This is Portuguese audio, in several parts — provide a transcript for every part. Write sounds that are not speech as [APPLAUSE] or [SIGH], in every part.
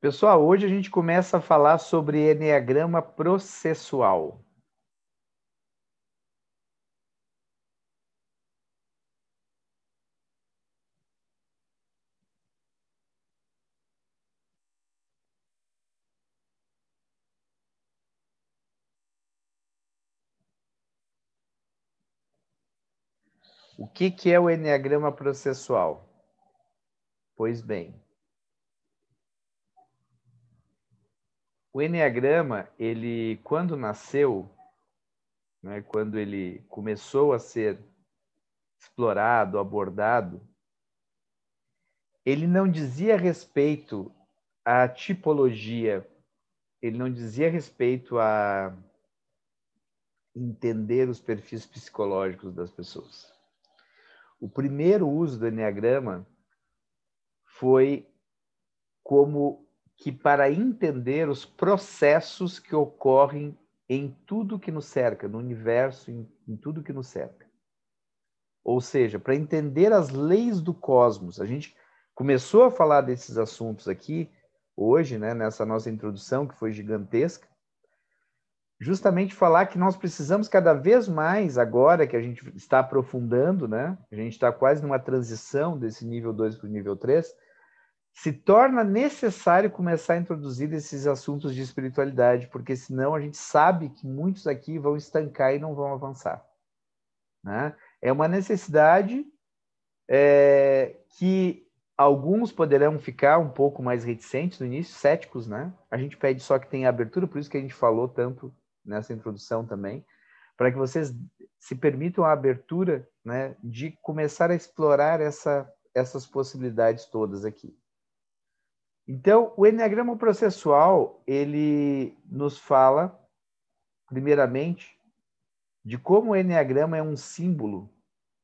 Pessoal, hoje a gente começa a falar sobre enneagrama processual. O que, que é o enneagrama processual? Pois bem, o enneagrama, ele quando nasceu, né, quando ele começou a ser explorado, abordado, ele não dizia respeito à tipologia, ele não dizia respeito a entender os perfis psicológicos das pessoas. O primeiro uso do Enneagrama foi como que para entender os processos que ocorrem em tudo que nos cerca, no universo, em, em tudo que nos cerca. Ou seja, para entender as leis do cosmos. A gente começou a falar desses assuntos aqui hoje, né, nessa nossa introdução que foi gigantesca, justamente falar que nós precisamos cada vez mais, agora que a gente está aprofundando, né? A gente está quase numa transição desse nível 2 para o nível 3, se torna necessário começar a introduzir esses assuntos de espiritualidade, porque senão a gente sabe que muitos aqui vão estancar e não vão avançar. Né? É uma necessidade é, que alguns poderão ficar um pouco mais reticentes no início, céticos, né? A gente pede só que tenha abertura, por isso que a gente falou tanto nessa introdução também, para que vocês se permitam a abertura né, de começar a explorar essa, essas possibilidades todas aqui. Então, o Enneagrama processual, ele nos fala, primeiramente, de como o Enneagrama é um símbolo,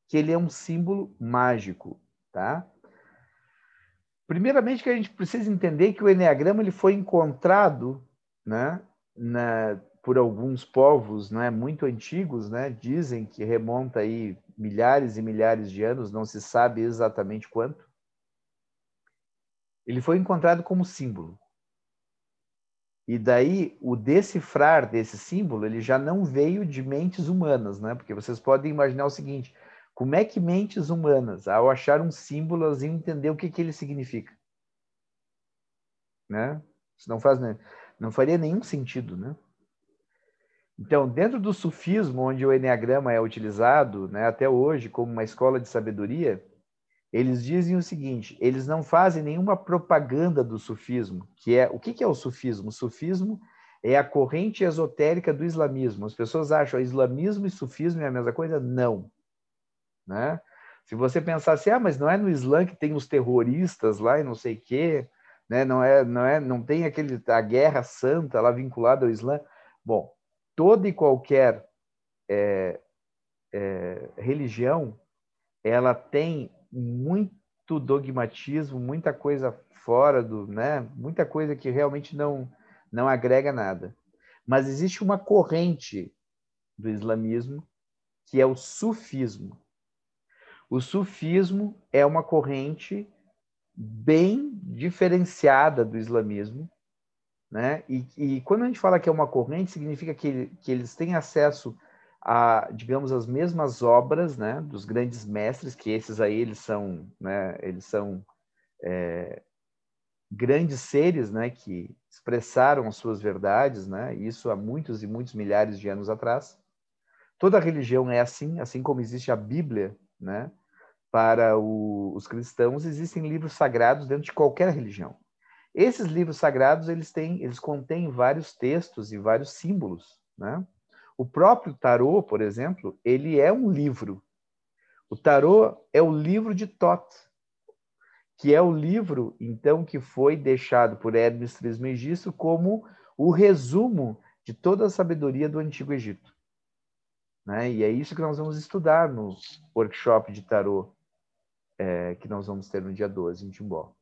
que ele é um símbolo mágico, tá? Primeiramente que a gente precisa entender que o Enneagrama ele foi encontrado né, na, por alguns povos né, muito antigos, né, dizem que remonta aí milhares e milhares de anos, não se sabe exatamente quanto. Ele foi encontrado como símbolo. E daí o decifrar desse símbolo, ele já não veio de mentes humanas, né? Porque vocês podem imaginar o seguinte: como é que mentes humanas, ao achar um símbolo, elas iam entender o que, que ele significa? Né? Isso não faz, não faria nenhum sentido, né? Então, dentro do sufismo, onde o Enneagrama é utilizado né, até hoje como uma escola de sabedoria, eles dizem o seguinte: eles não fazem nenhuma propaganda do sufismo, que é o que é o sufismo? O sufismo é a corrente esotérica do islamismo. As pessoas acham que islamismo e sufismo é a mesma coisa? Não. Né? Se você pensar assim, ah, mas não é no Islã que tem os terroristas lá e não sei o quê, né? não, é, não, é, não tem aquele, a guerra santa lá vinculada ao Islã. Bom, toda e qualquer é, é, religião ela tem muito dogmatismo, muita coisa fora do, né? Muita coisa que realmente não não agrega nada. Mas existe uma corrente do islamismo que é o sufismo. O sufismo é uma corrente bem diferenciada do islamismo, né? E, e, quando a gente fala que é uma corrente, significa que, que eles têm acesso a, digamos, as mesmas obras, né, dos grandes mestres, que esses aí eles são, né, eles são é, grandes seres, né, que expressaram as suas verdades, né, isso há muitos e muitos milhares de anos atrás. Toda religião é assim, assim como existe a Bíblia, né, para o, os cristãos existem livros sagrados dentro de qualquer religião. Esses livros sagrados, eles têm, eles contêm vários textos e vários símbolos, né? O próprio tarô, por exemplo, ele é um livro. O tarô é o livro de Thoth, que é o livro, então, que foi deixado por Hermes Trismegisto como o resumo de toda a sabedoria do Antigo Egito. Né? E é isso que nós vamos estudar no workshop de tarô é, que nós vamos ter no dia 12, em Timbó.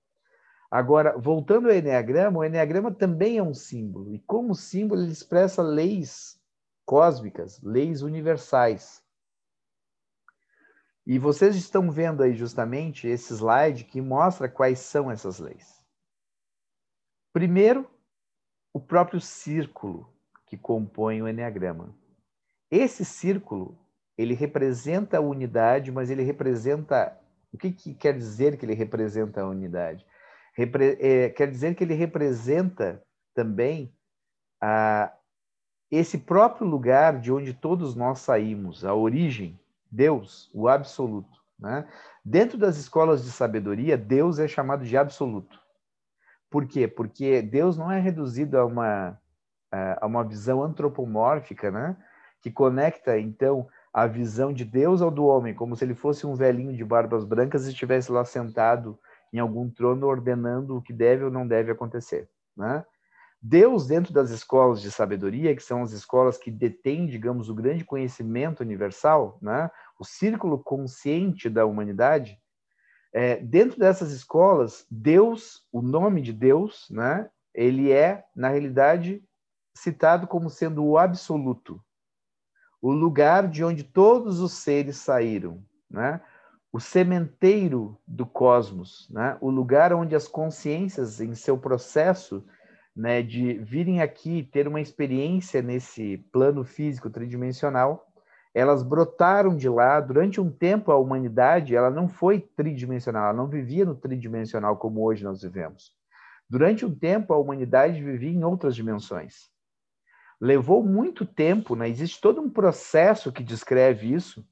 Agora, voltando ao Enneagrama, o Enneagrama também é um símbolo, e como símbolo ele expressa leis cósmicas, leis universais. E vocês estão vendo aí justamente esse slide que mostra quais são essas leis. Primeiro, o próprio círculo que compõe o Enneagrama. Esse círculo, ele representa a unidade, mas ele representa. O que, que quer dizer que ele representa a unidade? Repre, é, quer dizer que ele representa também a, esse próprio lugar de onde todos nós saímos, a origem, Deus, o absoluto. Né? Dentro das escolas de sabedoria, Deus é chamado de absoluto. Por quê? Porque Deus não é reduzido a uma, a uma visão antropomórfica, né? que conecta, então, a visão de Deus ao do homem, como se ele fosse um velhinho de barbas brancas e estivesse lá sentado em algum trono ordenando o que deve ou não deve acontecer. Né? Deus, dentro das escolas de sabedoria, que são as escolas que detêm, digamos, o grande conhecimento universal, né? o círculo consciente da humanidade, é, dentro dessas escolas, Deus, o nome de Deus, né? ele é, na realidade, citado como sendo o absoluto, o lugar de onde todos os seres saíram, né? o sementeiro do cosmos, né? o lugar onde as consciências, em seu processo né, de virem aqui ter uma experiência nesse plano físico tridimensional, elas brotaram de lá. Durante um tempo, a humanidade ela não foi tridimensional, ela não vivia no tridimensional como hoje nós vivemos. Durante um tempo, a humanidade vivia em outras dimensões. Levou muito tempo, né? existe todo um processo que descreve isso.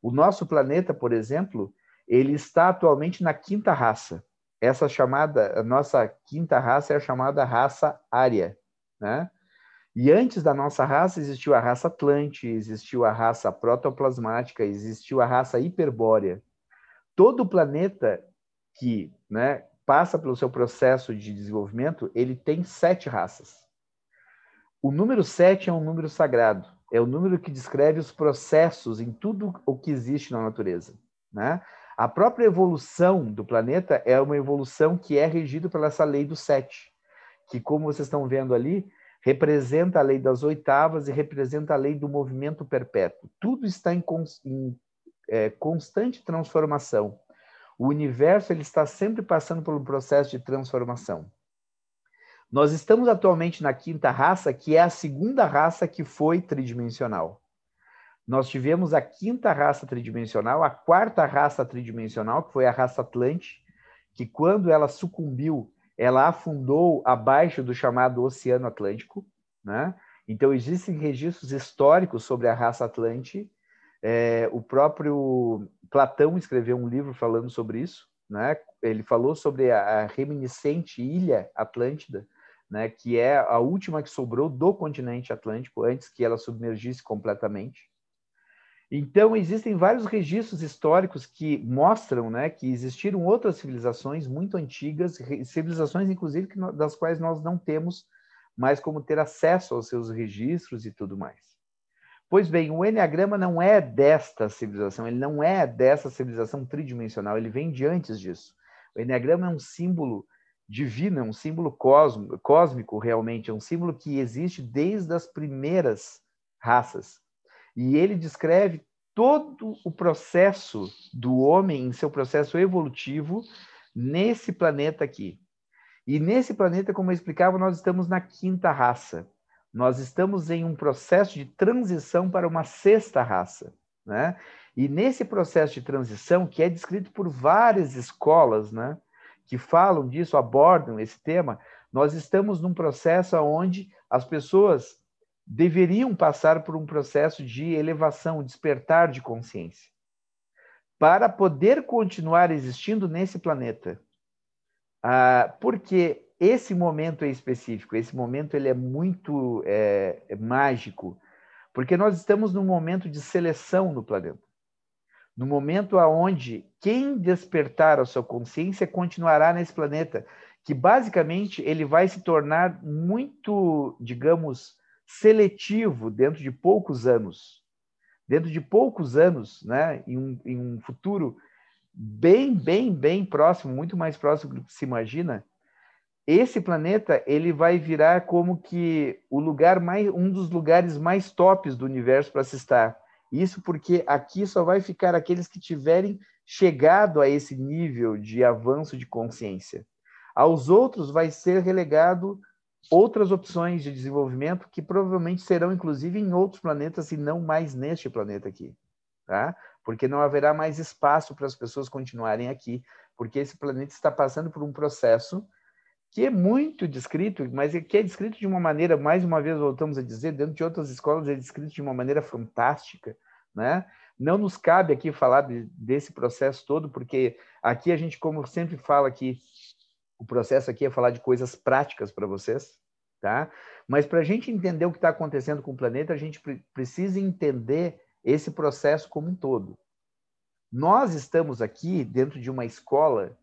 O nosso planeta, por exemplo, ele está atualmente na quinta raça essa chamada, a nossa quinta raça é a chamada raça área, né? E antes da nossa raça existiu a raça Atlante, existiu a raça protoplasmática, existiu a raça hiperbórea. Todo planeta que né, passa pelo seu processo de desenvolvimento, ele tem sete raças. O número sete é um número sagrado, é o número que descreve os processos em tudo o que existe na natureza. Né? A própria evolução do planeta é uma evolução que é regida pela essa lei do sete, que, como vocês estão vendo ali, representa a lei das oitavas e representa a lei do movimento perpétuo. Tudo está em, em é, constante transformação. O universo ele está sempre passando por um processo de transformação. Nós estamos atualmente na quinta raça, que é a segunda raça que foi tridimensional. Nós tivemos a quinta raça tridimensional, a quarta raça tridimensional, que foi a raça Atlante, que quando ela sucumbiu, ela afundou abaixo do chamado Oceano Atlântico, né? Então existem registros históricos sobre a raça Atlante. É, o próprio Platão escreveu um livro falando sobre isso, né? Ele falou sobre a, a reminiscente ilha Atlântida, né? Que é a última que sobrou do continente Atlântico antes que ela submergisse completamente. Então, existem vários registros históricos que mostram né, que existiram outras civilizações muito antigas, civilizações, inclusive, das quais nós não temos mais como ter acesso aos seus registros e tudo mais. Pois bem, o Enneagrama não é desta civilização, ele não é dessa civilização tridimensional, ele vem de antes disso. O Enneagrama é um símbolo divino, é um símbolo cósmico, realmente, é um símbolo que existe desde as primeiras raças e ele descreve todo o processo do homem em seu processo evolutivo nesse planeta aqui. E nesse planeta, como eu explicava, nós estamos na quinta raça. Nós estamos em um processo de transição para uma sexta raça. Né? E nesse processo de transição, que é descrito por várias escolas né, que falam disso, abordam esse tema, nós estamos num processo onde as pessoas deveriam passar por um processo de elevação, despertar de consciência, para poder continuar existindo nesse planeta. Ah, porque esse momento é específico, esse momento ele é muito é, é mágico, porque nós estamos num momento de seleção no planeta. No momento aonde quem despertar a sua consciência continuará nesse planeta, que basicamente ele vai se tornar muito, digamos, seletivo dentro de poucos anos. Dentro de poucos anos, né, em, um, em um futuro bem, bem, bem próximo, muito mais próximo do que se imagina, esse planeta ele vai virar como que o lugar mais um dos lugares mais tops do universo para se estar. Isso porque aqui só vai ficar aqueles que tiverem chegado a esse nível de avanço de consciência. Aos outros vai ser relegado outras opções de desenvolvimento que provavelmente serão, inclusive, em outros planetas e não mais neste planeta aqui, tá? Porque não haverá mais espaço para as pessoas continuarem aqui, porque esse planeta está passando por um processo que é muito descrito, mas que é descrito de uma maneira, mais uma vez voltamos a dizer, dentro de outras escolas é descrito de uma maneira fantástica, né? Não nos cabe aqui falar de, desse processo todo, porque aqui a gente, como sempre fala aqui, o processo aqui é falar de coisas práticas para vocês, tá? Mas para a gente entender o que está acontecendo com o planeta, a gente precisa entender esse processo como um todo. Nós estamos aqui dentro de uma escola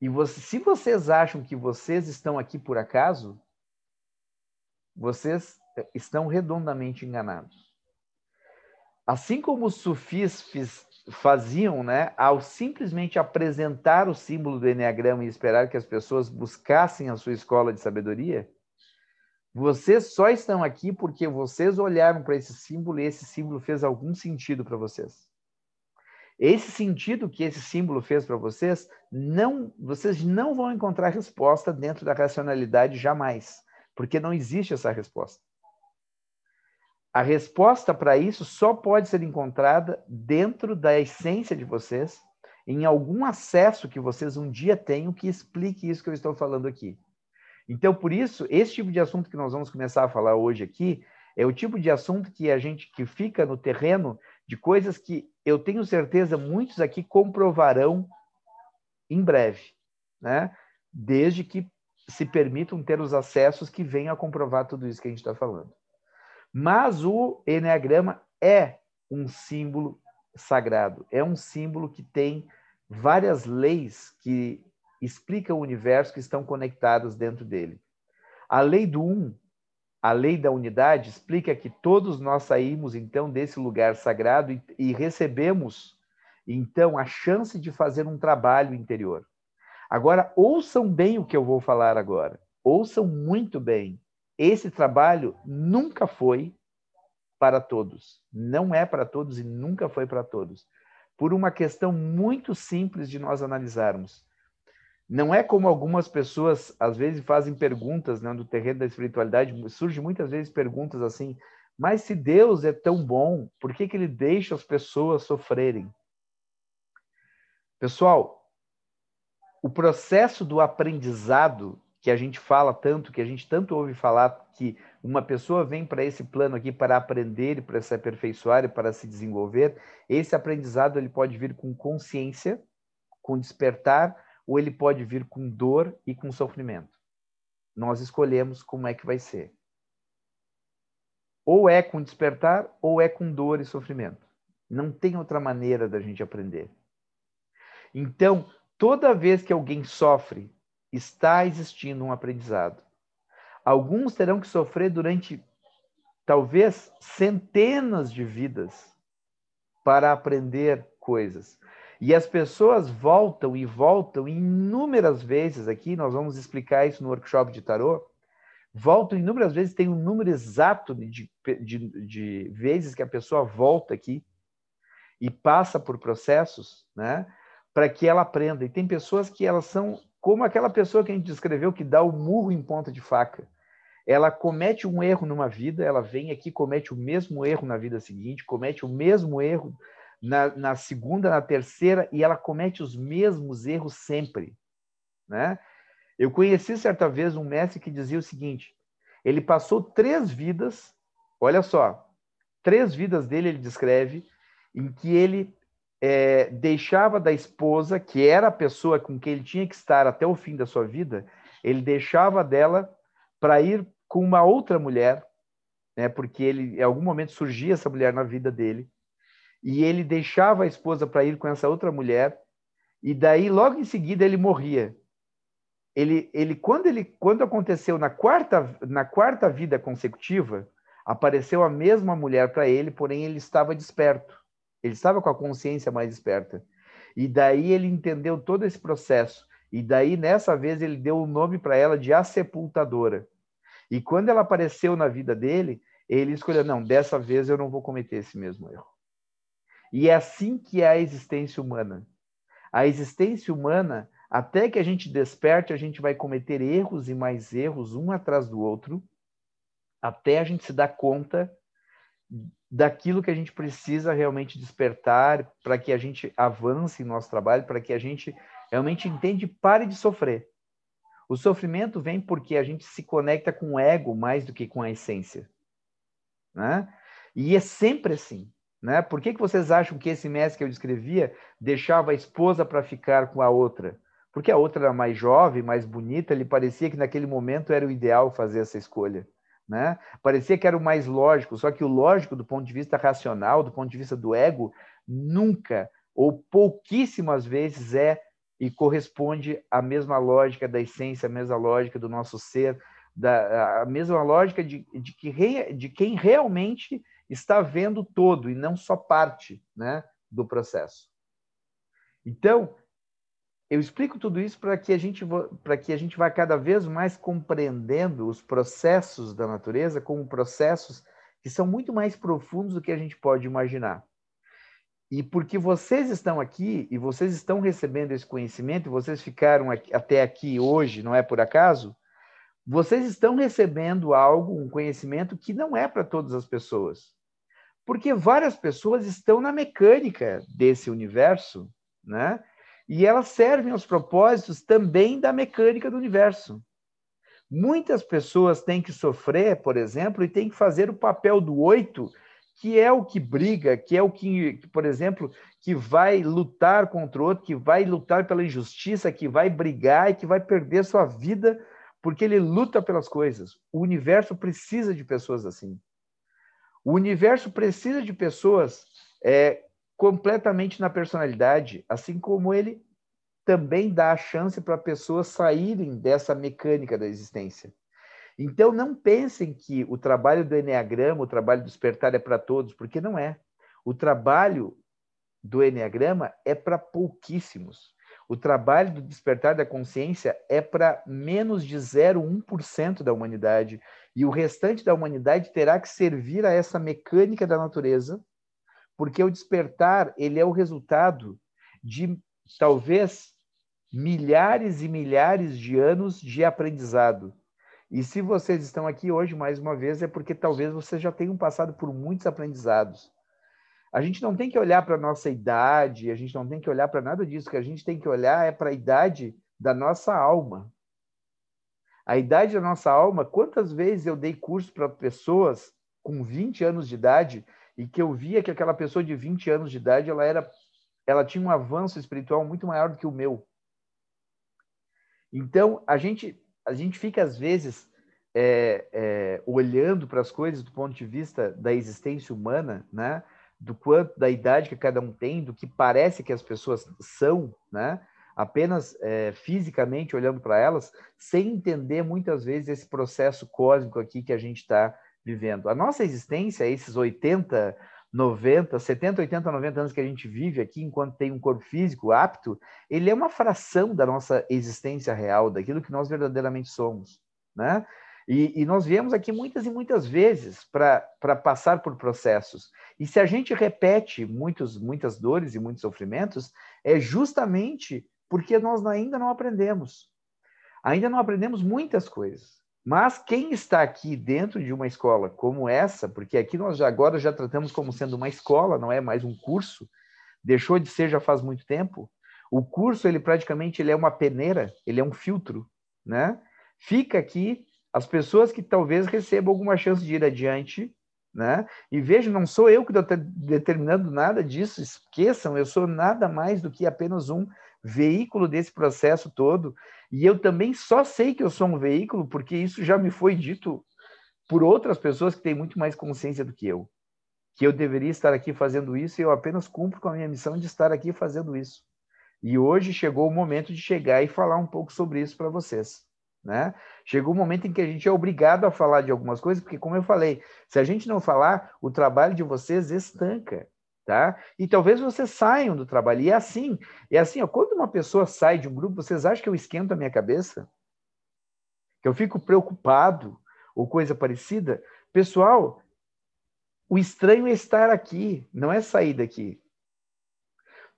e você, se vocês acham que vocês estão aqui por acaso, vocês estão redondamente enganados. Assim como os sufis fiz, faziam, né, ao simplesmente apresentar o símbolo do Enneagrama e esperar que as pessoas buscassem a sua escola de sabedoria, vocês só estão aqui porque vocês olharam para esse símbolo e esse símbolo fez algum sentido para vocês. Esse sentido que esse símbolo fez para vocês, não, vocês não vão encontrar resposta dentro da racionalidade jamais, porque não existe essa resposta. A resposta para isso só pode ser encontrada dentro da essência de vocês, em algum acesso que vocês um dia tenham que explique isso que eu estou falando aqui. Então, por isso, esse tipo de assunto que nós vamos começar a falar hoje aqui é o tipo de assunto que a gente que fica no terreno de coisas que eu tenho certeza muitos aqui comprovarão em breve, né? Desde que se permitam ter os acessos que venham a comprovar tudo isso que a gente está falando. Mas o Enneagrama é um símbolo sagrado, é um símbolo que tem várias leis que explicam o universo que estão conectadas dentro dele. A lei do um a lei da unidade explica que todos nós saímos então desse lugar sagrado e, e recebemos então a chance de fazer um trabalho interior. Agora, ouçam bem o que eu vou falar agora. Ouçam muito bem. Esse trabalho nunca foi para todos. Não é para todos e nunca foi para todos. Por uma questão muito simples de nós analisarmos. Não é como algumas pessoas às vezes fazem perguntas né, no terreno da espiritualidade, surge muitas vezes perguntas assim, mas se Deus é tão bom, por que, que ele deixa as pessoas sofrerem? Pessoal, o processo do aprendizado que a gente fala tanto, que a gente tanto ouve falar que uma pessoa vem para esse plano aqui para aprender, para se aperfeiçoar e para se desenvolver, esse aprendizado ele pode vir com consciência, com despertar ou ele pode vir com dor e com sofrimento. Nós escolhemos como é que vai ser. Ou é com despertar, ou é com dor e sofrimento. Não tem outra maneira da gente aprender. Então, toda vez que alguém sofre, está existindo um aprendizado. Alguns terão que sofrer durante talvez centenas de vidas para aprender coisas. E as pessoas voltam e voltam inúmeras vezes aqui, nós vamos explicar isso no workshop de tarô. Voltam inúmeras vezes, tem um número exato de, de, de vezes que a pessoa volta aqui e passa por processos, né? Para que ela aprenda. E tem pessoas que elas são como aquela pessoa que a gente descreveu que dá o murro em ponta de faca. Ela comete um erro numa vida, ela vem aqui, comete o mesmo erro na vida seguinte, comete o mesmo erro na, na segunda, na terceira, e ela comete os mesmos erros sempre. Né? Eu conheci certa vez um mestre que dizia o seguinte: ele passou três vidas, olha só, três vidas dele ele descreve, em que ele é, deixava da esposa, que era a pessoa com quem ele tinha que estar até o fim da sua vida, ele deixava dela para ir com uma outra mulher, né, porque ele, em algum momento surgia essa mulher na vida dele, e ele deixava a esposa para ir com essa outra mulher, e daí logo em seguida ele morria. Ele, ele quando ele quando aconteceu na quarta na quarta vida consecutiva, apareceu a mesma mulher para ele, porém ele estava desperto. Ele estava com a consciência mais desperta. E daí ele entendeu todo esse processo. E daí, nessa vez, ele deu o nome para ela de a sepultadora. E quando ela apareceu na vida dele, ele escolheu: não, dessa vez eu não vou cometer esse mesmo erro. E é assim que é a existência humana. A existência humana, Até que a gente desperte, a gente vai cometer erros e mais erros, um atrás do outro, até a gente se dar conta daquilo que a gente precisa realmente despertar para que a gente avance em nosso trabalho, para que a gente realmente entende e pare de sofrer. O sofrimento vem porque a gente se conecta com o ego mais do que com a essência. Né? E é sempre assim. Né? Por que, que vocês acham que esse mestre que eu descrevia deixava a esposa para ficar com a outra? Porque a outra era mais jovem, mais bonita, lhe parecia que naquele momento era o ideal fazer essa escolha. Né? Parecia que era o mais lógico, só que o lógico, do ponto de vista racional, do ponto de vista do ego, nunca ou pouquíssimas vezes é e corresponde à mesma lógica da essência, à mesma lógica do nosso ser, da, a mesma lógica de, de, que re, de quem realmente está vendo todo e não só parte né, do processo. Então, eu explico tudo isso para que a gente para que a gente vá cada vez mais compreendendo os processos da natureza como processos que são muito mais profundos do que a gente pode imaginar. E porque vocês estão aqui e vocês estão recebendo esse conhecimento, vocês ficaram aqui, até aqui hoje, não é por acaso, vocês estão recebendo algo, um conhecimento que não é para todas as pessoas. Porque várias pessoas estão na mecânica desse universo, né? E elas servem aos propósitos também da mecânica do universo. Muitas pessoas têm que sofrer, por exemplo, e têm que fazer o papel do oito, que é o que briga, que é o que, por exemplo, que vai lutar contra o outro, que vai lutar pela injustiça, que vai brigar e que vai perder sua vida porque ele luta pelas coisas. O universo precisa de pessoas assim. O universo precisa de pessoas é, completamente na personalidade, assim como ele também dá a chance para pessoas saírem dessa mecânica da existência. Então, não pensem que o trabalho do Enneagrama, o trabalho do despertar é para todos, porque não é. O trabalho do Enneagrama é para pouquíssimos. O trabalho do despertar da consciência é para menos de 0,1% da humanidade. E o restante da humanidade terá que servir a essa mecânica da natureza, porque o despertar ele é o resultado de talvez milhares e milhares de anos de aprendizado. E se vocês estão aqui hoje, mais uma vez, é porque talvez vocês já tenham passado por muitos aprendizados. A gente não tem que olhar para a nossa idade, a gente não tem que olhar para nada disso, que a gente tem que olhar é para a idade da nossa alma. A idade da nossa alma, quantas vezes eu dei curso para pessoas com 20 anos de idade e que eu via que aquela pessoa de 20 anos de idade, ela era ela tinha um avanço espiritual muito maior do que o meu. Então, a gente a gente fica às vezes é, é, olhando para as coisas do ponto de vista da existência humana, né? do quanto da idade que cada um tem, do que parece que as pessoas são, né? Apenas é, fisicamente olhando para elas, sem entender muitas vezes esse processo cósmico aqui que a gente está vivendo. A nossa existência, esses 80, 90, 70, 80, 90 anos que a gente vive aqui, enquanto tem um corpo físico apto, ele é uma fração da nossa existência real, daquilo que nós verdadeiramente somos, né? E, e, nós viemos aqui muitas e muitas vezes para passar por processos. E se a gente repete muitos, muitas dores e muitos sofrimentos, é justamente porque nós ainda não aprendemos. Ainda não aprendemos muitas coisas. Mas quem está aqui dentro de uma escola como essa, porque aqui nós já, agora já tratamos como sendo uma escola, não é mais um curso, deixou de ser já faz muito tempo. O curso, ele praticamente ele é uma peneira, ele é um filtro, né? Fica aqui as pessoas que talvez recebam alguma chance de ir adiante, né? E veja, não sou eu que estou determinando nada disso, esqueçam, eu sou nada mais do que apenas um veículo desse processo todo, e eu também só sei que eu sou um veículo porque isso já me foi dito por outras pessoas que têm muito mais consciência do que eu, que eu deveria estar aqui fazendo isso e eu apenas cumpro com a minha missão de estar aqui fazendo isso. E hoje chegou o momento de chegar e falar um pouco sobre isso para vocês. Né? Chegou um momento em que a gente é obrigado a falar de algumas coisas, porque, como eu falei, se a gente não falar, o trabalho de vocês estanca. Tá? E talvez vocês saiam do trabalho. E é assim, é assim, ó, quando uma pessoa sai de um grupo, vocês acham que eu esquento a minha cabeça? Que eu fico preocupado ou coisa parecida? Pessoal, o estranho é estar aqui, não é sair daqui.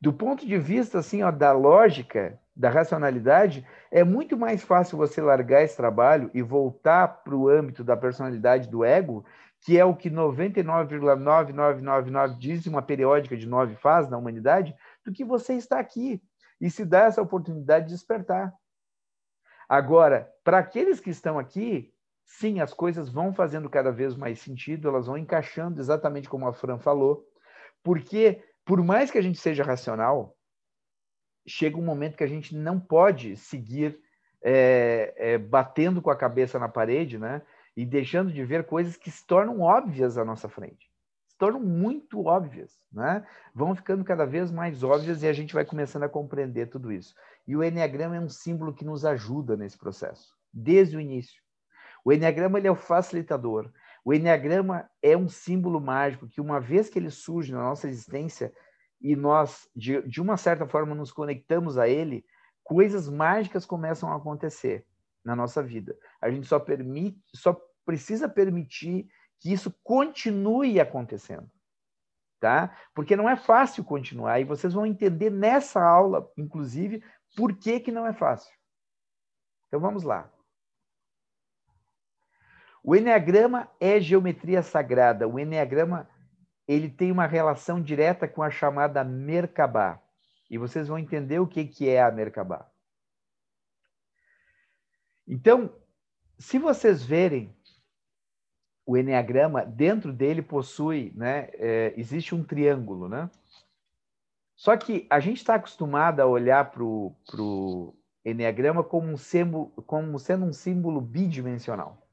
Do ponto de vista assim, ó, da lógica, da racionalidade, é muito mais fácil você largar esse trabalho e voltar para o âmbito da personalidade do ego, que é o que 99,9999 diz uma periódica de nove faz na humanidade, do que você está aqui e se dá essa oportunidade de despertar. Agora, para aqueles que estão aqui, sim, as coisas vão fazendo cada vez mais sentido, elas vão encaixando exatamente como a Fran falou, porque por mais que a gente seja racional, chega um momento que a gente não pode seguir é, é, batendo com a cabeça na parede, né? E deixando de ver coisas que se tornam óbvias à nossa frente. Se tornam muito óbvias, né? Vão ficando cada vez mais óbvias e a gente vai começando a compreender tudo isso. E o Enneagrama é um símbolo que nos ajuda nesse processo, desde o início. O Enneagrama ele é o facilitador. O Enneagrama é um símbolo mágico que, uma vez que ele surge na nossa existência e nós, de, de uma certa forma, nos conectamos a ele, coisas mágicas começam a acontecer na nossa vida. A gente só, permite, só precisa permitir que isso continue acontecendo. Tá? Porque não é fácil continuar, e vocês vão entender nessa aula, inclusive, por que, que não é fácil. Então vamos lá. O Enneagrama é geometria sagrada. O Enneagrama ele tem uma relação direta com a chamada Merkabah. E vocês vão entender o que, que é a Merkabah. Então, se vocês verem o Enneagrama, dentro dele possui, né, é, existe um triângulo, né? Só que a gente está acostumado a olhar para o Enneagrama como, um como sendo um símbolo bidimensional.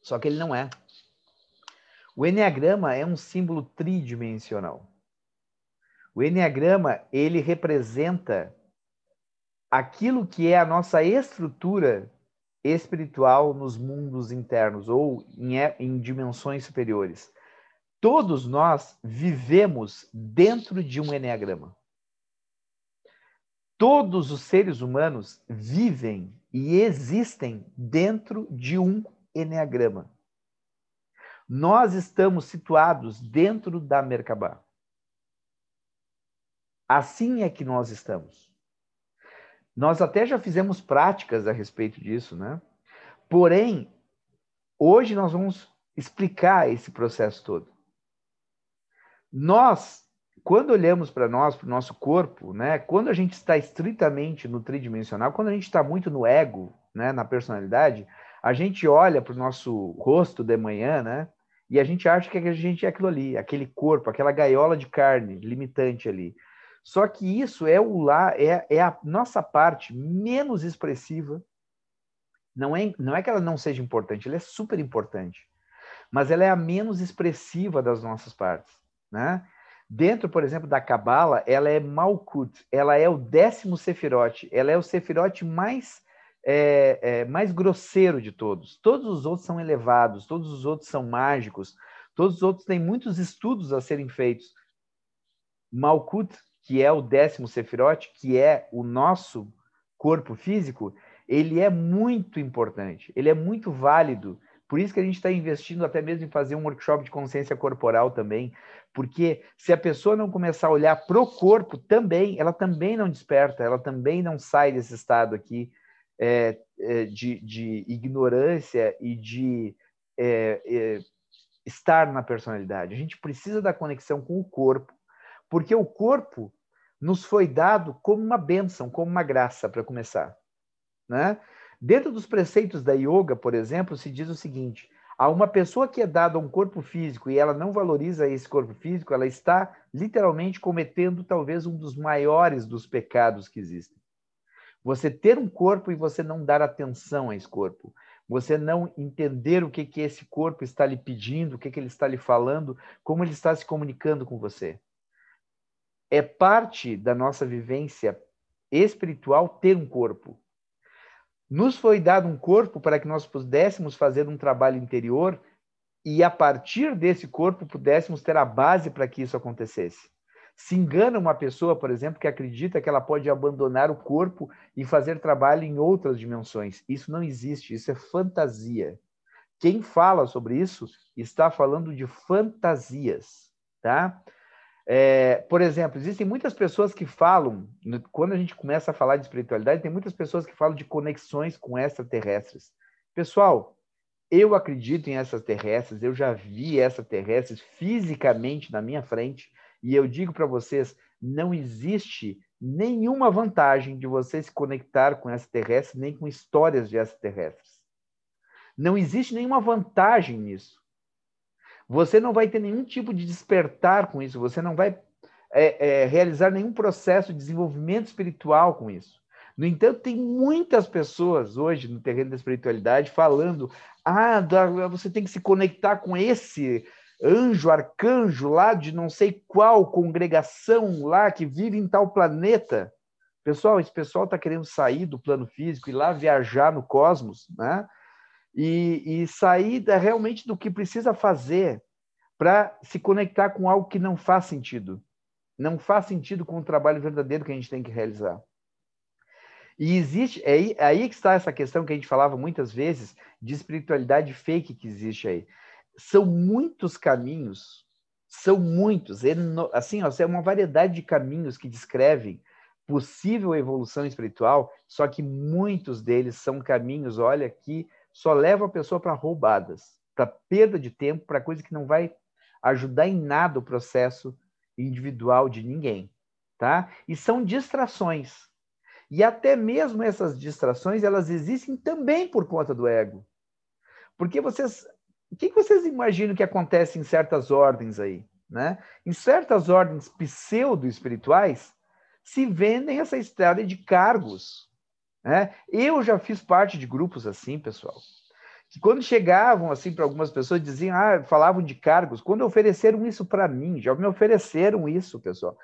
Só que ele não é. O Enneagrama é um símbolo tridimensional. O Enneagrama, ele representa aquilo que é a nossa estrutura espiritual nos mundos internos ou em, em dimensões superiores. Todos nós vivemos dentro de um Enneagrama. Todos os seres humanos vivem e existem dentro de um Enneagrama. Nós estamos situados dentro da Merkabah. Assim é que nós estamos. Nós até já fizemos práticas a respeito disso, né? Porém, hoje nós vamos explicar esse processo todo. Nós, quando olhamos para nós, para o nosso corpo, né? Quando a gente está estritamente no tridimensional, quando a gente está muito no ego, né? Na personalidade, a gente olha para o nosso rosto de manhã, né? E a gente acha que a gente é aquilo ali, aquele corpo, aquela gaiola de carne limitante ali. Só que isso é o lá, é, é a nossa parte menos expressiva. Não é, não é que ela não seja importante, ela é super importante. Mas ela é a menos expressiva das nossas partes, né? Dentro, por exemplo, da Cabala, ela é Malkut, ela é o décimo Sefirote, ela é o Sefirote mais é, é, mais grosseiro de todos. Todos os outros são elevados, todos os outros são mágicos, todos os outros têm muitos estudos a serem feitos. Malkut, que é o décimo Sefirote, que é o nosso corpo físico, ele é muito importante, ele é muito válido. Por isso que a gente está investindo até mesmo em fazer um workshop de consciência corporal também, porque se a pessoa não começar a olhar para o corpo também, ela também não desperta, ela também não sai desse estado aqui é, é, de, de, ignorância e de é, é, estar na personalidade. A gente precisa da conexão com o corpo, porque o corpo nos foi dado como uma bênção, como uma graça, para começar. Né? Dentro dos preceitos da yoga, por exemplo, se diz o seguinte: a uma pessoa que é dada um corpo físico e ela não valoriza esse corpo físico, ela está literalmente cometendo talvez um dos maiores dos pecados que existem. Você ter um corpo e você não dar atenção a esse corpo. Você não entender o que, que esse corpo está lhe pedindo, o que, que ele está lhe falando, como ele está se comunicando com você. É parte da nossa vivência espiritual ter um corpo. Nos foi dado um corpo para que nós pudéssemos fazer um trabalho interior e, a partir desse corpo, pudéssemos ter a base para que isso acontecesse. Se engana uma pessoa, por exemplo, que acredita que ela pode abandonar o corpo e fazer trabalho em outras dimensões. Isso não existe, isso é fantasia. Quem fala sobre isso está falando de fantasias, tá? É, por exemplo, existem muitas pessoas que falam, quando a gente começa a falar de espiritualidade, tem muitas pessoas que falam de conexões com extraterrestres. Pessoal, eu acredito em extraterrestres, eu já vi extraterrestres fisicamente na minha frente, e eu digo para vocês, não existe nenhuma vantagem de você se conectar com extraterrestres, nem com histórias de extraterrestres. Não existe nenhuma vantagem nisso. Você não vai ter nenhum tipo de despertar com isso, você não vai é, é, realizar nenhum processo de desenvolvimento espiritual com isso. No entanto, tem muitas pessoas hoje no terreno da espiritualidade falando: ah, você tem que se conectar com esse anjo, arcanjo lá de não sei qual congregação lá que vive em tal planeta. Pessoal, esse pessoal está querendo sair do plano físico e lá viajar no cosmos, né? E, e sair da, realmente do que precisa fazer para se conectar com algo que não faz sentido. Não faz sentido com o trabalho verdadeiro que a gente tem que realizar. E existe, é aí, é aí que está essa questão que a gente falava muitas vezes de espiritualidade fake que existe aí são muitos caminhos, são muitos, assim, ó, é uma variedade de caminhos que descrevem possível evolução espiritual, só que muitos deles são caminhos, olha, que só levam a pessoa para roubadas, para perda de tempo, para coisa que não vai ajudar em nada o processo individual de ninguém, tá? E são distrações. E até mesmo essas distrações, elas existem também por conta do ego. Porque vocês o que vocês imaginam que acontece em certas ordens aí? Né? Em certas ordens pseudo-espirituais, se vendem essa estrada de cargos. Né? Eu já fiz parte de grupos assim, pessoal, que quando chegavam assim para algumas pessoas diziam, ah, falavam de cargos, quando ofereceram isso para mim, já me ofereceram isso, pessoal.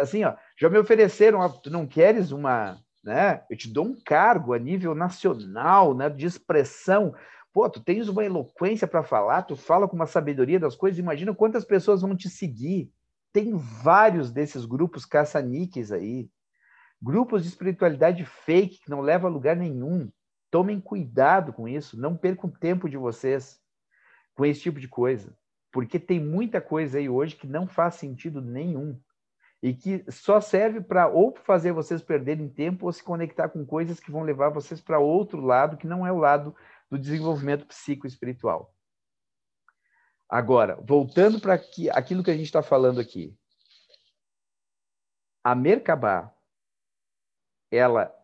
Assim, ó, já me ofereceram, tu não queres uma, né? Eu te dou um cargo a nível nacional, né, de expressão Pô, tu tens uma eloquência para falar, tu fala com uma sabedoria das coisas, imagina quantas pessoas vão te seguir. Tem vários desses grupos caça-níqueis aí. Grupos de espiritualidade fake que não leva a lugar nenhum. Tomem cuidado com isso, não percam tempo de vocês com esse tipo de coisa. Porque tem muita coisa aí hoje que não faz sentido nenhum e que só serve para ou fazer vocês perderem tempo ou se conectar com coisas que vão levar vocês para outro lado que não é o lado do desenvolvimento psicoespiritual. Agora, voltando para aquilo que a gente está falando aqui. A Merkabah, ela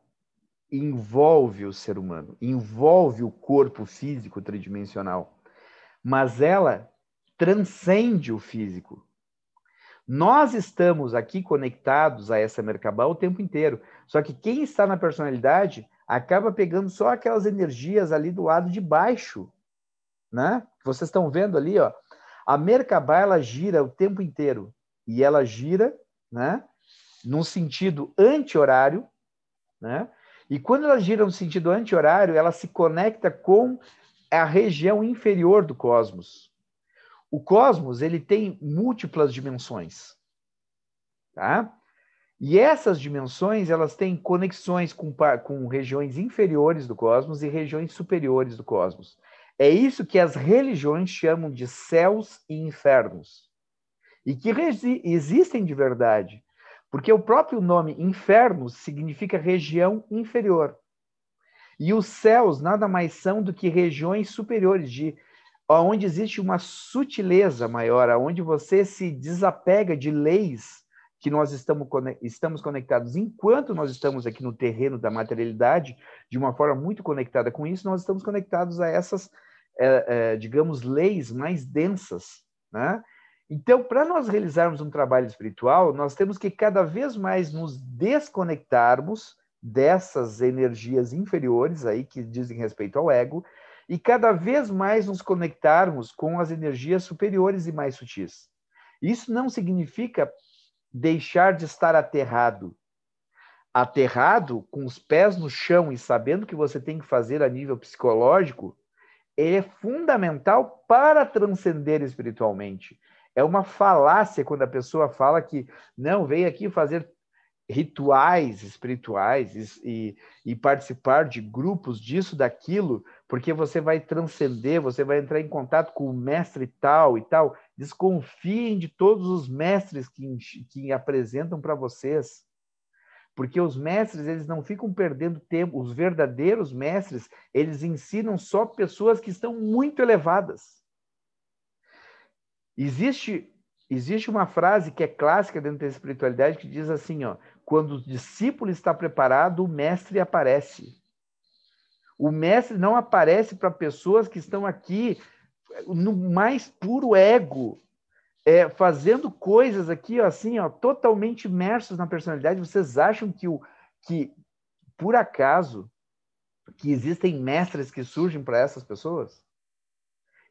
envolve o ser humano, envolve o corpo físico tridimensional, mas ela transcende o físico. Nós estamos aqui conectados a essa Merkabah o tempo inteiro, só que quem está na personalidade acaba pegando só aquelas energias ali do lado de baixo, né? Vocês estão vendo ali, ó. A Merkabah ela gira o tempo inteiro e ela gira, né? Num sentido anti-horário, né? E quando ela gira no sentido anti-horário, ela se conecta com a região inferior do cosmos. O cosmos ele tem múltiplas dimensões, tá? E essas dimensões, elas têm conexões com, com regiões inferiores do cosmos e regiões superiores do cosmos. É isso que as religiões chamam de céus e infernos. E que existem de verdade. Porque o próprio nome inferno significa região inferior. E os céus nada mais são do que regiões superiores, de onde existe uma sutileza maior, onde você se desapega de leis que nós estamos, estamos conectados enquanto nós estamos aqui no terreno da materialidade, de uma forma muito conectada com isso, nós estamos conectados a essas, é, é, digamos, leis mais densas, né? Então, para nós realizarmos um trabalho espiritual, nós temos que cada vez mais nos desconectarmos dessas energias inferiores aí que dizem respeito ao ego e cada vez mais nos conectarmos com as energias superiores e mais sutis. Isso não significa deixar de estar aterrado. Aterrado, com os pés no chão e sabendo o que você tem que fazer a nível psicológico, é fundamental para transcender espiritualmente. É uma falácia quando a pessoa fala que não, vem aqui fazer rituais espirituais e, e, participar de grupos disso, daquilo, porque você vai transcender, você vai entrar em contato com o mestre tal e tal. Desconfiem de todos os mestres que, que apresentam para vocês. Porque os mestres, eles não ficam perdendo tempo. Os verdadeiros mestres, eles ensinam só pessoas que estão muito elevadas. Existe existe uma frase que é clássica dentro da espiritualidade que diz assim, ó, quando o discípulo está preparado, o mestre aparece. O mestre não aparece para pessoas que estão aqui no mais puro ego, é, fazendo coisas aqui, ó, assim, ó, totalmente imersos na personalidade. Vocês acham que, o, que por acaso, que existem mestres que surgem para essas pessoas?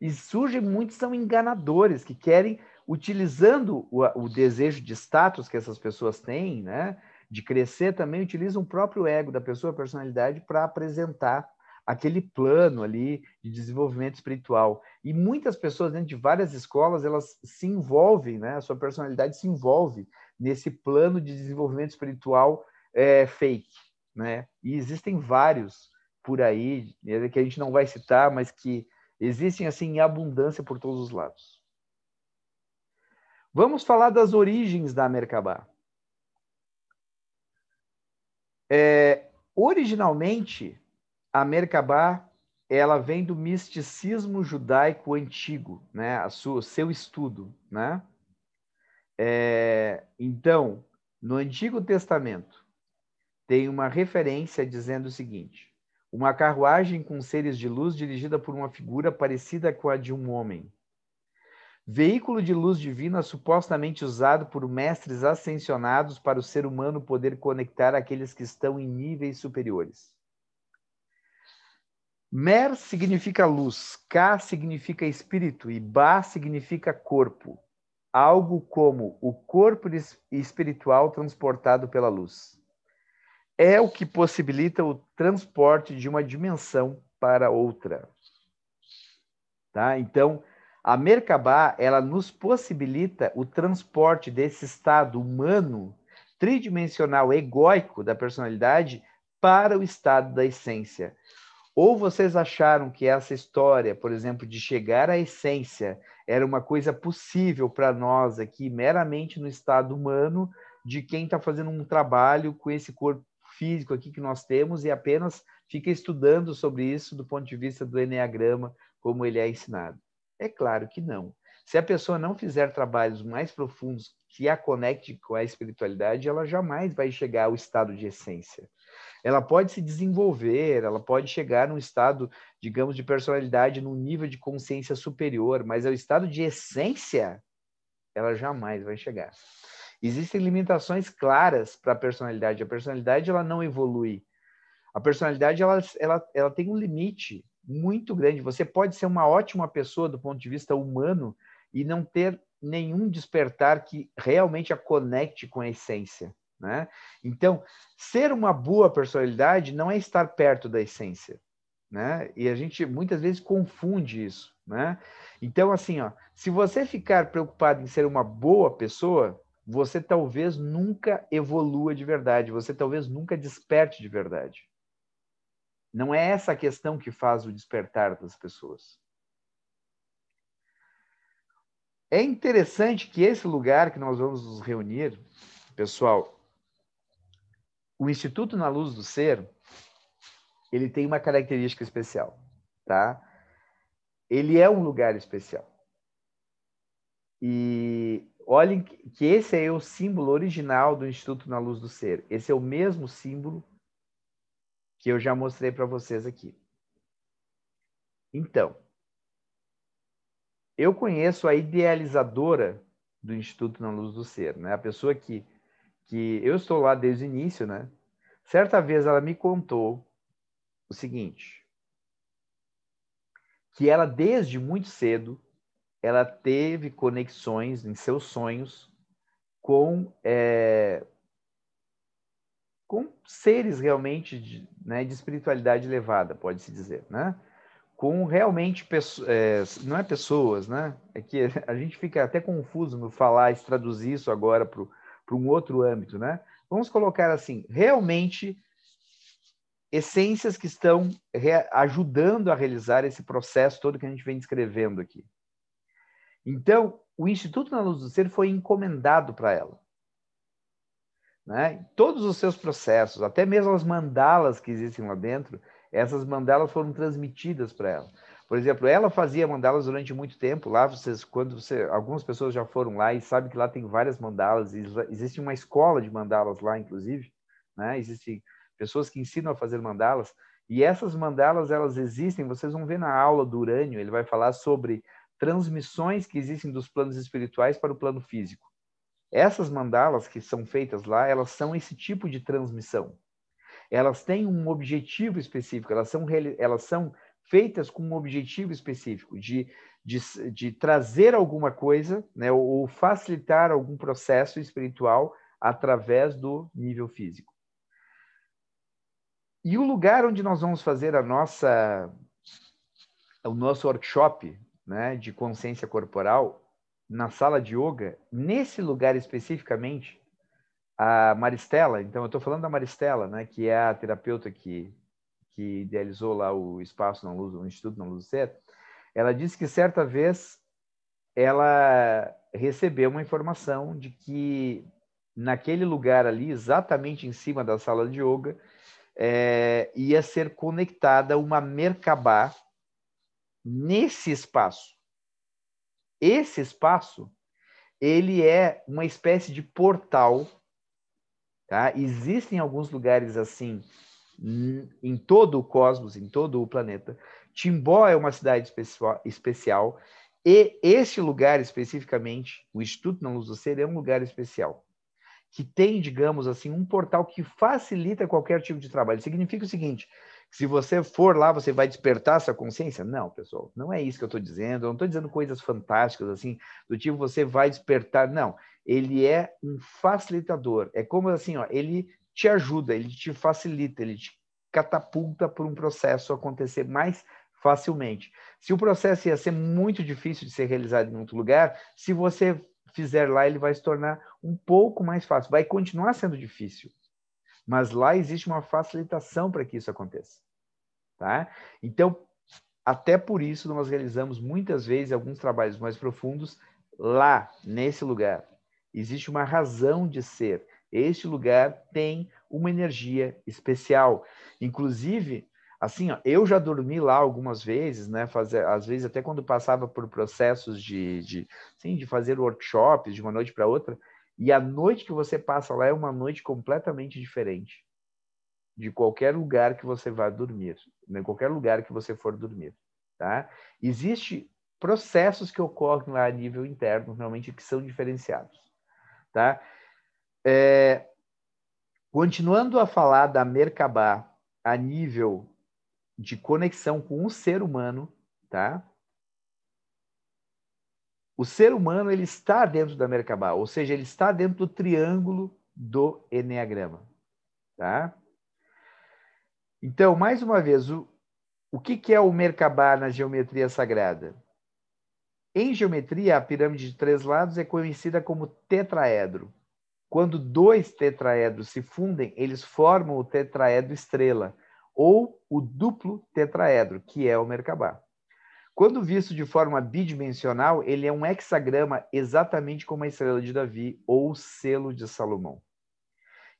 E surgem muitos são enganadores que querem utilizando o, o, desejo de status que essas pessoas têm, né, de crescer, também utilizam o próprio ego da pessoa, a personalidade, para apresentar aquele plano ali de desenvolvimento espiritual. E muitas pessoas dentro de várias escolas, elas se envolvem, né, a sua personalidade se envolve nesse plano de desenvolvimento espiritual é, fake, né? E existem vários por aí, que a gente não vai citar, mas que existem assim em abundância por todos os lados. Vamos falar das origens da Merkabah. É, originalmente, a Merkabah ela vem do misticismo judaico antigo, né? A sua, seu estudo, né? É, então, no Antigo Testamento tem uma referência dizendo o seguinte: uma carruagem com seres de luz dirigida por uma figura parecida com a de um homem veículo de luz divina supostamente usado por mestres ascensionados para o ser humano poder conectar aqueles que estão em níveis superiores. Mer significa luz, Ka significa espírito e Ba significa corpo, algo como o corpo espiritual transportado pela luz. É o que possibilita o transporte de uma dimensão para outra. Tá? Então, a Merkabah, ela nos possibilita o transporte desse estado humano, tridimensional, egóico da personalidade para o estado da essência. Ou vocês acharam que essa história, por exemplo, de chegar à essência, era uma coisa possível para nós aqui, meramente no estado humano, de quem está fazendo um trabalho com esse corpo físico aqui que nós temos e apenas fica estudando sobre isso do ponto de vista do Enneagrama, como ele é ensinado? É claro que não. Se a pessoa não fizer trabalhos mais profundos que a conecte com a espiritualidade, ela jamais vai chegar ao estado de essência. Ela pode se desenvolver, ela pode chegar num estado, digamos, de personalidade, num nível de consciência superior, mas ao estado de essência, ela jamais vai chegar. Existem limitações claras para a personalidade. A personalidade ela não evolui. A personalidade ela, ela, ela tem um limite muito grande. Você pode ser uma ótima pessoa do ponto de vista humano e não ter nenhum despertar que realmente a conecte com a essência. Né? Então, ser uma boa personalidade não é estar perto da essência. Né? E a gente muitas vezes confunde isso. Né? Então, assim, ó, se você ficar preocupado em ser uma boa pessoa, você talvez nunca evolua de verdade, você talvez nunca desperte de verdade. Não é essa a questão que faz o despertar das pessoas. É interessante que esse lugar que nós vamos nos reunir, pessoal, o Instituto na Luz do Ser, ele tem uma característica especial, tá? Ele é um lugar especial. E olhem que esse é o símbolo original do Instituto na Luz do Ser. Esse é o mesmo símbolo que eu já mostrei para vocês aqui. Então, eu conheço a idealizadora do Instituto na Luz do Ser, né? A pessoa que que eu estou lá desde o início, né? Certa vez ela me contou o seguinte, que ela desde muito cedo ela teve conexões em seus sonhos com é, com seres realmente de, né, de espiritualidade elevada, pode-se dizer, né? Com realmente, é, não é pessoas, né? É que [LAUGHS] a gente fica até confuso no falar e traduzir isso agora para um outro âmbito, né? vamos colocar assim, realmente essências que estão ajudando a realizar esse processo todo que a gente vem descrevendo aqui. Então, o Instituto na Luz do Ser foi encomendado para ela. Né? Todos os seus processos, até mesmo as mandalas que existem lá dentro, essas mandalas foram transmitidas para ela. Por exemplo, ela fazia mandalas durante muito tempo. Lá, vocês, quando você, algumas pessoas já foram lá e sabem que lá tem várias mandalas. Existe uma escola de mandalas lá, inclusive. Né? Existem pessoas que ensinam a fazer mandalas. E essas mandalas, elas existem, vocês vão ver na aula do Urânio, ele vai falar sobre transmissões que existem dos planos espirituais para o plano físico. Essas mandalas que são feitas lá, elas são esse tipo de transmissão. Elas têm um objetivo específico, elas são, elas são feitas com um objetivo específico de, de, de trazer alguma coisa, né, ou facilitar algum processo espiritual através do nível físico. E o lugar onde nós vamos fazer a nossa, o nosso workshop né, de consciência corporal, na sala de yoga, nesse lugar especificamente, a Maristela, então eu estou falando da Maristela, né, que é a terapeuta que, que idealizou lá o espaço na luz, o Instituto na Luz do Ser, ela disse que certa vez ela recebeu uma informação de que naquele lugar ali, exatamente em cima da sala de yoga, é, ia ser conectada uma Merkabah nesse espaço. Esse espaço, ele é uma espécie de portal, tá? Existem alguns lugares assim em todo o cosmos, em todo o planeta. Timbó é uma cidade especial e esse lugar especificamente, o Instituto na Luz do Ser, é um lugar especial que tem, digamos assim, um portal que facilita qualquer tipo de trabalho. Significa o seguinte: se você for lá, você vai despertar essa consciência? Não, pessoal, não é isso que eu estou dizendo. Eu não estou dizendo coisas fantásticas assim, do tipo você vai despertar. Não, ele é um facilitador. É como assim, ó, ele te ajuda, ele te facilita, ele te catapulta para um processo acontecer mais facilmente. Se o processo ia ser muito difícil de ser realizado em outro lugar, se você fizer lá, ele vai se tornar um pouco mais fácil. Vai continuar sendo difícil, mas lá existe uma facilitação para que isso aconteça. Tá? Então, até por isso, nós realizamos muitas vezes alguns trabalhos mais profundos lá, nesse lugar. Existe uma razão de ser. Este lugar tem uma energia especial. Inclusive, assim, ó, eu já dormi lá algumas vezes, né? Fazer, às vezes até quando passava por processos de, de, sim, de fazer workshops de uma noite para outra, e a noite que você passa lá é uma noite completamente diferente de qualquer lugar que você vá dormir, em né? qualquer lugar que você for dormir, tá? Existe processos que ocorrem lá a nível interno, realmente que são diferenciados, tá? É, continuando a falar da Merkabah a nível de conexão com o ser humano, tá? O ser humano ele está dentro da Merkabah, ou seja, ele está dentro do triângulo do Enneagrama, tá? Então, mais uma vez, o, o que, que é o Merkabah na geometria sagrada? Em geometria, a pirâmide de três lados é conhecida como tetraedro. Quando dois tetraedros se fundem, eles formam o tetraedro estrela, ou o duplo tetraedro, que é o Merkabah. Quando visto de forma bidimensional, ele é um hexagrama exatamente como a estrela de Davi ou o selo de Salomão.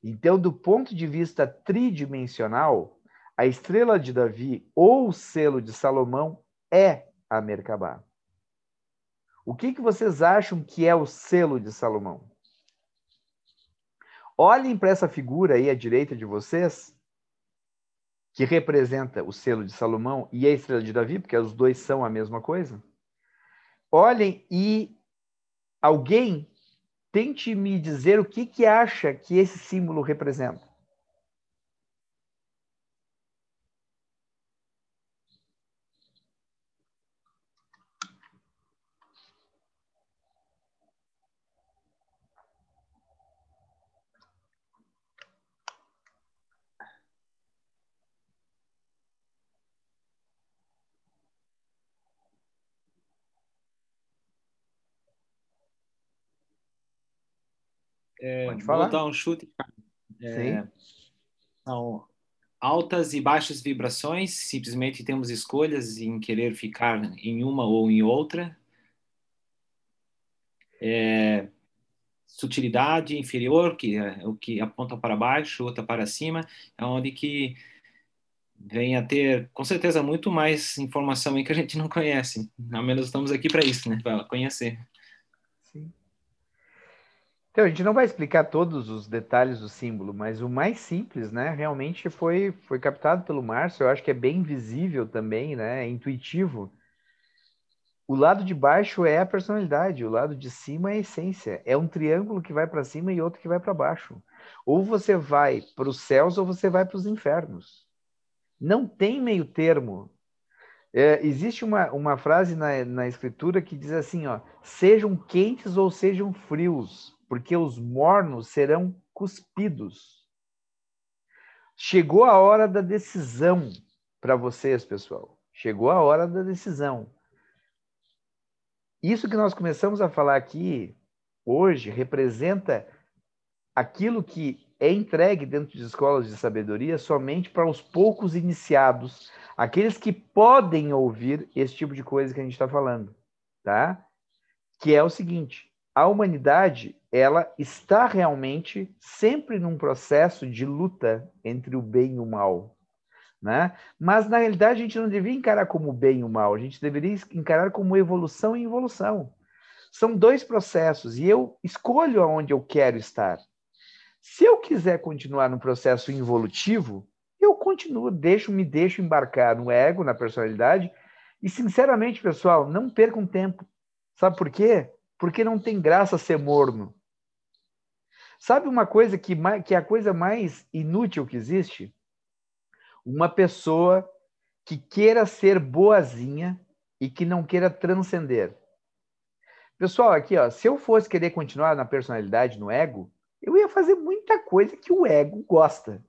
Então, do ponto de vista tridimensional, a estrela de Davi ou o selo de Salomão é a Merkabah. O que, que vocês acham que é o selo de Salomão? Olhem para essa figura aí à direita de vocês que representa o selo de Salomão e a estrela de Davi, porque os dois são a mesma coisa. Olhem e alguém tente me dizer o que, que acha que esse símbolo representa. É, Pode falar. Vou dar um chute, É, são altas e baixas vibrações, simplesmente temos escolhas em querer ficar em uma ou em outra. É, sutilidade inferior, que é o que aponta para baixo, outra para cima, é onde que vem a ter, com certeza, muito mais informação que a gente não conhece. Ao menos estamos aqui para isso, né? Para conhecer. Então, a gente não vai explicar todos os detalhes do símbolo, mas o mais simples, né, realmente foi, foi captado pelo Márcio. Eu acho que é bem visível também, né, é intuitivo. O lado de baixo é a personalidade, o lado de cima é a essência. É um triângulo que vai para cima e outro que vai para baixo. Ou você vai para os céus ou você vai para os infernos. Não tem meio termo. É, existe uma, uma frase na, na escritura que diz assim: ó, sejam quentes ou sejam frios porque os mornos serão cuspidos. Chegou a hora da decisão para vocês, pessoal. Chegou a hora da decisão. Isso que nós começamos a falar aqui hoje representa aquilo que é entregue dentro de escolas de sabedoria somente para os poucos iniciados, aqueles que podem ouvir esse tipo de coisa que a gente está falando, tá? Que é o seguinte: a humanidade ela está realmente sempre num processo de luta entre o bem e o mal. Né? Mas, na realidade, a gente não deveria encarar como bem e o mal, a gente deveria encarar como evolução e involução. São dois processos e eu escolho aonde eu quero estar. Se eu quiser continuar no processo involutivo, eu continuo, deixo, me deixo embarcar no ego, na personalidade, e sinceramente, pessoal, não percam tempo. Sabe por quê? Porque não tem graça ser morno. Sabe uma coisa que, que é a coisa mais inútil que existe? Uma pessoa que queira ser boazinha e que não queira transcender. Pessoal, aqui, ó, se eu fosse querer continuar na personalidade, no ego, eu ia fazer muita coisa que o ego gosta.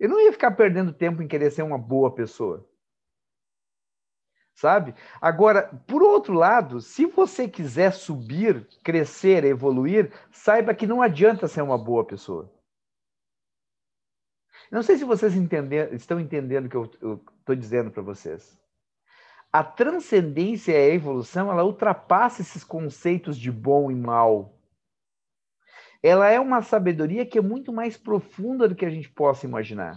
Eu não ia ficar perdendo tempo em querer ser uma boa pessoa sabe? Agora, por outro lado, se você quiser subir, crescer, evoluir, saiba que não adianta ser uma boa pessoa. Não sei se vocês entender, estão entendendo o que eu estou dizendo para vocês. A transcendência e a evolução, ela ultrapassa esses conceitos de bom e mal. Ela é uma sabedoria que é muito mais profunda do que a gente possa imaginar.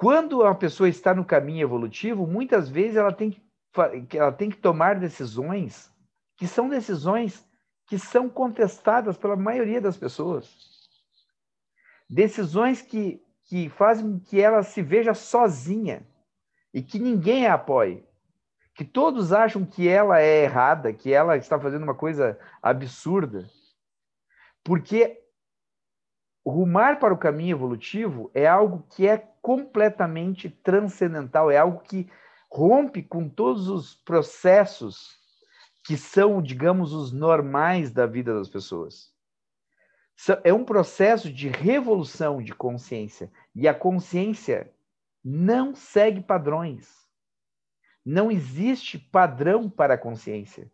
Quando a pessoa está no caminho evolutivo, muitas vezes ela tem que, ela tem que tomar decisões que são decisões que são contestadas pela maioria das pessoas. Decisões que, que fazem que ela se veja sozinha e que ninguém a apoie. Que todos acham que ela é errada, que ela está fazendo uma coisa absurda. Porque rumar para o caminho evolutivo é algo que é completamente transcendental, é algo que rompe com todos os processos que são, digamos, os normais da vida das pessoas. É um processo de revolução de consciência. E a consciência não segue padrões. Não existe padrão para a consciência.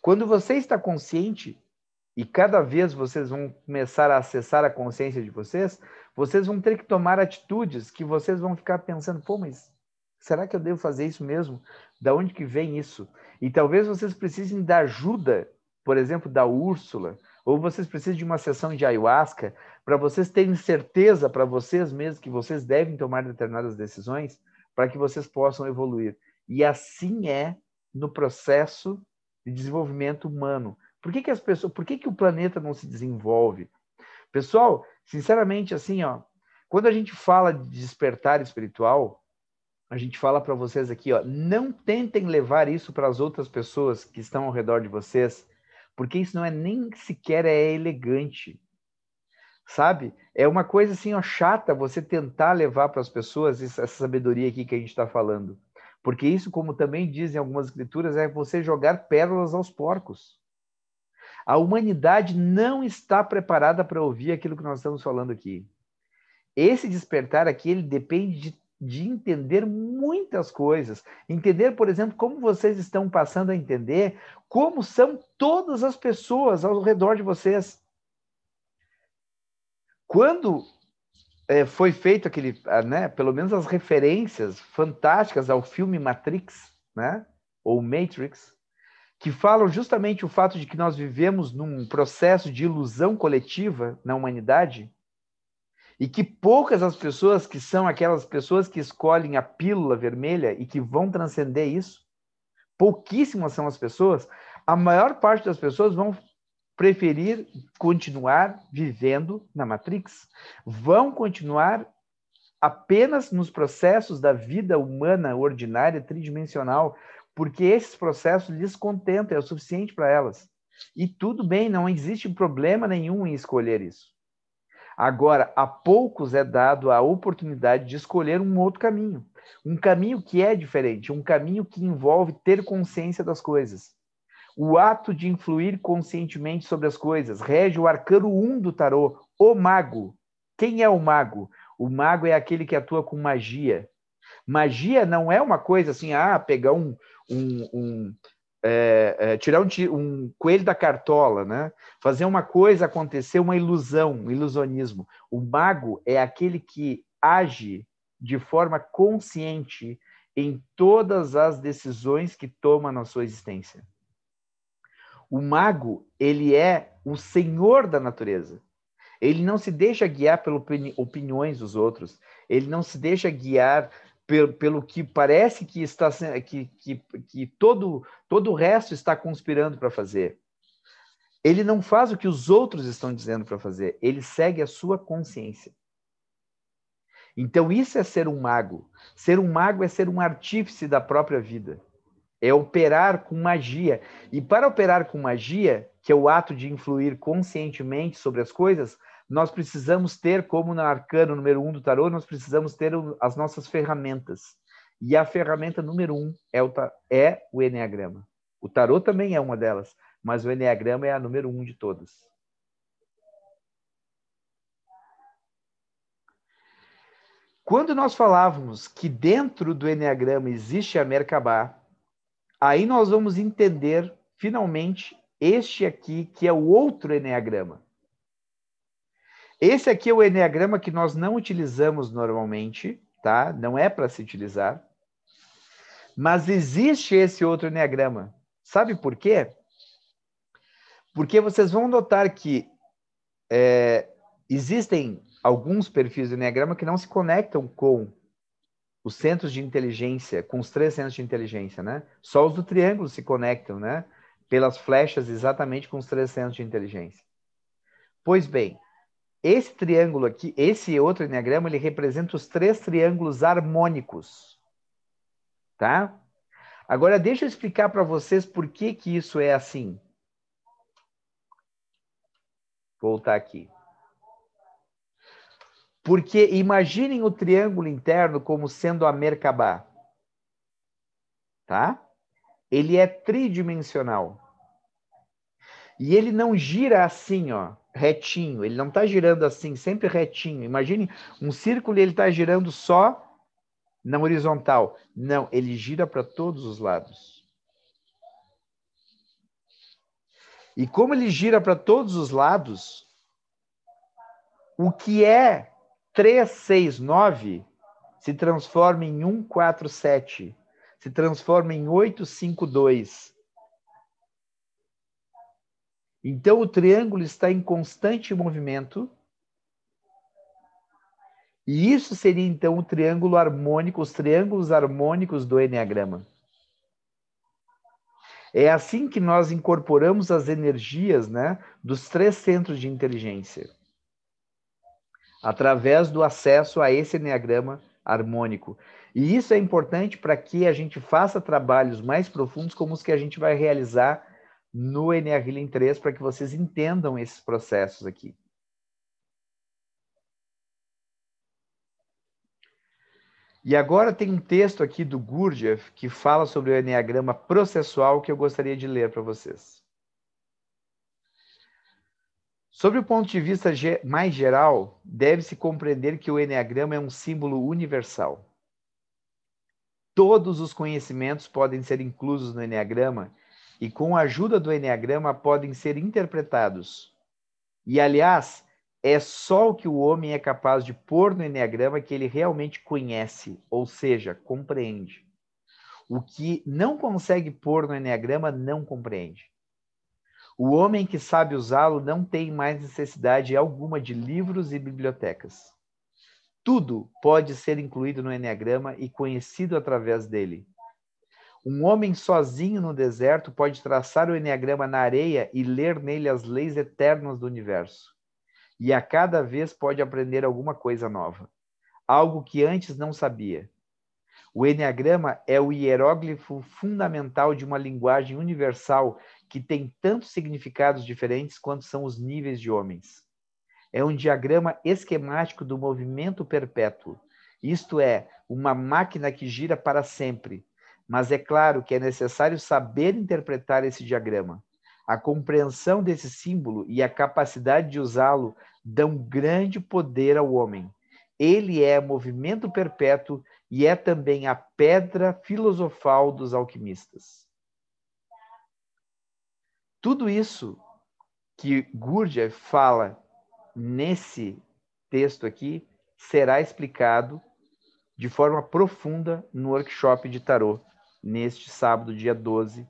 Quando você está consciente, e cada vez vocês vão começar a acessar a consciência de vocês, vocês vão ter que tomar atitudes que vocês vão ficar pensando, pô, mas será que eu devo fazer isso mesmo? Da onde que vem isso? E talvez vocês precisem da ajuda, por exemplo, da Úrsula, ou vocês precisem de uma sessão de ayahuasca para vocês terem certeza para vocês mesmos que vocês devem tomar determinadas decisões para que vocês possam evoluir. E assim é no processo de desenvolvimento humano. Por que, que as pessoas, por que, que o planeta não se desenvolve? Pessoal, sinceramente, assim, ó, quando a gente fala de despertar espiritual, a gente fala para vocês aqui, ó, não tentem levar isso para as outras pessoas que estão ao redor de vocês, porque isso não é nem sequer é elegante. Sabe? É uma coisa assim, ó, chata você tentar levar para as pessoas essa sabedoria aqui que a gente está falando. Porque isso, como também dizem algumas escrituras, é você jogar pérolas aos porcos. A humanidade não está preparada para ouvir aquilo que nós estamos falando aqui. Esse despertar aqui, ele depende de, de entender muitas coisas. Entender, por exemplo, como vocês estão passando a entender como são todas as pessoas ao redor de vocês. Quando é, foi feito aquele, ah, né, pelo menos as referências fantásticas ao filme Matrix, né, ou Matrix, que falam justamente o fato de que nós vivemos num processo de ilusão coletiva na humanidade e que poucas as pessoas que são aquelas pessoas que escolhem a pílula vermelha e que vão transcender isso, pouquíssimas são as pessoas, a maior parte das pessoas vão preferir continuar vivendo na Matrix, vão continuar apenas nos processos da vida humana ordinária, tridimensional, porque esses processos lhes contentam, é o suficiente para elas. E tudo bem, não existe problema nenhum em escolher isso. Agora, a poucos é dado a oportunidade de escolher um outro caminho, um caminho que é diferente, um caminho que envolve ter consciência das coisas. O ato de influir conscientemente sobre as coisas rege o arcano 1 do tarô, o mago. Quem é o mago? O mago é aquele que atua com magia. Magia não é uma coisa assim, ah, pegar um, um, um é, é, tirar um, um, coelho da cartola, né? Fazer uma coisa acontecer, uma ilusão, um ilusionismo. O mago é aquele que age de forma consciente em todas as decisões que toma na sua existência. O mago, ele é o senhor da natureza. Ele não se deixa guiar pelas opiniões dos outros. Ele não se deixa guiar pelo, pelo que parece que está que, que, que todo todo o resto está conspirando para fazer. Ele não faz o que os outros estão dizendo para fazer. Ele segue a sua consciência. Então isso é ser um mago. Ser um mago é ser um artífice da própria vida é operar com magia. E para operar com magia, que é o ato de influir conscientemente sobre as coisas, nós precisamos ter, como no arcano número um do tarô, nós precisamos ter as nossas ferramentas. E a ferramenta número um é o, é o Enneagrama. O tarô também é uma delas, mas o Enneagrama é a número um de todas. Quando nós falávamos que dentro do Enneagrama existe a Merkabah, Aí nós vamos entender, finalmente, este aqui, que é o outro Enneagrama. Esse aqui é o Enneagrama que nós não utilizamos normalmente, tá? Não é para se utilizar. Mas existe esse outro Enneagrama. Sabe por quê? Porque vocês vão notar que é, existem alguns perfis do Enneagrama que não se conectam com os centros de inteligência, com os três centros de inteligência, né? Só os do triângulo se conectam, né? Pelas flechas exatamente com os três centros de inteligência. Pois bem, esse triângulo aqui, esse outro enneagrama, ele representa os três triângulos harmônicos, tá? Agora deixa eu explicar para vocês por que que isso é assim. Voltar aqui. Porque imaginem o triângulo interno como sendo a Merkabah. Tá? Ele é tridimensional. E ele não gira assim, ó, retinho. Ele não está girando assim, sempre retinho. Imagine um círculo e ele está girando só na horizontal. Não, ele gira para todos os lados. E como ele gira para todos os lados, o que é 369 se transforma em 147, se transforma em 852. Então o triângulo está em constante movimento. E isso seria então o triângulo harmônico, os triângulos harmônicos do Enneagrama. É assim que nós incorporamos as energias né, dos três centros de inteligência através do acesso a esse enneagrama harmônico. E isso é importante para que a gente faça trabalhos mais profundos como os que a gente vai realizar no Enneagram 3 para que vocês entendam esses processos aqui. E agora tem um texto aqui do Gurdjieff que fala sobre o Enneagrama processual que eu gostaria de ler para vocês. Sobre o ponto de vista mais geral, deve-se compreender que o Enneagrama é um símbolo universal. Todos os conhecimentos podem ser inclusos no Enneagrama e, com a ajuda do Enneagrama, podem ser interpretados. E, aliás, é só o que o homem é capaz de pôr no Enneagrama que ele realmente conhece, ou seja, compreende. O que não consegue pôr no Enneagrama não compreende. O homem que sabe usá-lo não tem mais necessidade alguma de livros e bibliotecas. Tudo pode ser incluído no Enneagrama e conhecido através dele. Um homem sozinho no deserto pode traçar o Enneagrama na areia e ler nele as leis eternas do universo e a cada vez pode aprender alguma coisa nova, algo que antes não sabia. O Enneagrama é o hieróglifo fundamental de uma linguagem universal que tem tantos significados diferentes quanto são os níveis de homens. É um diagrama esquemático do movimento perpétuo, isto é, uma máquina que gira para sempre. Mas é claro que é necessário saber interpretar esse diagrama. A compreensão desse símbolo e a capacidade de usá-lo dão grande poder ao homem. Ele é movimento perpétuo e é também a pedra filosofal dos alquimistas. Tudo isso que Gurdjieff fala nesse texto aqui será explicado de forma profunda no workshop de tarô neste sábado, dia 12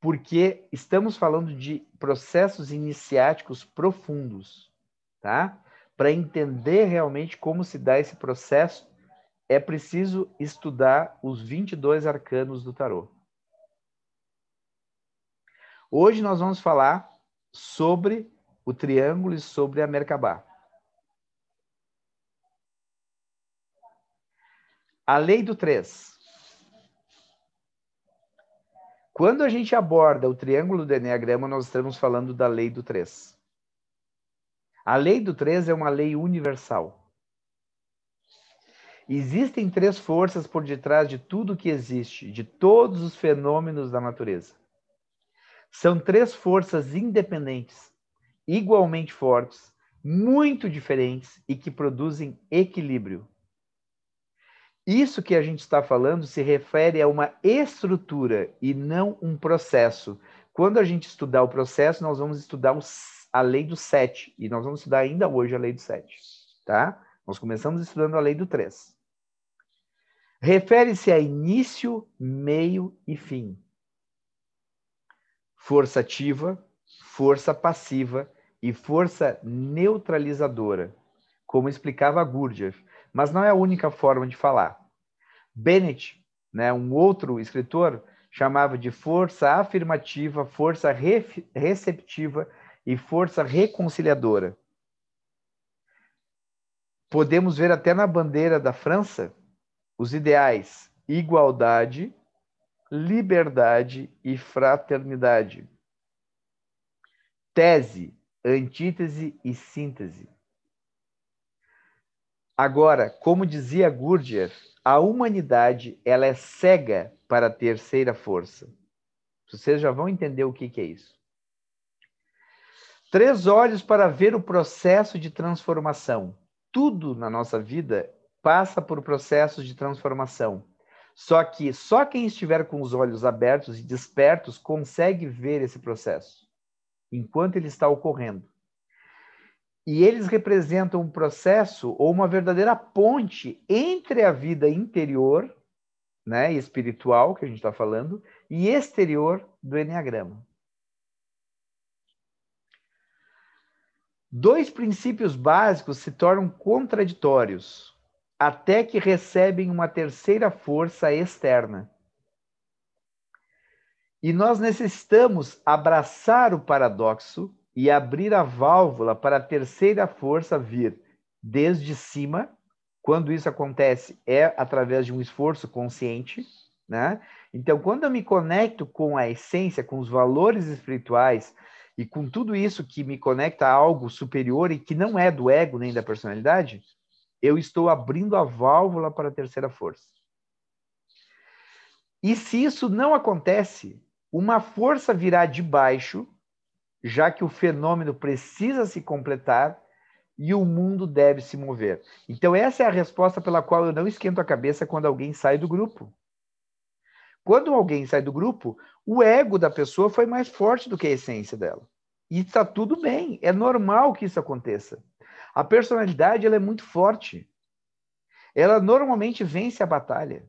porque estamos falando de processos iniciáticos profundos, tá? Para entender realmente como se dá esse processo, é preciso estudar os 22 arcanos do tarô. Hoje nós vamos falar sobre o triângulo e sobre a Merkabah. A lei do 3. Quando a gente aborda o triângulo do Enneagrama, nós estamos falando da lei do 3. A lei do 3 é uma lei universal. Existem três forças por detrás de tudo que existe, de todos os fenômenos da natureza. São três forças independentes, igualmente fortes, muito diferentes e que produzem equilíbrio. Isso que a gente está falando se refere a uma estrutura e não um processo. Quando a gente estudar o processo, nós vamos estudar a lei do 7, e nós vamos estudar ainda hoje a lei do 7, tá? Nós começamos estudando a lei do 3. Refere-se a início, meio e fim. Força ativa, força passiva e força neutralizadora, como explicava Gurdjieff mas não é a única forma de falar. Bennett, né, um outro escritor, chamava de força afirmativa, força re receptiva e força reconciliadora. Podemos ver até na bandeira da França os ideais igualdade, liberdade e fraternidade. Tese, antítese e síntese. Agora, como dizia Gurdjieff, a humanidade ela é cega para a terceira força. Vocês já vão entender o que, que é isso. Três olhos para ver o processo de transformação. Tudo na nossa vida passa por processos de transformação. Só que só quem estiver com os olhos abertos e despertos consegue ver esse processo enquanto ele está ocorrendo. E eles representam um processo ou uma verdadeira ponte entre a vida interior, né, espiritual, que a gente está falando, e exterior do Enneagrama. Dois princípios básicos se tornam contraditórios, até que recebem uma terceira força externa. E nós necessitamos abraçar o paradoxo e abrir a válvula para a terceira força vir desde cima. Quando isso acontece, é através de um esforço consciente, né? Então, quando eu me conecto com a essência, com os valores espirituais e com tudo isso que me conecta a algo superior e que não é do ego nem da personalidade, eu estou abrindo a válvula para a terceira força. E se isso não acontece, uma força virá de baixo já que o fenômeno precisa se completar e o mundo deve se mover. Então, essa é a resposta pela qual eu não esquento a cabeça quando alguém sai do grupo. Quando alguém sai do grupo, o ego da pessoa foi mais forte do que a essência dela. E está tudo bem, é normal que isso aconteça. A personalidade ela é muito forte. Ela normalmente vence a batalha.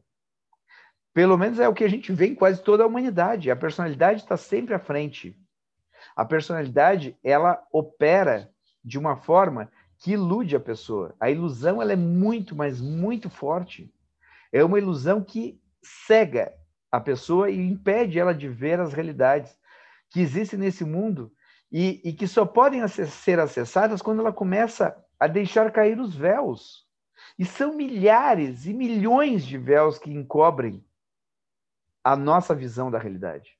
Pelo menos é o que a gente vê em quase toda a humanidade. A personalidade está sempre à frente. A personalidade ela opera de uma forma que ilude a pessoa. A ilusão ela é muito, mas muito forte. É uma ilusão que cega a pessoa e impede ela de ver as realidades que existem nesse mundo e, e que só podem ser acessadas quando ela começa a deixar cair os véus. E são milhares e milhões de véus que encobrem a nossa visão da realidade.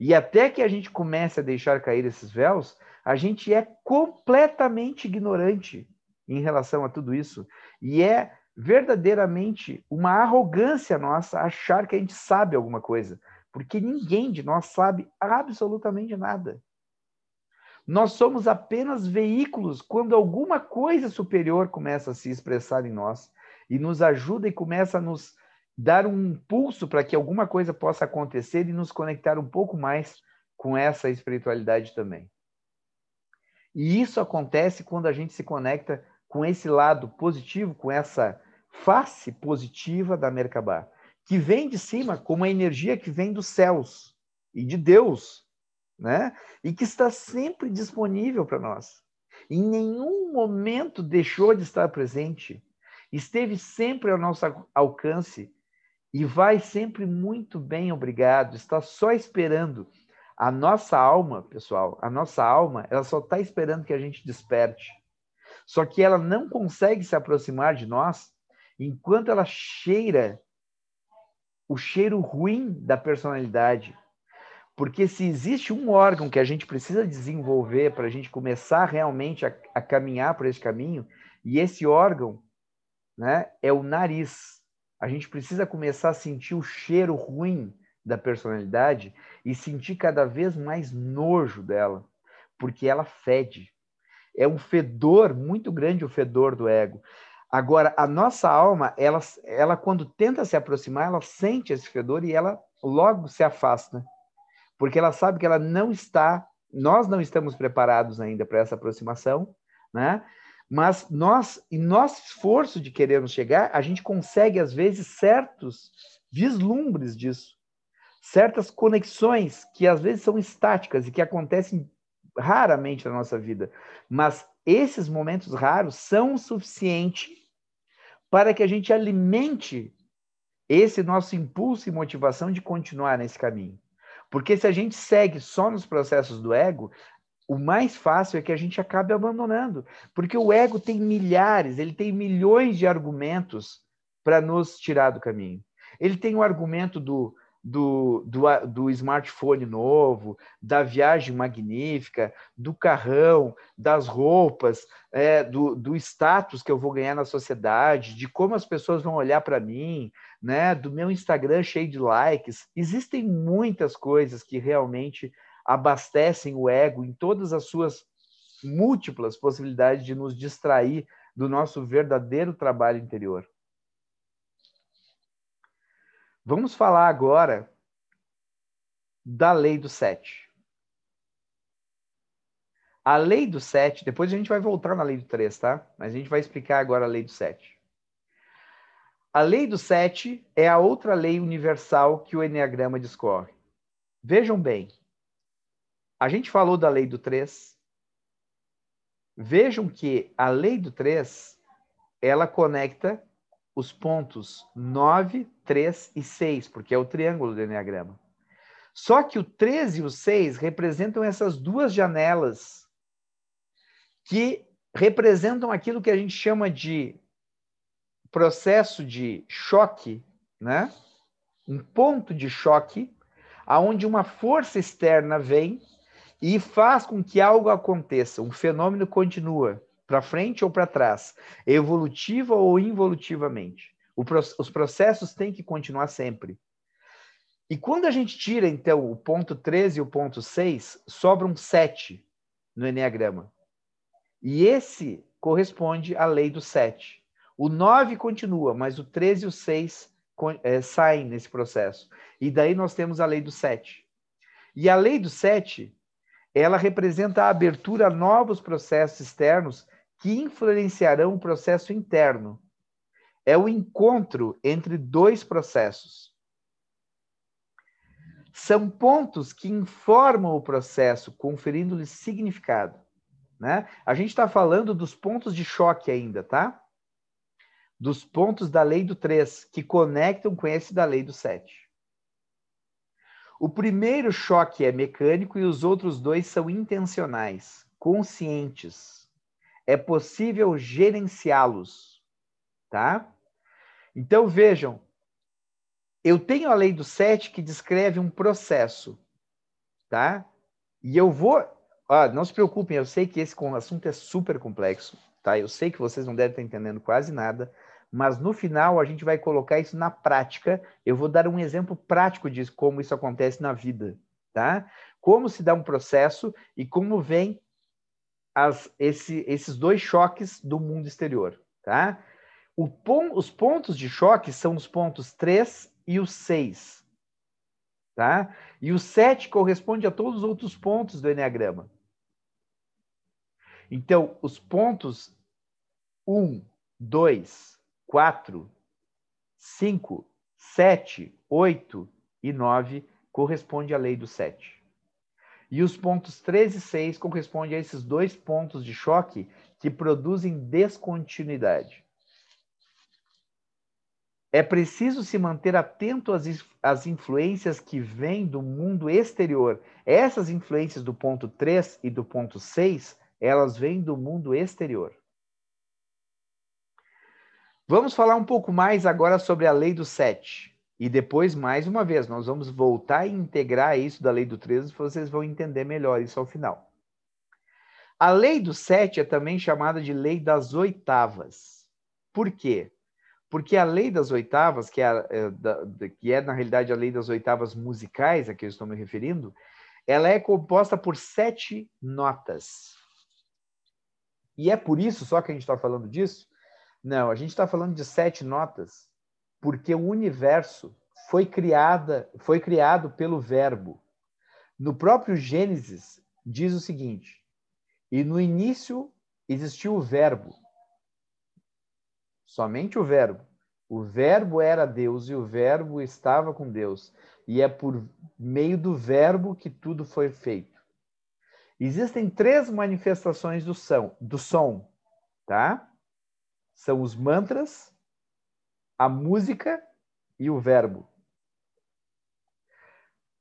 E até que a gente comece a deixar cair esses véus, a gente é completamente ignorante em relação a tudo isso. E é verdadeiramente uma arrogância nossa achar que a gente sabe alguma coisa, porque ninguém de nós sabe absolutamente nada. Nós somos apenas veículos quando alguma coisa superior começa a se expressar em nós e nos ajuda e começa a nos dar um impulso para que alguma coisa possa acontecer e nos conectar um pouco mais com essa espiritualidade também. E isso acontece quando a gente se conecta com esse lado positivo, com essa face positiva da Merkabah, que vem de cima como a energia que vem dos céus e de Deus, né? E que está sempre disponível para nós. Em nenhum momento deixou de estar presente, esteve sempre ao nosso alcance e vai sempre muito bem, obrigado. Está só esperando a nossa alma, pessoal, a nossa alma, ela só está esperando que a gente desperte. Só que ela não consegue se aproximar de nós enquanto ela cheira o cheiro ruim da personalidade. Porque se existe um órgão que a gente precisa desenvolver para a gente começar realmente a, a caminhar por esse caminho, e esse órgão né, é o nariz. A gente precisa começar a sentir o cheiro ruim da personalidade e sentir cada vez mais nojo dela, porque ela fede. É um fedor muito grande o fedor do ego. Agora, a nossa alma, ela, ela quando tenta se aproximar, ela sente esse fedor e ela logo se afasta, porque ela sabe que ela não está, nós não estamos preparados ainda para essa aproximação, né? Mas nós, em nosso esforço de querermos chegar, a gente consegue às vezes certos vislumbres disso certas conexões que às vezes são estáticas e que acontecem raramente na nossa vida, mas esses momentos raros são o suficiente para que a gente alimente esse nosso impulso e motivação de continuar nesse caminho. Porque se a gente segue só nos processos do ego, o mais fácil é que a gente acabe abandonando, porque o ego tem milhares, ele tem milhões de argumentos para nos tirar do caminho. Ele tem o argumento do do, do, do smartphone novo, da viagem magnífica, do carrão, das roupas, é, do, do status que eu vou ganhar na sociedade, de como as pessoas vão olhar para mim, né, do meu Instagram cheio de likes. Existem muitas coisas que realmente abastecem o ego em todas as suas múltiplas possibilidades de nos distrair do nosso verdadeiro trabalho interior. Vamos falar agora da lei do sete. A lei do sete, depois a gente vai voltar na lei do três, tá? Mas a gente vai explicar agora a lei do sete. A lei do sete é a outra lei universal que o Enneagrama discorre. Vejam bem, a gente falou da lei do três. Vejam que a lei do três ela conecta os pontos 9, 3 e 6, porque é o triângulo do Enneagrama. Só que o 13 e o 6 representam essas duas janelas que representam aquilo que a gente chama de processo de choque, né? Um ponto de choque aonde uma força externa vem e faz com que algo aconteça, um fenômeno continua para frente ou para trás, evolutiva ou involutivamente. os processos têm que continuar sempre. E quando a gente tira, então, o ponto 13 e o ponto 6, sobra um 7 no Enneagrama. E esse corresponde à lei do 7. O 9 continua, mas o 13 e o 6 é, saem nesse processo. E daí nós temos a lei do 7. E a lei do 7 ela representa a abertura a novos processos externos que influenciarão o processo interno. É o encontro entre dois processos. São pontos que informam o processo, conferindo-lhe significado. Né? A gente está falando dos pontos de choque ainda, tá? Dos pontos da lei do 3, que conectam com esse da lei do 7. O primeiro choque é mecânico e os outros dois são intencionais, conscientes. É possível gerenciá-los, tá? Então vejam, eu tenho a lei do 7 que descreve um processo, tá? E eu vou, ah, não se preocupem, eu sei que esse assunto é super complexo, tá? Eu sei que vocês não devem estar entendendo quase nada, mas no final a gente vai colocar isso na prática. Eu vou dar um exemplo prático de como isso acontece na vida, tá? Como se dá um processo e como vem as, esse, esses dois choques do mundo exterior, tá? Pon, os pontos de choque são os pontos 3 e o 6, tá? E o 7 corresponde a todos os outros pontos do Enneagrama. Então, os pontos 1, 2, 4, 5, 7, 8 e 9 corresponde à lei do 7. E os pontos 3 e 6 correspondem a esses dois pontos de choque que produzem descontinuidade. É preciso se manter atento às, às influências que vêm do mundo exterior. Essas influências do ponto 3 e do ponto 6, elas vêm do mundo exterior. Vamos falar um pouco mais agora sobre a lei do 7. E depois, mais uma vez, nós vamos voltar e integrar isso da lei do 13, vocês vão entender melhor isso ao final. A lei do 7 é também chamada de lei das oitavas. Por quê? Porque a lei das oitavas, que é, é, que é na realidade a lei das oitavas musicais a que eu estou me referindo, ela é composta por sete notas. E é por isso só que a gente está falando disso, não, a gente está falando de sete notas porque o universo foi criada, foi criado pelo Verbo. No próprio Gênesis diz o seguinte: e no início existiu o Verbo, somente o Verbo. O Verbo era Deus e o Verbo estava com Deus. E é por meio do Verbo que tudo foi feito. Existem três manifestações do som, do som, tá? São os mantras, a música e o verbo.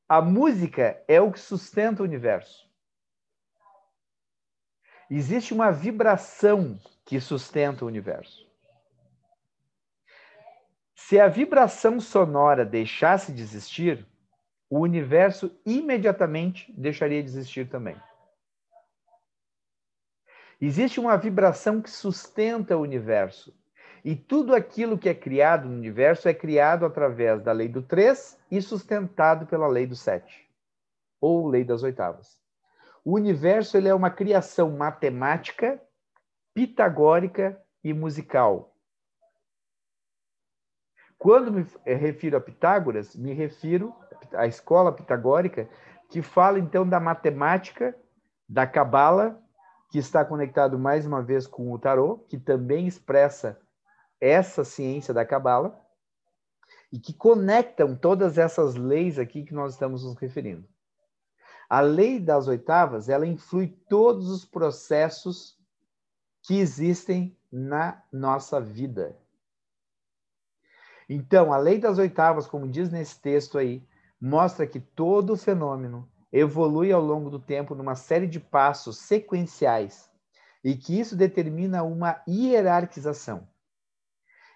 A música é o que sustenta o universo. Existe uma vibração que sustenta o universo. Se a vibração sonora deixasse de existir, o universo imediatamente deixaria de existir também. Existe uma vibração que sustenta o universo. E tudo aquilo que é criado no universo é criado através da lei do 3 e sustentado pela lei do 7, ou lei das oitavas. O universo ele é uma criação matemática, pitagórica e musical. Quando me refiro a Pitágoras, me refiro à escola pitagórica, que fala então da matemática, da cabala que está conectado mais uma vez com o tarô, que também expressa essa ciência da cabala e que conectam todas essas leis aqui que nós estamos nos referindo. A lei das oitavas, ela influi todos os processos que existem na nossa vida. Então, a lei das oitavas, como diz nesse texto aí, mostra que todo fenômeno evolui ao longo do tempo numa série de passos sequenciais e que isso determina uma hierarquização.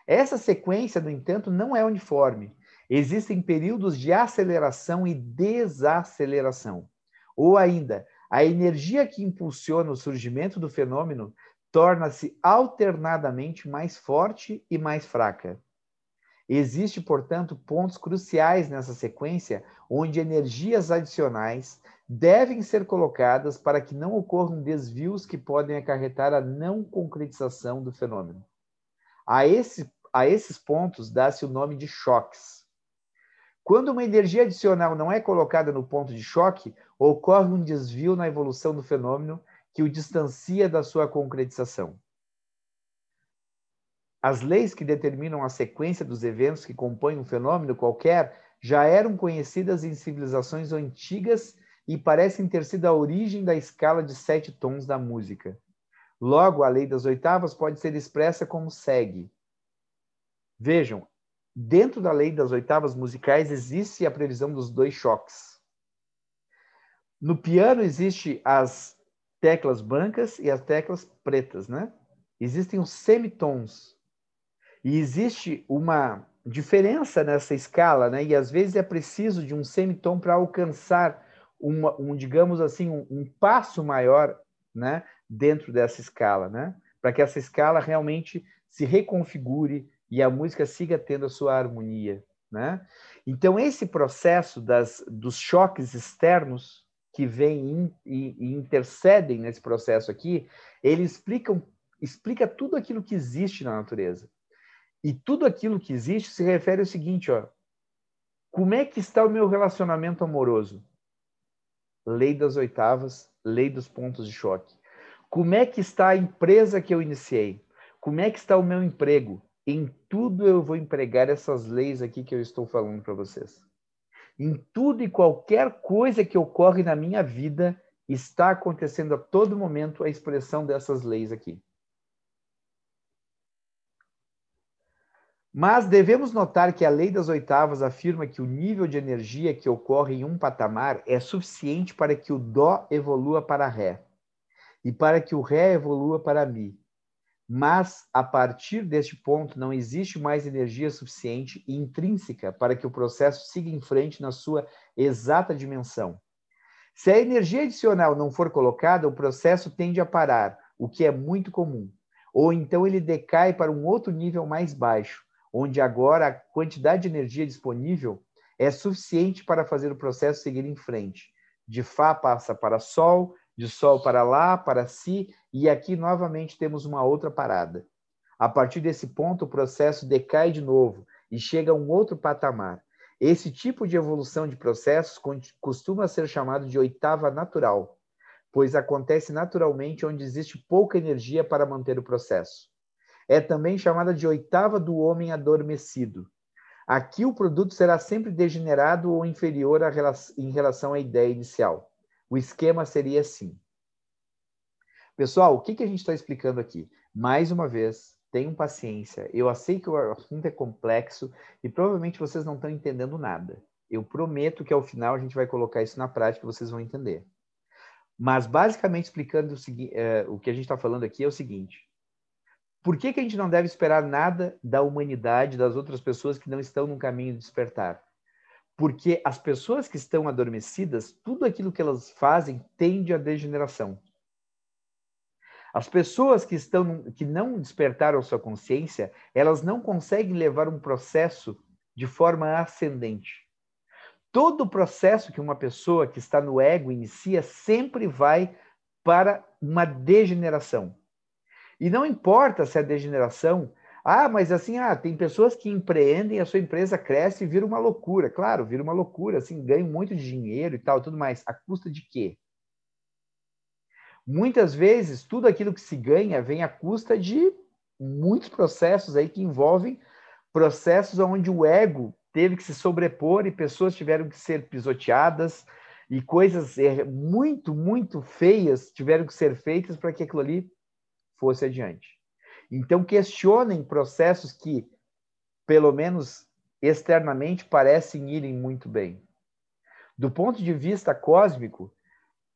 Essa sequência, no entanto, não é uniforme. Existem períodos de aceleração e desaceleração. Ou ainda, a energia que impulsiona o surgimento do fenômeno torna-se alternadamente mais forte e mais fraca. Existe, portanto, pontos cruciais nessa sequência onde energias adicionais devem ser colocadas para que não ocorram desvios que podem acarretar a não concretização do fenômeno. A, esse, a esses pontos dá-se o nome de choques. Quando uma energia adicional não é colocada no ponto de choque, ocorre um desvio na evolução do fenômeno que o distancia da sua concretização. As leis que determinam a sequência dos eventos que compõem um fenômeno qualquer já eram conhecidas em civilizações antigas e parecem ter sido a origem da escala de sete tons da música. Logo, a lei das oitavas pode ser expressa como segue. Vejam, dentro da lei das oitavas musicais existe a previsão dos dois choques. No piano existe as teclas brancas e as teclas pretas, né? Existem os semitons. E existe uma diferença nessa escala, né? E às vezes é preciso de um semitom para alcançar uma, um, digamos assim, um, um, passo maior, né? Dentro dessa escala, né? Para que essa escala realmente se reconfigure e a música siga tendo a sua harmonia, né? Então esse processo das, dos choques externos que vêm e, e intercedem nesse processo aqui, ele explicam, explica tudo aquilo que existe na natureza. E tudo aquilo que existe se refere ao seguinte, ó. Como é que está o meu relacionamento amoroso? Lei das oitavas, lei dos pontos de choque. Como é que está a empresa que eu iniciei? Como é que está o meu emprego? Em tudo eu vou empregar essas leis aqui que eu estou falando para vocês. Em tudo e qualquer coisa que ocorre na minha vida, está acontecendo a todo momento a expressão dessas leis aqui. Mas devemos notar que a lei das oitavas afirma que o nível de energia que ocorre em um patamar é suficiente para que o Dó evolua para Ré e para que o Ré evolua para Mi. Mas, a partir deste ponto, não existe mais energia suficiente e intrínseca para que o processo siga em frente na sua exata dimensão. Se a energia adicional não for colocada, o processo tende a parar, o que é muito comum. Ou então ele decai para um outro nível mais baixo, onde agora a quantidade de energia disponível é suficiente para fazer o processo seguir em frente. De Fá passa para Sol, de Sol para Lá, para Si, e aqui novamente temos uma outra parada. A partir desse ponto, o processo decai de novo e chega a um outro patamar. Esse tipo de evolução de processos costuma ser chamado de oitava natural, pois acontece naturalmente onde existe pouca energia para manter o processo. É também chamada de oitava do homem adormecido. Aqui o produto será sempre degenerado ou inferior em relação à ideia inicial. O esquema seria assim. Pessoal, o que, que a gente está explicando aqui? Mais uma vez, tenham paciência. Eu sei que o assunto é complexo e provavelmente vocês não estão entendendo nada. Eu prometo que ao final a gente vai colocar isso na prática e vocês vão entender. Mas, basicamente, explicando o, uh, o que a gente está falando aqui é o seguinte: por que, que a gente não deve esperar nada da humanidade, das outras pessoas que não estão no caminho de despertar? Porque as pessoas que estão adormecidas, tudo aquilo que elas fazem tende à degeneração. As pessoas que estão que não despertaram sua consciência, elas não conseguem levar um processo de forma ascendente. Todo o processo que uma pessoa que está no ego inicia sempre vai para uma degeneração. E não importa se a degeneração. Ah, mas assim, ah, tem pessoas que empreendem, a sua empresa cresce e vira uma loucura. Claro, vira uma loucura, assim, ganham muito dinheiro e tal, tudo mais. A custa de quê? Muitas vezes, tudo aquilo que se ganha vem à custa de muitos processos aí que envolvem processos onde o ego teve que se sobrepor e pessoas tiveram que ser pisoteadas e coisas é, muito, muito feias tiveram que ser feitas para que aquilo ali fosse adiante. Então, questionem processos que, pelo menos externamente, parecem irem muito bem. Do ponto de vista cósmico,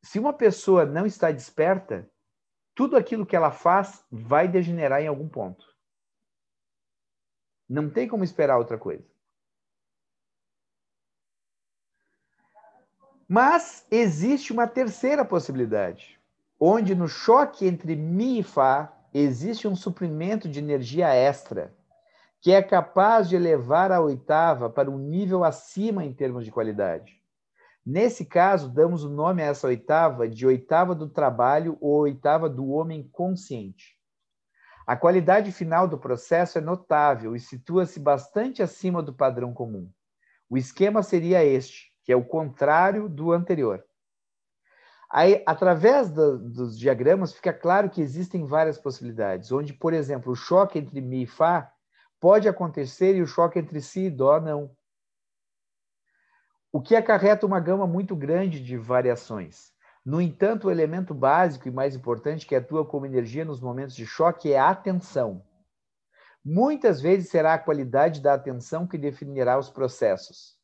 se uma pessoa não está desperta, tudo aquilo que ela faz vai degenerar em algum ponto. Não tem como esperar outra coisa. Mas existe uma terceira possibilidade onde no choque entre Mi e Fá existe um suprimento de energia extra, que é capaz de elevar a oitava para um nível acima em termos de qualidade. Nesse caso, damos o nome a essa oitava de oitava do trabalho ou oitava do homem consciente. A qualidade final do processo é notável e situa-se bastante acima do padrão comum. O esquema seria este, que é o contrário do anterior. Aí, através do, dos diagramas, fica claro que existem várias possibilidades, onde, por exemplo, o choque entre Mi e Fá pode acontecer e o choque entre Si e Dó não. O que acarreta uma gama muito grande de variações. No entanto, o elemento básico e mais importante que atua como energia nos momentos de choque é a atenção. Muitas vezes será a qualidade da atenção que definirá os processos.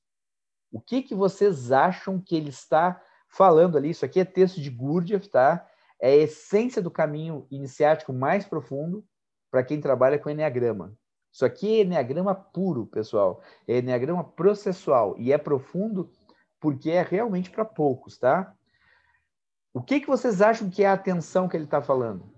O que, que vocês acham que ele está falando ali, isso aqui é texto de Gurdjieff, tá? É a essência do caminho iniciático mais profundo para quem trabalha com Enneagrama. Isso aqui é Enneagrama puro, pessoal. É Enneagrama processual e é profundo porque é realmente para poucos, tá? O que, que vocês acham que é a atenção que ele está falando?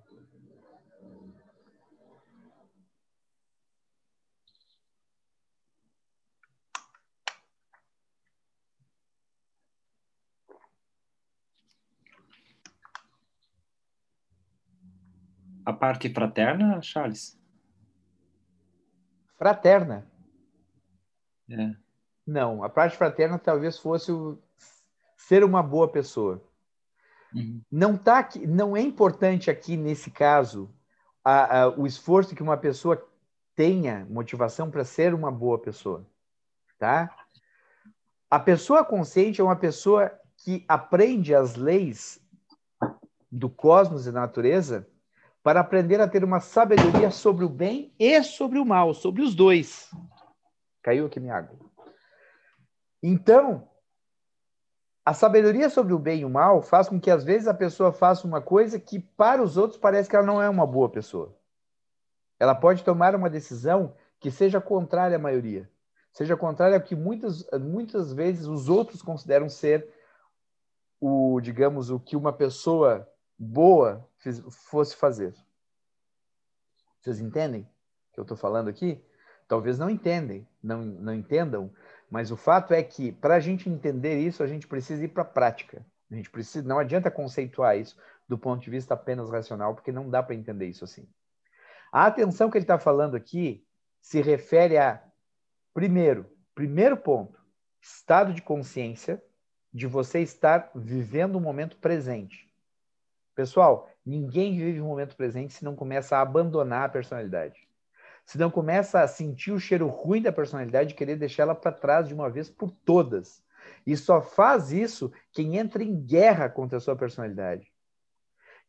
A parte fraterna, Charles? Fraterna? É. Não, a parte fraterna talvez fosse o ser uma boa pessoa. Uhum. Não tá aqui, não é importante aqui nesse caso a, a, o esforço que uma pessoa tenha motivação para ser uma boa pessoa, tá? A pessoa consciente é uma pessoa que aprende as leis do cosmos e da natureza para aprender a ter uma sabedoria sobre o bem e sobre o mal, sobre os dois. Caiu aqui minha água. Então, a sabedoria sobre o bem e o mal faz com que às vezes a pessoa faça uma coisa que para os outros parece que ela não é uma boa pessoa. Ela pode tomar uma decisão que seja contrária à maioria, seja contrária ao que muitas, muitas vezes os outros consideram ser o, digamos, o que uma pessoa boa fosse fazer. Vocês entendem o que eu estou falando aqui? Talvez não entendem, não, não entendam, mas o fato é que para a gente entender isso, a gente precisa ir para a prática. A gente precisa, não adianta conceituar isso do ponto de vista apenas racional, porque não dá para entender isso assim. A atenção que ele está falando aqui se refere a, primeiro, primeiro ponto, estado de consciência de você estar vivendo o momento presente. Pessoal, ninguém vive o momento presente se não começa a abandonar a personalidade. Se não começa a sentir o cheiro ruim da personalidade e querer deixar ela para trás de uma vez por todas. E só faz isso quem entra em guerra contra a sua personalidade.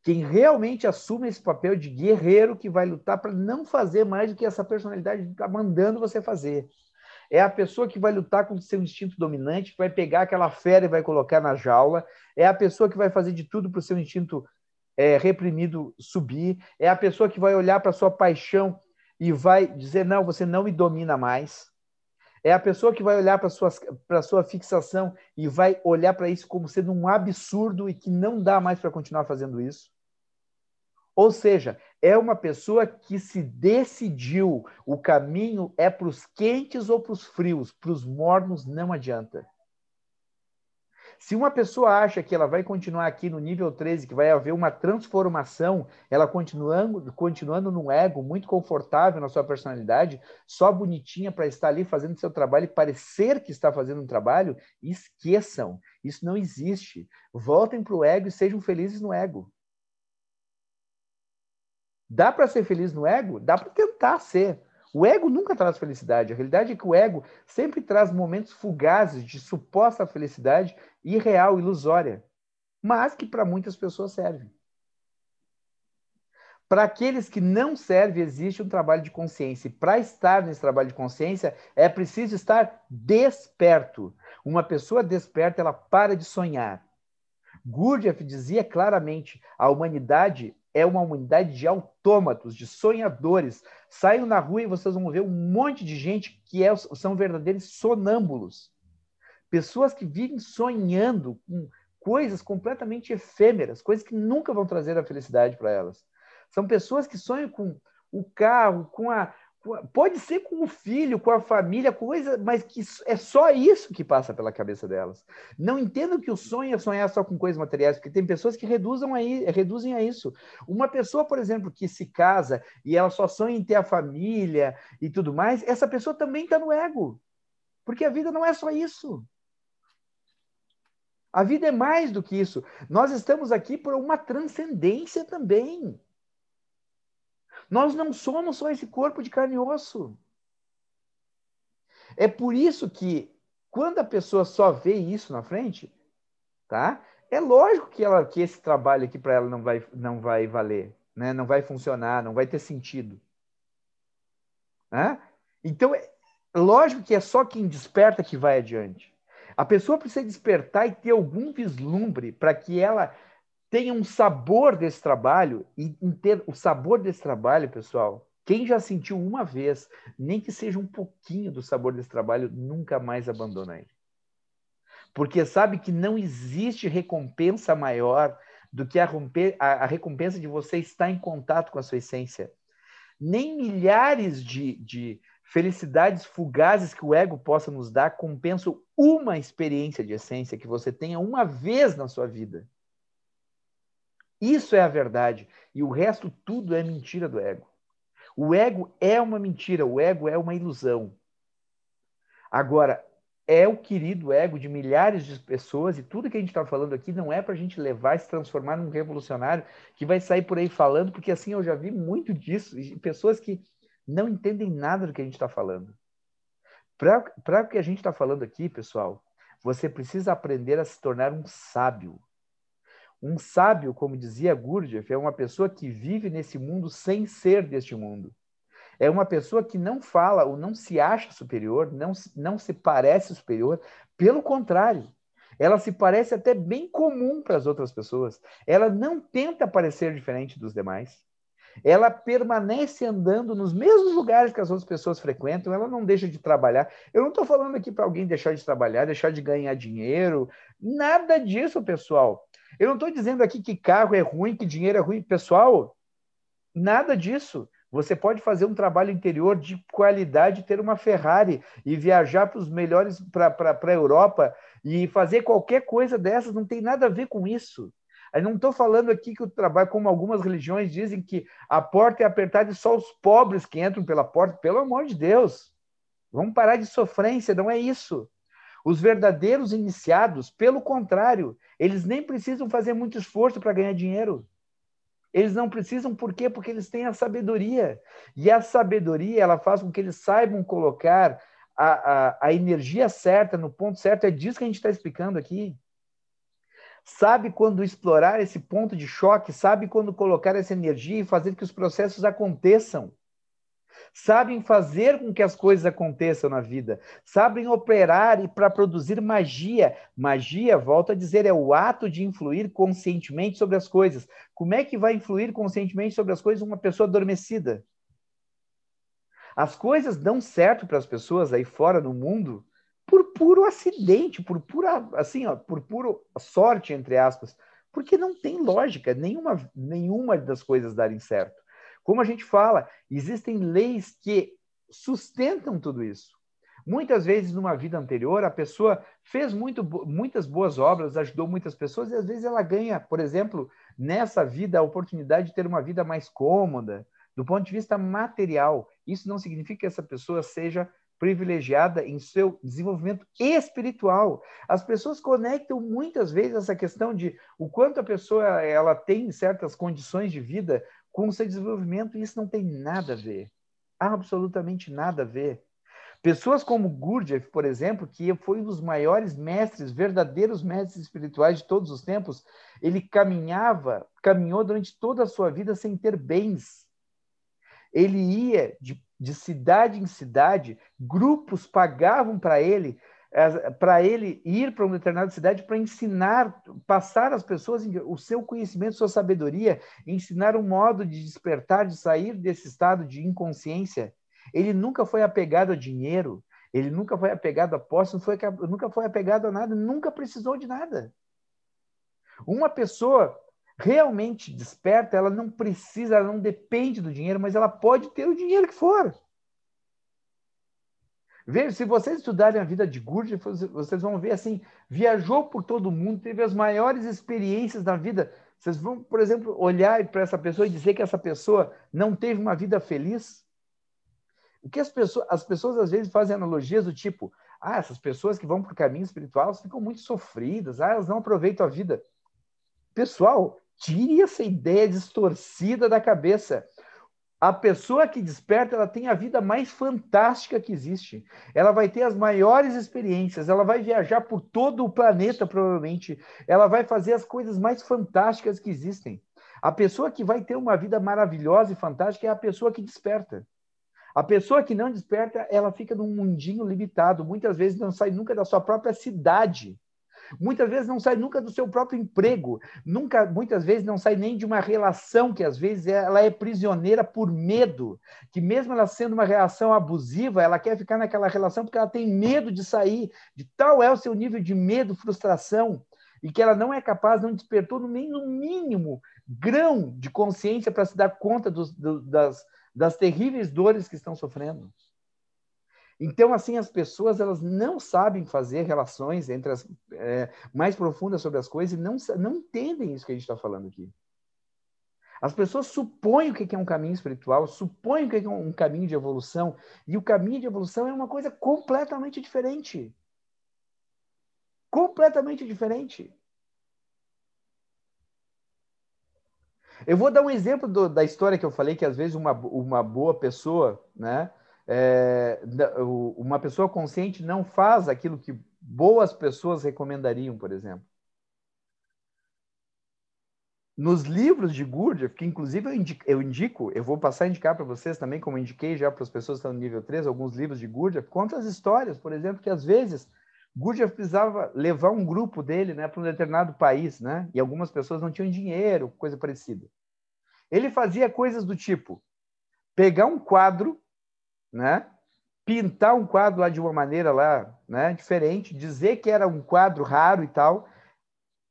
Quem realmente assume esse papel de guerreiro que vai lutar para não fazer mais do que essa personalidade está mandando você fazer. É a pessoa que vai lutar contra o seu instinto dominante, que vai pegar aquela fera e vai colocar na jaula. É a pessoa que vai fazer de tudo para o seu instinto é, reprimido subir, é a pessoa que vai olhar para sua paixão e vai dizer: não, você não me domina mais. É a pessoa que vai olhar para a sua fixação e vai olhar para isso como sendo um absurdo e que não dá mais para continuar fazendo isso. Ou seja, é uma pessoa que se decidiu, o caminho é para os quentes ou para os frios, para os mornos não adianta. Se uma pessoa acha que ela vai continuar aqui no nível 13, que vai haver uma transformação, ela continuando, continuando num ego muito confortável na sua personalidade, só bonitinha para estar ali fazendo seu trabalho e parecer que está fazendo um trabalho, esqueçam. Isso não existe. Voltem para o ego e sejam felizes no ego. Dá para ser feliz no ego? Dá para tentar ser. O ego nunca traz felicidade. A realidade é que o ego sempre traz momentos fugazes de suposta felicidade irreal, ilusória, mas que para muitas pessoas serve. Para aqueles que não servem, existe um trabalho de consciência. E para estar nesse trabalho de consciência, é preciso estar desperto. Uma pessoa desperta, ela para de sonhar. Gurdjieff dizia claramente: a humanidade é uma humanidade de autômatos, de sonhadores. Saiam na rua e vocês vão ver um monte de gente que é, são verdadeiros sonâmbulos. Pessoas que vivem sonhando com coisas completamente efêmeras, coisas que nunca vão trazer a felicidade para elas. São pessoas que sonham com o carro, com a, pode ser com o filho, com a família, coisa, mas que é só isso que passa pela cabeça delas. Não entendo que o sonho é sonhar só com coisas materiais, porque tem pessoas que reduzam aí, reduzem a isso. Uma pessoa, por exemplo, que se casa e ela só sonha em ter a família e tudo mais, essa pessoa também está no ego. Porque a vida não é só isso. A vida é mais do que isso. Nós estamos aqui por uma transcendência também. Nós não somos só esse corpo de carne e osso. É por isso que, quando a pessoa só vê isso na frente, tá? É lógico que, ela, que esse trabalho aqui para ela não vai, não vai valer, né? não vai funcionar, não vai ter sentido. Né? Então, é lógico que é só quem desperta que vai adiante. A pessoa precisa despertar e ter algum vislumbre para que ela tenha um sabor desse trabalho e ter o sabor desse trabalho, pessoal. Quem já sentiu uma vez, nem que seja um pouquinho do sabor desse trabalho, nunca mais abandona ele. Porque sabe que não existe recompensa maior do que a, a recompensa de você estar em contato com a sua essência. Nem milhares de, de felicidades fugazes que o ego possa nos dar compensam uma experiência de essência que você tenha uma vez na sua vida. Isso é a verdade. E o resto tudo é mentira do ego. O ego é uma mentira, o ego é uma ilusão. Agora, é o querido ego de milhares de pessoas, e tudo que a gente está falando aqui não é para a gente levar e se transformar num revolucionário que vai sair por aí falando, porque assim eu já vi muito disso, pessoas que não entendem nada do que a gente está falando. Para o que a gente está falando aqui, pessoal, você precisa aprender a se tornar um sábio. Um sábio, como dizia Gurdjieff, é uma pessoa que vive nesse mundo sem ser deste mundo. É uma pessoa que não fala ou não se acha superior, não, não se parece superior, pelo contrário, ela se parece até bem comum para as outras pessoas. Ela não tenta parecer diferente dos demais. Ela permanece andando nos mesmos lugares que as outras pessoas frequentam, ela não deixa de trabalhar. Eu não estou falando aqui para alguém deixar de trabalhar, deixar de ganhar dinheiro, nada disso, pessoal. Eu não estou dizendo aqui que carro é ruim, que dinheiro é ruim. Pessoal, nada disso. Você pode fazer um trabalho interior de qualidade, ter uma Ferrari e viajar para os melhores para a Europa e fazer qualquer coisa dessas, não tem nada a ver com isso. Eu não estou falando aqui que o trabalho, como algumas religiões dizem, que a porta é apertada e só os pobres que entram pela porta. Pelo amor de Deus, vamos parar de sofrência, não é isso. Os verdadeiros iniciados, pelo contrário, eles nem precisam fazer muito esforço para ganhar dinheiro. Eles não precisam, por quê? Porque eles têm a sabedoria. E a sabedoria, ela faz com que eles saibam colocar a, a, a energia certa no ponto certo. É disso que a gente está explicando aqui. Sabe quando explorar esse ponto de choque, sabe quando colocar essa energia e fazer que os processos aconteçam sabem fazer com que as coisas aconteçam na vida, sabem operar e para produzir magia. Magia, volto a dizer, é o ato de influir conscientemente sobre as coisas. Como é que vai influir conscientemente sobre as coisas uma pessoa adormecida? As coisas dão certo para as pessoas aí fora no mundo por puro acidente, por pura assim, ó, por puro sorte entre aspas, porque não tem lógica nenhuma nenhuma das coisas darem certo. Como a gente fala, existem leis que sustentam tudo isso. Muitas vezes, numa vida anterior, a pessoa fez muito, muitas boas obras, ajudou muitas pessoas, e às vezes ela ganha, por exemplo, nessa vida, a oportunidade de ter uma vida mais cômoda, do ponto de vista material. Isso não significa que essa pessoa seja privilegiada em seu desenvolvimento espiritual. As pessoas conectam muitas vezes essa questão de o quanto a pessoa ela tem certas condições de vida com o seu desenvolvimento, e isso não tem nada a ver. Absolutamente nada a ver. Pessoas como Gurdjieff, por exemplo, que foi um dos maiores mestres, verdadeiros mestres espirituais de todos os tempos, ele caminhava, caminhou durante toda a sua vida sem ter bens. Ele ia de, de cidade em cidade, grupos pagavam para ele para ele ir para uma determinada cidade para ensinar, passar às pessoas o seu conhecimento, sua sabedoria, ensinar um modo de despertar, de sair desse estado de inconsciência. Ele nunca foi apegado a dinheiro, ele nunca foi apegado a posse, foi, nunca foi apegado a nada, nunca precisou de nada. Uma pessoa realmente desperta, ela não precisa, ela não depende do dinheiro, mas ela pode ter o dinheiro que for. Veja, se vocês estudarem a vida de Gurdjieff, vocês vão ver assim, viajou por todo mundo, teve as maiores experiências da vida. Vocês vão, por exemplo, olhar para essa pessoa e dizer que essa pessoa não teve uma vida feliz? O que as pessoas, as pessoas às vezes fazem analogias do tipo, Ah, essas pessoas que vão para o caminho espiritual ficam muito sofridas, ah, elas não aproveitam a vida. Pessoal, tire essa ideia distorcida da cabeça. A pessoa que desperta, ela tem a vida mais fantástica que existe. Ela vai ter as maiores experiências, ela vai viajar por todo o planeta, provavelmente. Ela vai fazer as coisas mais fantásticas que existem. A pessoa que vai ter uma vida maravilhosa e fantástica é a pessoa que desperta. A pessoa que não desperta, ela fica num mundinho limitado. Muitas vezes não sai nunca da sua própria cidade. Muitas vezes não sai nunca do seu próprio emprego, nunca, muitas vezes não sai nem de uma relação que às vezes ela é prisioneira por medo, que mesmo ela sendo uma reação abusiva, ela quer ficar naquela relação porque ela tem medo de sair, de tal é o seu nível de medo, frustração, e que ela não é capaz, não despertou nem no mínimo grão de consciência para se dar conta do, das, das terríveis dores que estão sofrendo. Então, assim, as pessoas elas não sabem fazer relações entre as é, mais profundas sobre as coisas e não, não entendem isso que a gente está falando aqui. As pessoas supõem o que é um caminho espiritual, supõem o que é um caminho de evolução, e o caminho de evolução é uma coisa completamente diferente. Completamente diferente. Eu vou dar um exemplo do, da história que eu falei, que às vezes uma, uma boa pessoa, né, é, uma pessoa consciente não faz aquilo que boas pessoas recomendariam, por exemplo. Nos livros de Gurdjieff, que inclusive eu indico, eu, indico, eu vou passar a indicar para vocês também, como indiquei já para as pessoas que estão no nível 3, alguns livros de Gurdjieff, conta as histórias, por exemplo, que às vezes Gurdjieff precisava levar um grupo dele né, para um determinado país, né, e algumas pessoas não tinham dinheiro, coisa parecida. Ele fazia coisas do tipo pegar um quadro né? pintar um quadro lá de uma maneira lá, né, diferente, dizer que era um quadro raro e tal,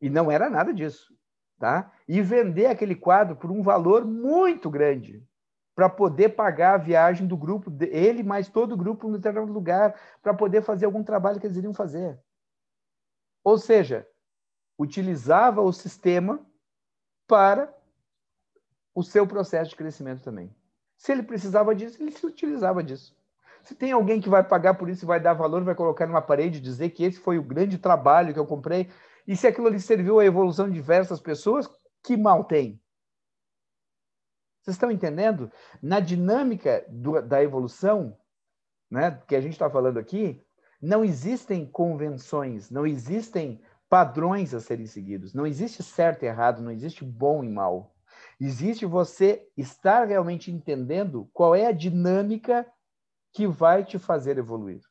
e não era nada disso, tá? E vender aquele quadro por um valor muito grande para poder pagar a viagem do grupo, ele mais todo o grupo no determinado lugar, para poder fazer algum trabalho que eles iriam fazer. Ou seja, utilizava o sistema para o seu processo de crescimento também. Se ele precisava disso, ele se utilizava disso. Se tem alguém que vai pagar por isso e vai dar valor, vai colocar numa parede dizer que esse foi o grande trabalho que eu comprei, e se aquilo ali serviu à evolução de diversas pessoas, que mal tem? Vocês estão entendendo? Na dinâmica do, da evolução, né, que a gente está falando aqui, não existem convenções, não existem padrões a serem seguidos, não existe certo e errado, não existe bom e mal. Existe você estar realmente entendendo qual é a dinâmica que vai te fazer evoluir.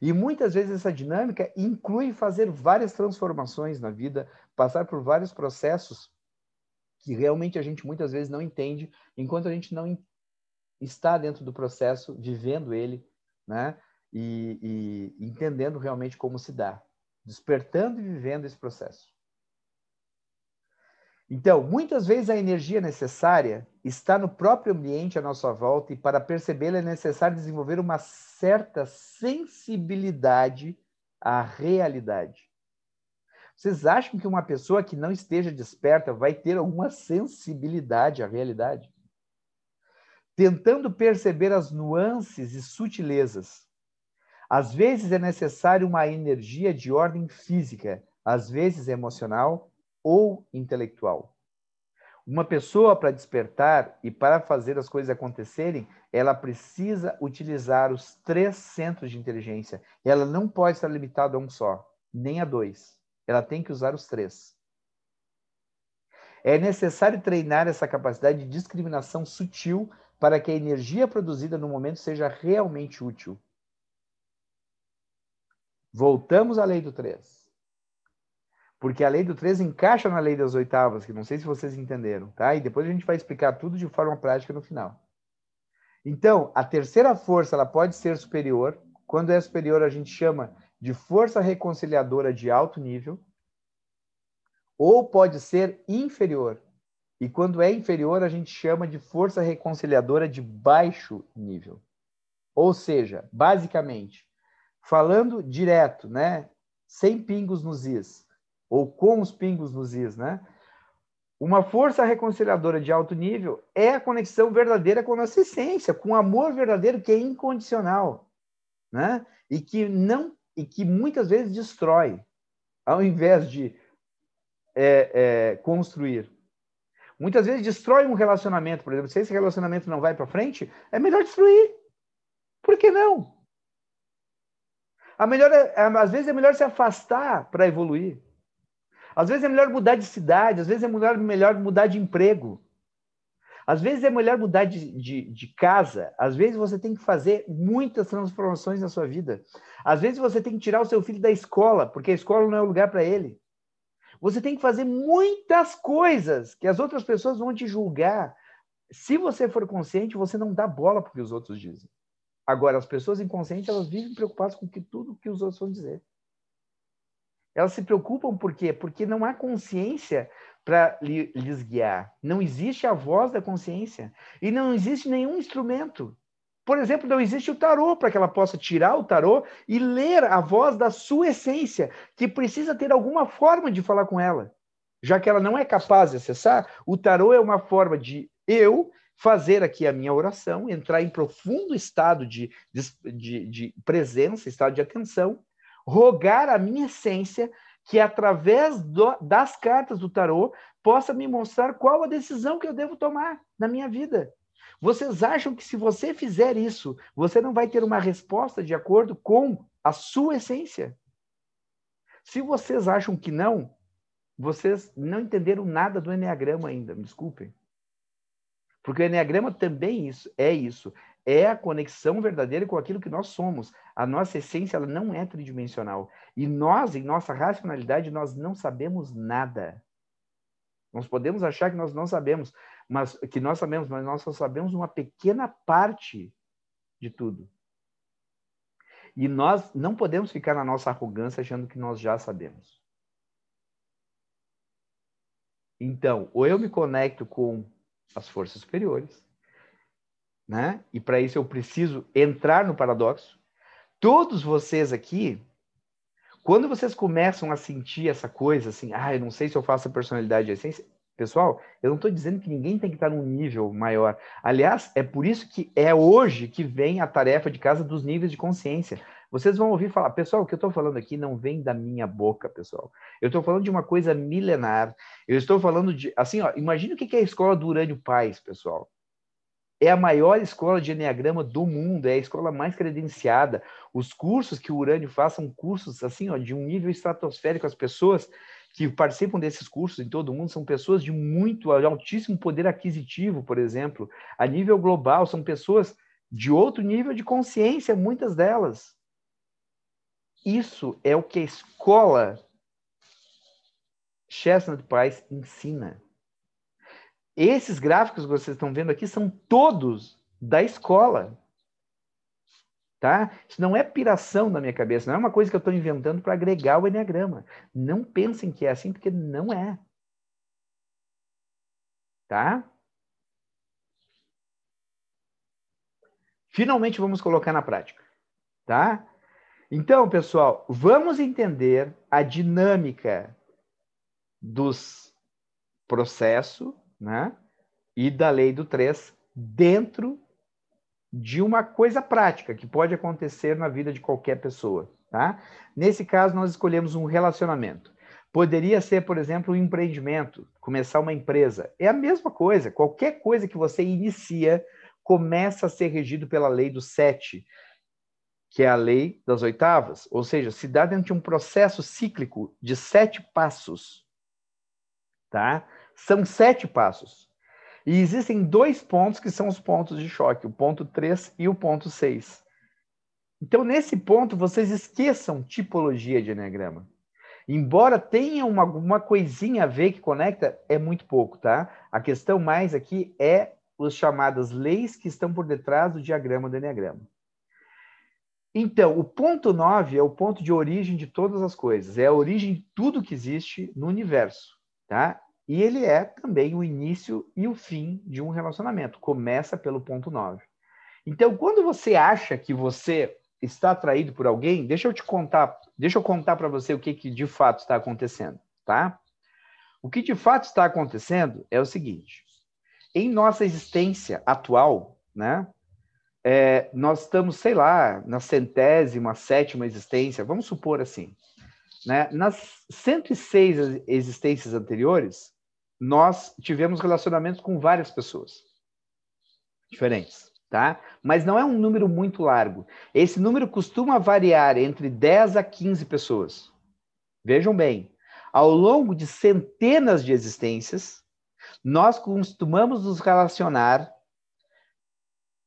E muitas vezes essa dinâmica inclui fazer várias transformações na vida, passar por vários processos que realmente a gente muitas vezes não entende, enquanto a gente não está dentro do processo, vivendo ele, né? E, e entendendo realmente como se dá, despertando e vivendo esse processo. Então, muitas vezes a energia necessária está no próprio ambiente à nossa volta e para percebê-la é necessário desenvolver uma certa sensibilidade à realidade. Vocês acham que uma pessoa que não esteja desperta vai ter alguma sensibilidade à realidade? Tentando perceber as nuances e sutilezas. Às vezes é necessário uma energia de ordem física, às vezes emocional, ou intelectual. Uma pessoa, para despertar e para fazer as coisas acontecerem, ela precisa utilizar os três centros de inteligência. Ela não pode estar limitada a um só, nem a dois. Ela tem que usar os três. É necessário treinar essa capacidade de discriminação sutil para que a energia produzida no momento seja realmente útil. Voltamos à lei do três porque a lei do 3 encaixa na lei das oitavas, que não sei se vocês entenderam, tá? E depois a gente vai explicar tudo de forma prática no final. Então, a terceira força, ela pode ser superior. Quando é superior, a gente chama de força reconciliadora de alto nível, ou pode ser inferior. E quando é inferior, a gente chama de força reconciliadora de baixo nível. Ou seja, basicamente, falando direto, né, sem pingos nos is, ou com os pingos nos is, né? Uma força reconciliadora de alto nível é a conexão verdadeira com a nossa essência, com o amor verdadeiro que é incondicional. né? E que não e que muitas vezes destrói, ao invés de é, é, construir. Muitas vezes destrói um relacionamento, por exemplo, se esse relacionamento não vai para frente, é melhor destruir. Por que não? A melhor é, às vezes é melhor se afastar para evoluir. Às vezes é melhor mudar de cidade, às vezes é melhor, melhor mudar de emprego. Às vezes é melhor mudar de, de, de, casa, às vezes você tem que fazer muitas transformações na sua vida. Às vezes você tem que tirar o seu filho da escola, porque a escola não é o lugar para ele. Você tem que fazer muitas coisas que as outras pessoas vão te julgar. Se você for consciente, você não dá bola porque os outros dizem. Agora, as pessoas inconscientes, elas vivem preocupadas com que tudo que os outros vão dizer. Elas se preocupam por quê? Porque não há consciência para lhes guiar. Não existe a voz da consciência. E não existe nenhum instrumento. Por exemplo, não existe o tarô para que ela possa tirar o tarô e ler a voz da sua essência, que precisa ter alguma forma de falar com ela. Já que ela não é capaz de acessar, o tarô é uma forma de eu fazer aqui a minha oração, entrar em profundo estado de, de, de presença, estado de atenção, rogar a minha essência que através do, das cartas do tarô possa me mostrar qual a decisão que eu devo tomar na minha vida. Vocês acham que se você fizer isso, você não vai ter uma resposta de acordo com a sua essência? Se vocês acham que não, vocês não entenderam nada do Enneagrama ainda, me desculpem. Porque o Enneagrama também isso, é isso é a conexão verdadeira com aquilo que nós somos. A nossa essência ela não é tridimensional. E nós, em nossa racionalidade, nós não sabemos nada. Nós podemos achar que nós não sabemos, mas que nós sabemos, mas nós só sabemos uma pequena parte de tudo. E nós não podemos ficar na nossa arrogância achando que nós já sabemos. Então, ou eu me conecto com as forças superiores, né? E para isso eu preciso entrar no paradoxo. Todos vocês aqui, quando vocês começam a sentir essa coisa assim, ah, eu não sei se eu faço a personalidade de essência, pessoal, eu não estou dizendo que ninguém tem que estar num nível maior. Aliás, é por isso que é hoje que vem a tarefa de casa dos níveis de consciência. Vocês vão ouvir falar, pessoal, o que eu estou falando aqui não vem da minha boca, pessoal. Eu estou falando de uma coisa milenar. Eu estou falando de, assim, ó, imagina o que é a escola do Urânio Paz, pessoal é a maior escola de Enneagrama do mundo, é a escola mais credenciada. Os cursos que o Urânio faz são cursos assim, ó, de um nível estratosférico. As pessoas que participam desses cursos em todo o mundo são pessoas de muito altíssimo poder aquisitivo, por exemplo, a nível global, são pessoas de outro nível de consciência, muitas delas. Isso é o que a escola Chestnut Price ensina. Esses gráficos que vocês estão vendo aqui são todos da escola. Tá? Isso não é piração na minha cabeça, não é uma coisa que eu estou inventando para agregar o Enneagrama. Não pensem que é assim, porque não é. Tá? Finalmente vamos colocar na prática. Tá? Então, pessoal, vamos entender a dinâmica dos processos né? e da lei do 3 dentro de uma coisa prática que pode acontecer na vida de qualquer pessoa. Tá? Nesse caso, nós escolhemos um relacionamento. Poderia ser, por exemplo, um empreendimento, começar uma empresa. É a mesma coisa. Qualquer coisa que você inicia começa a ser regido pela lei do 7, que é a lei das oitavas. Ou seja, se dá dentro de um processo cíclico de sete passos. Tá? São sete passos. E existem dois pontos que são os pontos de choque, o ponto 3 e o ponto 6. Então, nesse ponto, vocês esqueçam tipologia de Enneagrama. Embora tenha uma, uma coisinha a ver que conecta, é muito pouco, tá? A questão mais aqui é as chamadas leis que estão por detrás do diagrama do Enneagrama. Então, o ponto 9 é o ponto de origem de todas as coisas, é a origem de tudo que existe no universo, tá? E ele é também o início e o fim de um relacionamento. Começa pelo ponto 9. Então, quando você acha que você está atraído por alguém, deixa eu te contar, deixa eu contar para você o que, que de fato está acontecendo, tá? O que de fato está acontecendo é o seguinte: em nossa existência atual, né? é, nós estamos, sei lá, na centésima, sétima existência, vamos supor assim. Né? Nas 106 existências anteriores, nós tivemos relacionamentos com várias pessoas diferentes, tá? Mas não é um número muito largo. Esse número costuma variar entre 10 a 15 pessoas. Vejam bem, ao longo de centenas de existências, nós costumamos nos relacionar.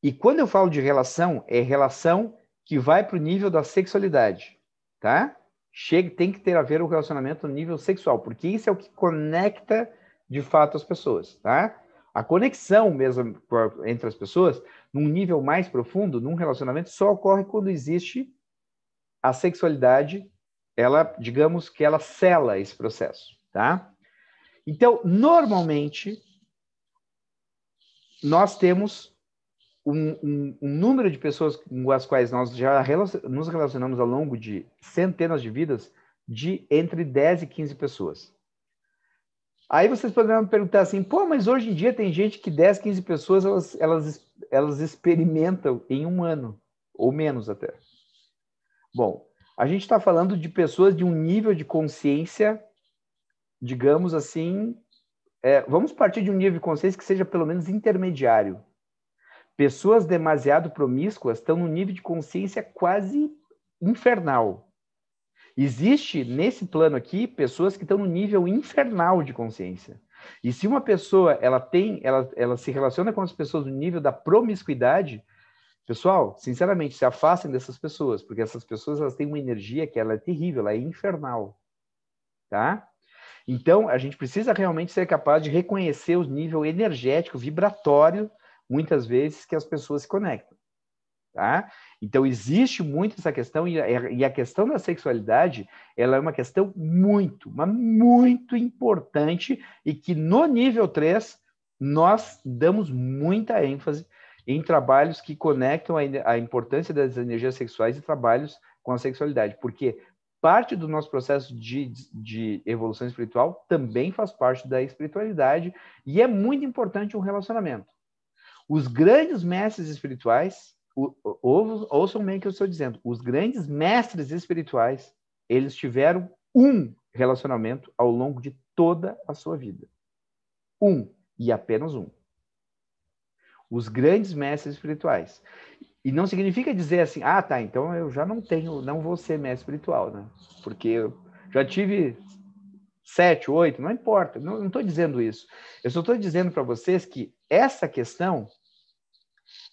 E quando eu falo de relação, é relação que vai para o nível da sexualidade, tá? Chega, tem que ter a ver o relacionamento no nível sexual, porque isso é o que conecta de fato as pessoas, tá? A conexão mesmo entre as pessoas, num nível mais profundo, num relacionamento, só ocorre quando existe a sexualidade, ela, digamos que ela cela esse processo, tá? Então, normalmente, nós temos um, um, um, número de pessoas com as quais nós já nos relacionamos ao longo de centenas de vidas de entre 10 e 15 pessoas. Aí vocês poderiam me perguntar assim, pô, mas hoje em dia tem gente que 10, 15 pessoas elas, elas, elas experimentam em um ano, ou menos até. Bom, a gente está falando de pessoas de um nível de consciência, digamos assim, é, vamos partir de um nível de consciência que seja pelo menos intermediário. Pessoas demasiado promíscuas estão num nível de consciência quase infernal. Existe nesse plano aqui pessoas que estão no nível infernal de consciência. E se uma pessoa ela tem, ela, ela se relaciona com as pessoas no nível da promiscuidade, pessoal, sinceramente, se afastem dessas pessoas, porque essas pessoas elas têm uma energia que ela é terrível, ela é infernal, tá? Então a gente precisa realmente ser capaz de reconhecer o nível energético, vibratório, muitas vezes que as pessoas se conectam, tá? Então, existe muito essa questão, e a, questão da sexualidade, ela é uma questão muito, mas muito importante, e que no nível 3, nós damos muita ênfase em trabalhos que conectam a, a importância das energias sexuais e trabalhos com a sexualidade, porque parte do nosso processo de, de evolução espiritual também faz parte da espiritualidade, e é muito importante um relacionamento. Os grandes mestres espirituais, ouçam bem o que eu estou dizendo. Os grandes mestres espirituais, eles tiveram um relacionamento ao longo de toda a sua vida. Um, e apenas um. Os grandes mestres espirituais. E não significa dizer assim, ah, tá, então eu já não tenho, não vou ser mestre espiritual, né? Porque eu já tive sete, oito, não importa, não estou dizendo isso. Eu só estou dizendo para vocês que essa questão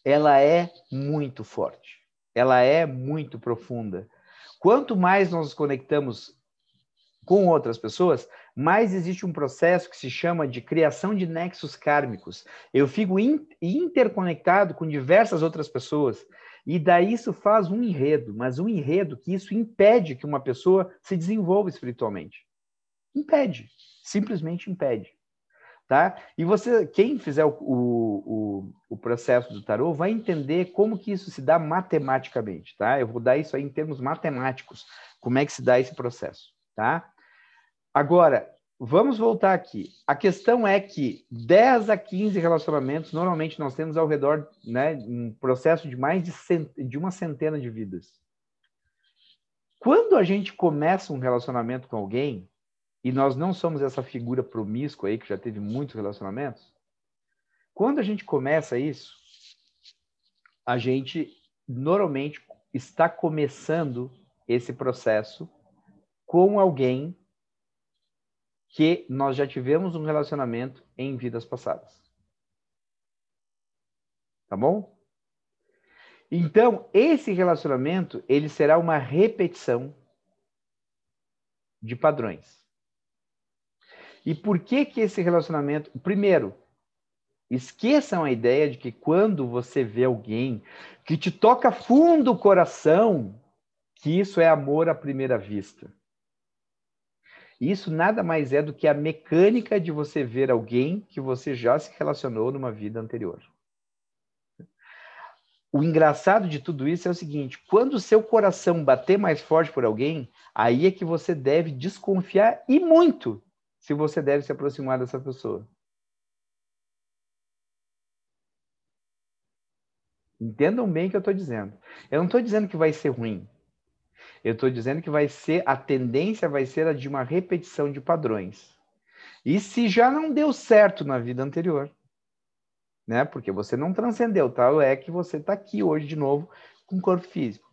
ela é muito forte, ela é muito profunda. Quanto mais nós nos conectamos com outras pessoas, mais existe um processo que se chama de criação de nexos kármicos. Eu fico in interconectado com diversas outras pessoas. E daí isso faz um enredo, mas um enredo que isso impede que uma pessoa se desenvolva espiritualmente. Impede, simplesmente impede tá? E você, quem fizer o, o, o, processo do tarô, vai entender como que isso se dá matematicamente, tá? Eu vou dar isso aí em termos matemáticos, como é que se dá esse processo, tá? Agora, vamos voltar aqui. A questão é que 10 a 15 relacionamentos, normalmente nós temos ao redor, né, um processo de mais de, cent... de uma centena de vidas. Quando a gente começa um relacionamento com alguém, e nós não somos essa figura promíscua aí que já teve muitos relacionamentos, quando a gente começa isso, a gente normalmente está começando esse processo com alguém que nós já tivemos um relacionamento em vidas passadas. Tá bom? Então, esse relacionamento, ele será uma repetição de padrões. E por que que esse relacionamento? Primeiro, esqueçam a ideia de que quando você vê alguém que te toca fundo o coração, que isso é amor à primeira vista. Isso nada mais é do que a mecânica de você ver alguém que você já se relacionou numa vida anterior. O engraçado de tudo isso é o seguinte: quando o seu coração bater mais forte por alguém, aí é que você deve desconfiar e muito se você deve se aproximar dessa pessoa. Entendam bem o que eu estou dizendo. Eu não estou dizendo que vai ser ruim. Eu estou dizendo que vai ser a tendência vai ser a de uma repetição de padrões. E se já não deu certo na vida anterior, né? Porque você não transcendeu, tal é que você está aqui hoje de novo com corpo físico,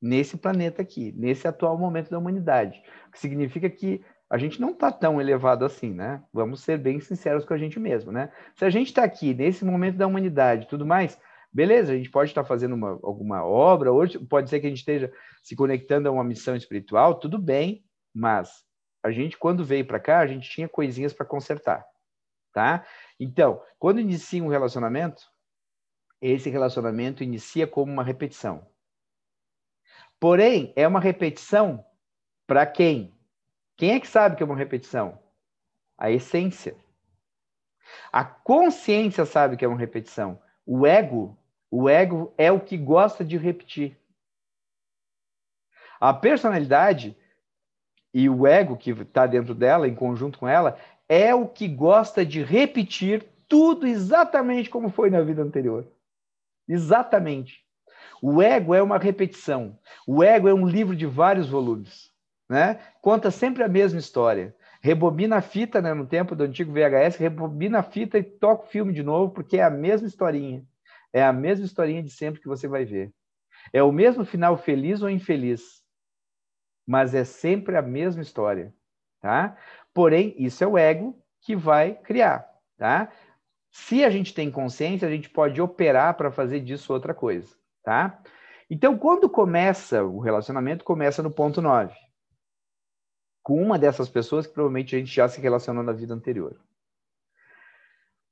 nesse planeta aqui, nesse atual momento da humanidade, o que significa que a gente não está tão elevado assim, né? Vamos ser bem sinceros com a gente mesmo, né? Se a gente está aqui nesse momento da humanidade, tudo mais, beleza? A gente pode estar tá fazendo uma, alguma obra, hoje pode ser que a gente esteja se conectando a uma missão espiritual, tudo bem, mas a gente quando veio para cá, a gente tinha coisinhas para consertar, tá? Então, quando inicia um relacionamento, esse relacionamento inicia como uma repetição. Porém, é uma repetição para quem? Quem é que sabe que é uma repetição? A essência. A consciência sabe que é uma repetição. O ego, o ego é o que gosta de repetir. A personalidade e o ego que está dentro dela, em conjunto com ela, é o que gosta de repetir tudo exatamente como foi na vida anterior. Exatamente. O ego é uma repetição. O ego é um livro de vários volumes, né? Conta sempre a mesma história. Rebobina a fita, né, no tempo do antigo VHS, rebobina a fita e toca o filme de novo, porque é a mesma historinha. É a mesma historinha de sempre que você vai ver. É o mesmo final feliz ou infeliz, mas é sempre a mesma história, tá? Porém, isso é o ego que vai criar, tá? Se a gente tem consciência, a gente pode operar para fazer disso outra coisa, tá? Então, quando começa o relacionamento, começa no ponto 9. Com uma dessas pessoas que provavelmente a gente já se relacionou na vida anterior.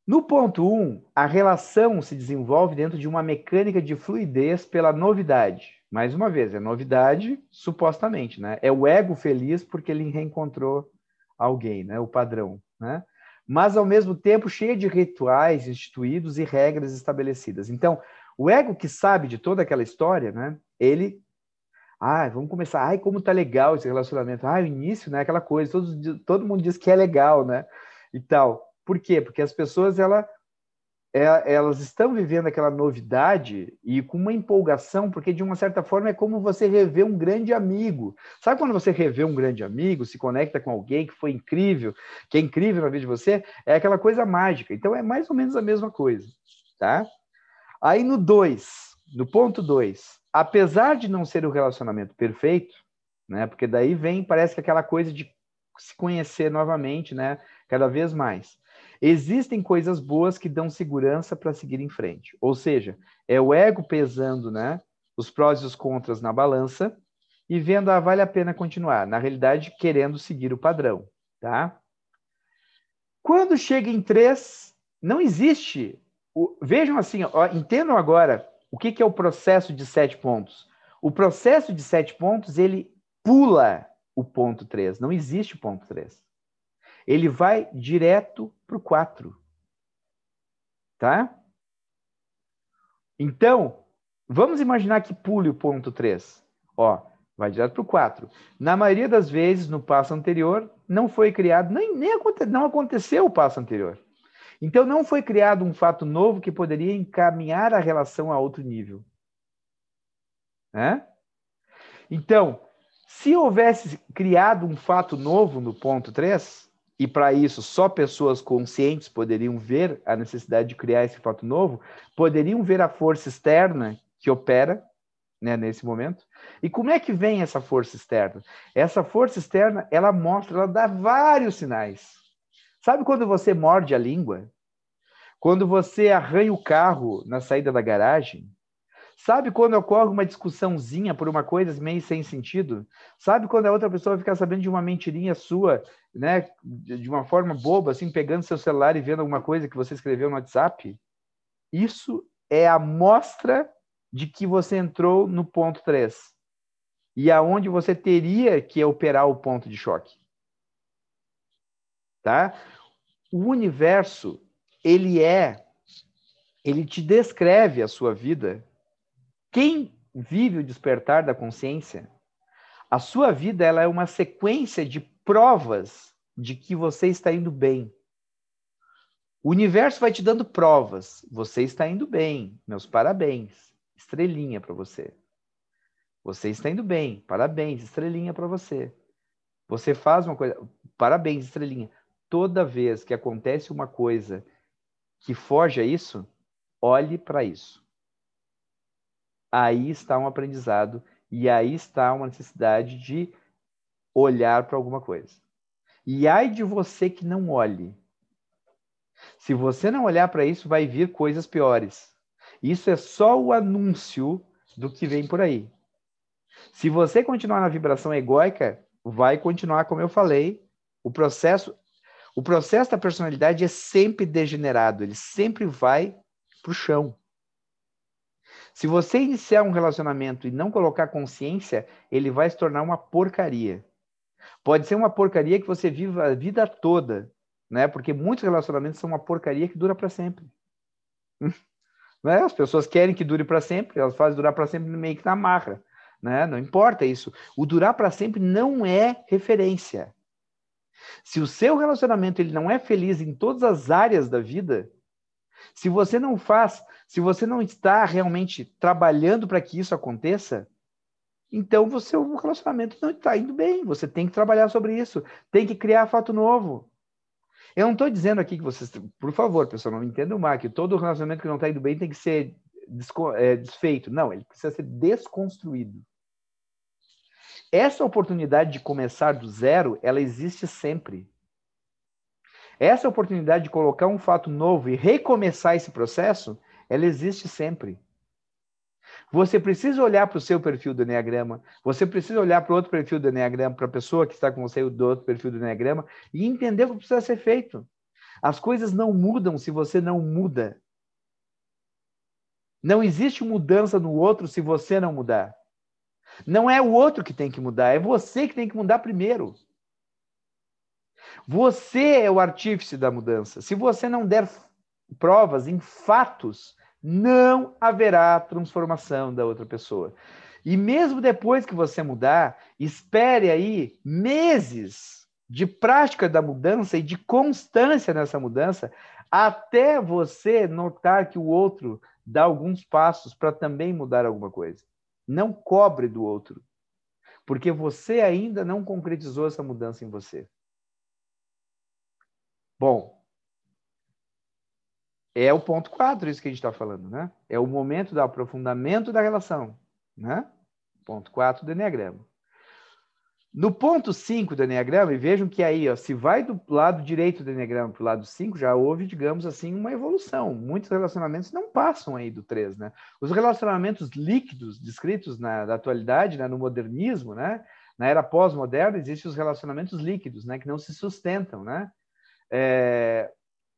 No ponto 1, um, a relação se desenvolve dentro de uma mecânica de fluidez pela novidade. Mais uma vez, é novidade, supostamente, né? É o ego feliz porque ele reencontrou alguém, né? O padrão, né? Mas ao mesmo tempo cheia de rituais instituídos e regras estabelecidas. Então, o ego que sabe de toda aquela história, né? Ele vamos começar. Ai, como tá legal esse relacionamento. Ah, o início, né? Aquela coisa, todo, todo mundo diz que é legal, né? E tal. Por quê? Porque as pessoas, ela, é, elas estão vivendo aquela novidade e com uma empolgação, porque de uma certa forma é como você rever um grande amigo. Sabe quando você revê um grande amigo, se conecta com alguém que foi incrível, que é incrível na vida de você? É aquela coisa mágica. Então é mais ou menos a mesma coisa, tá? Aí no 2, no ponto 2, apesar de não ser o relacionamento perfeito, né? Porque daí vem, parece que aquela coisa de se conhecer novamente, né? Cada vez mais. Existem coisas boas que dão segurança para seguir em frente. Ou seja, é o ego pesando, né, os prós e os contras na balança e vendo ah, vale a pena continuar. Na realidade, querendo seguir o padrão, tá? Quando chega em três, não existe. O... Vejam assim, ó, entendam agora o que, que é o processo de sete pontos. O processo de sete pontos ele pula o ponto três. Não existe o ponto três ele vai direto para o 4. Tá? Então, vamos imaginar que pule o ponto 3. Ó, vai direto para o 4. Na maioria das vezes, no passo anterior, não foi criado, nem, nem aconte, não aconteceu o passo anterior. Então, não foi criado um fato novo que poderia encaminhar a relação a outro nível. Né? Então, se houvesse criado um fato novo no ponto 3, e para isso só pessoas conscientes poderiam ver a necessidade de criar esse fato novo, poderiam ver a força externa que opera né, nesse momento. E como é que vem essa força externa? Essa força externa, ela mostra, ela dá vários sinais. Sabe quando você morde a língua? Quando você arranha o carro na saída da garagem? Sabe quando ocorre uma discussãozinha por uma coisa meio sem sentido? Sabe quando a outra pessoa fica sabendo de uma mentirinha sua, né, de uma forma boba, assim, pegando seu celular e vendo alguma coisa que você escreveu no WhatsApp? Isso é a mostra de que você entrou no ponto 3. E aonde você teria que operar o ponto de choque. Tá? O universo, ele é ele te descreve a sua vida quem vive o despertar da consciência, a sua vida ela é uma sequência de provas de que você está indo bem. O universo vai te dando provas. Você está indo bem. Meus parabéns. Estrelinha para você. Você está indo bem. Parabéns, estrelinha para você. Você faz uma coisa. Parabéns, estrelinha. Toda vez que acontece uma coisa que foge a isso, olhe para isso. Aí está um aprendizado e aí está uma necessidade de olhar para alguma coisa. E ai de você que não olhe. Se você não olhar para isso, vai vir coisas piores. Isso é só o anúncio do que vem por aí. Se você continuar na vibração egóica, vai continuar, como eu falei, o processo. O processo da personalidade é sempre degenerado, ele sempre vai para o chão. Se você iniciar um relacionamento e não colocar consciência, ele vai se tornar uma porcaria. Pode ser uma porcaria que você viva a vida toda, né? Porque muitos relacionamentos são uma porcaria que dura para sempre. [LAUGHS] né? As pessoas querem que dure para sempre, elas fazem durar para sempre meio que na marra né? Não importa isso. O durar para sempre não é referência. Se o seu relacionamento ele não é feliz em todas as áreas da vida, se você não faz, se você não está realmente trabalhando para que isso aconteça, então você o relacionamento não está indo bem. Você tem que trabalhar sobre isso, tem que criar fato novo. Eu não estou dizendo aqui que vocês, por favor, pessoal, não me entendam mal, que todo relacionamento que não está indo bem tem que ser é, desfeito. Não, ele precisa ser desconstruído. Essa oportunidade de começar do zero, ela existe sempre. Essa oportunidade de colocar um fato novo e recomeçar esse processo, ela existe sempre. Você precisa olhar para o seu perfil do Enneagrama, você precisa olhar para o outro perfil do Enneagrama, para a pessoa que está com você do outro perfil do Enneagrama, e entender o que precisa ser feito. As coisas não mudam se você não muda. Não existe mudança no outro se você não mudar. Não é o outro que tem que mudar, é você que tem que mudar primeiro. Você é o artífice da mudança. Se você não der provas em fatos, não haverá transformação da outra pessoa. E mesmo depois que você mudar, espere aí meses de prática da mudança e de constância nessa mudança, até você notar que o outro dá alguns passos para também mudar alguma coisa. Não cobre do outro, porque você ainda não concretizou essa mudança em você. Bom, é o ponto 4 isso que a gente está falando, né? É o momento do aprofundamento da relação, né? Ponto 4 do Enneagrama. No ponto 5 do Enneagrama, e vejam que aí, ó, se vai do lado direito do Enneagrama para o lado 5, já houve, digamos assim, uma evolução. Muitos relacionamentos não passam aí do 3, né? Os relacionamentos líquidos descritos na, na atualidade, né, no modernismo, né? Na era pós-moderna, existem os relacionamentos líquidos, né? Que não se sustentam, né? É,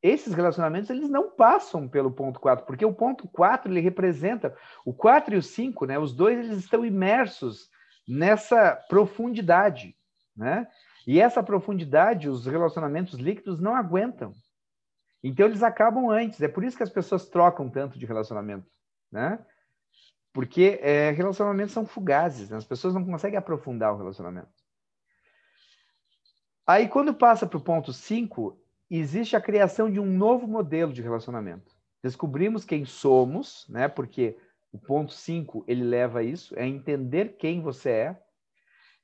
esses relacionamentos, eles não passam pelo ponto 4, porque o ponto 4, ele representa... O 4 e o 5, né? Os dois, eles estão imersos nessa profundidade, né? E essa profundidade, os relacionamentos líquidos não aguentam. Então eles acabam antes. É por isso que as pessoas trocam tanto de relacionamento, né? Porque é, relacionamentos são fugazes, né? as pessoas não conseguem aprofundar o relacionamento. Aí, quando passa para o ponto 5, existe a criação de um novo modelo de relacionamento. Descobrimos quem somos, né? Porque o ponto 5, ele leva a isso, é entender quem você é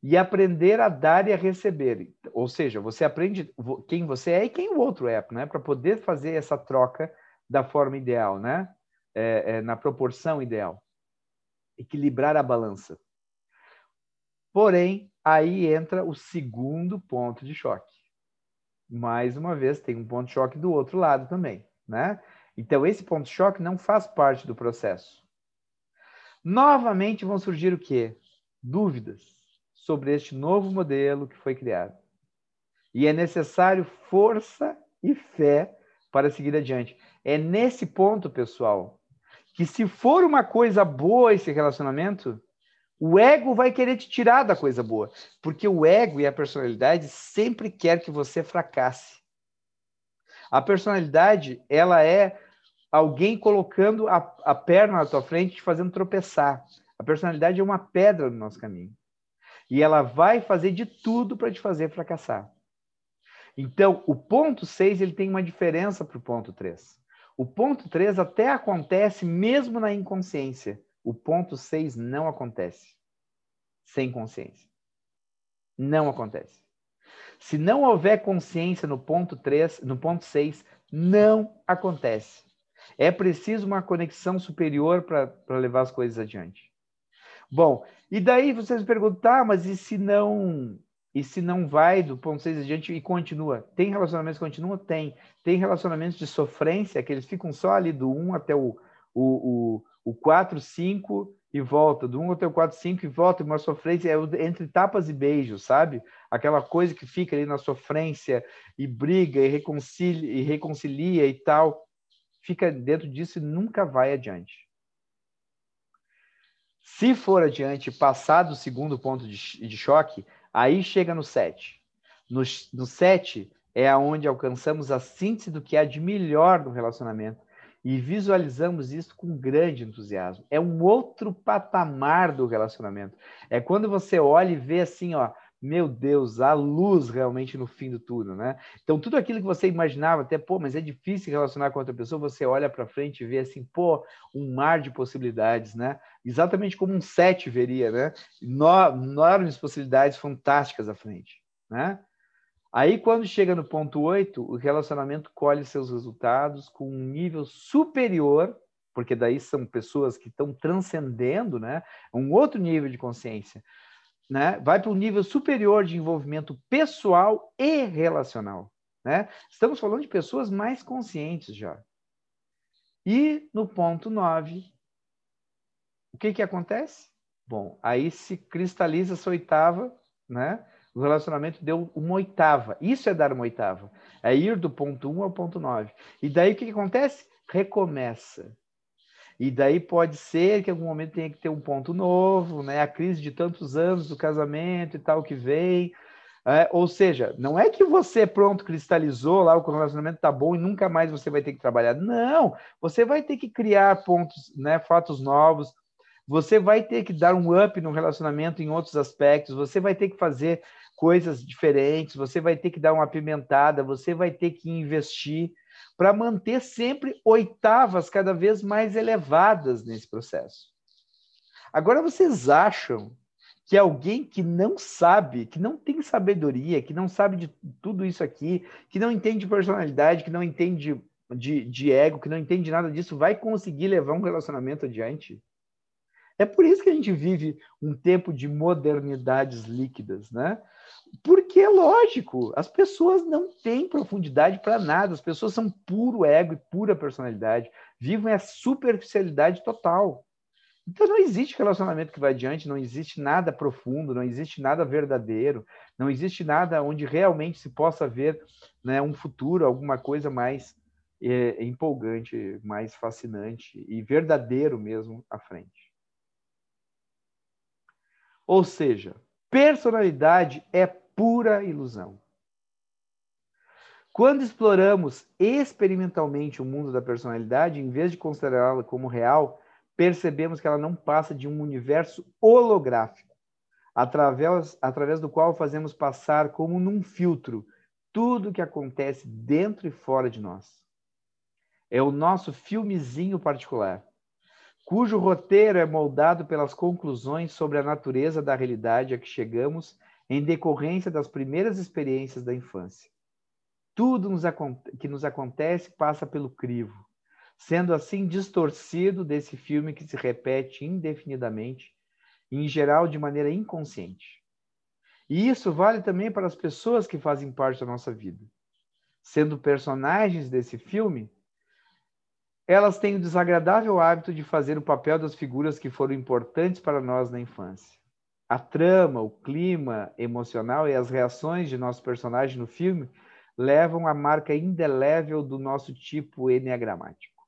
e aprender a dar e a receber. Ou seja, você aprende quem você é e quem o outro é, né? Para poder fazer essa troca da forma ideal, né? É, é, na proporção ideal. Equilibrar a balança. Porém, aí entra o segundo ponto de choque. Mais uma vez, tem um ponto de choque do outro lado também, né? Então, esse ponto de choque não faz parte do processo. Novamente vão surgir o quê? Dúvidas sobre este novo modelo que foi criado. E é necessário força e fé para seguir adiante. É nesse ponto, pessoal, que se for uma coisa boa esse relacionamento, o ego vai querer te tirar da coisa boa, porque o ego e a personalidade sempre quer que você fracasse. A personalidade, ela é alguém colocando a, a perna na tua frente, te fazendo tropeçar. A personalidade é uma pedra no nosso caminho. E ela vai fazer de tudo para te fazer fracassar. Então, o ponto 6 ele tem uma diferença para o ponto 3. O ponto 3 até acontece mesmo na inconsciência. O ponto 6 não acontece sem consciência. Não acontece. Se não houver consciência no ponto 3, no ponto 6, não acontece. É preciso uma conexão superior para levar as coisas adiante. Bom, e daí vocês perguntam, tá, mas e se não e se não vai do ponto 6 adiante e continua? Tem relacionamentos que continuam? Tem. Tem relacionamentos de sofrência, que eles ficam só ali do 1 até o, o, o, o 4, 5 e volta, do 1 até o 4, 5 e volta, uma sofrência é entre tapas e beijos, sabe? Aquela coisa que fica ali na sofrência e briga e reconcilia e, reconcilia e tal, fica dentro disso e nunca vai adiante. Se for adiante, passar do segundo ponto de, de choque, aí chega no 7. No, no 7 é aonde alcançamos a síntese do que há de melhor no relacionamento e visualizamos isso com grande entusiasmo. É um outro patamar do relacionamento. É quando você olha e vê assim, ó, meu Deus, a luz realmente no fim do túnel, né? Então, tudo aquilo que você imaginava, até, pô, mas é difícil relacionar com outra pessoa, você olha para frente e vê assim, pô, um mar de possibilidades, né? Exatamente como um sete veria, né? Enormes possibilidades fantásticas à frente, né? Aí, quando chega no ponto 8, o relacionamento colhe seus resultados com um nível superior, porque daí são pessoas que estão transcendendo, né? Um outro nível de consciência, né? Vai para um nível superior de envolvimento pessoal e relacional, né? Estamos falando de pessoas mais conscientes já. E no ponto 9, o que que acontece? Bom, aí se cristaliza essa oitava, né? O relacionamento deu uma oitava. Isso é dar uma oitava. É ir do ponto 1 ao ponto 9. E daí o que, que acontece? Recomeça. E daí pode ser que em algum momento tenha que ter um ponto novo, né? A crise de tantos anos do casamento e tal que vem. É, ou seja, não é que você pronto cristalizou lá o relacionamento tá bom e nunca mais você vai ter que trabalhar. Não, você vai ter que criar pontos, né, fatos novos. Você vai ter que dar um up no relacionamento em outros aspectos. Você vai ter que fazer coisas diferentes, você vai ter que dar uma apimentada, você vai ter que investir para manter sempre oitavas cada vez mais elevadas nesse processo. Agora, vocês acham que alguém que não sabe, que não tem sabedoria, que não sabe de tudo isso aqui, que não entende personalidade, que não entende de, de ego, que não entende nada disso, vai conseguir levar um relacionamento adiante? É por isso que a gente vive um tempo de modernidades líquidas, né? Porque é lógico, as pessoas não têm profundidade para nada, as pessoas são puro ego e pura personalidade, vivem a superficialidade total. Então não existe relacionamento que vai adiante, não existe nada profundo, não existe nada verdadeiro, não existe nada onde realmente se possa ver né, um futuro, alguma coisa mais é, empolgante, mais fascinante e verdadeiro mesmo à frente. Ou seja, personalidade é pura ilusão. Quando exploramos experimentalmente o mundo da personalidade, em vez de considerá-la como real, percebemos que ela não passa de um universo holográfico, através, através do qual fazemos passar como num filtro tudo o que acontece dentro e fora de nós. É o nosso filmezinho particular, cujo roteiro é moldado pelas conclusões sobre a natureza da realidade a que chegamos em decorrência das primeiras experiências da infância. Tudo nos que nos acontece passa pelo crivo, sendo assim distorcido desse filme que se repete indefinidamente, em geral de maneira inconsciente. E isso vale também para as pessoas que fazem parte da nossa vida. Sendo personagens desse filme, elas têm o desagradável hábito de fazer o papel das figuras que foram importantes para nós na infância a trama, o clima emocional e as reações de nosso personagem no filme levam a marca indelével do nosso tipo enneagramático.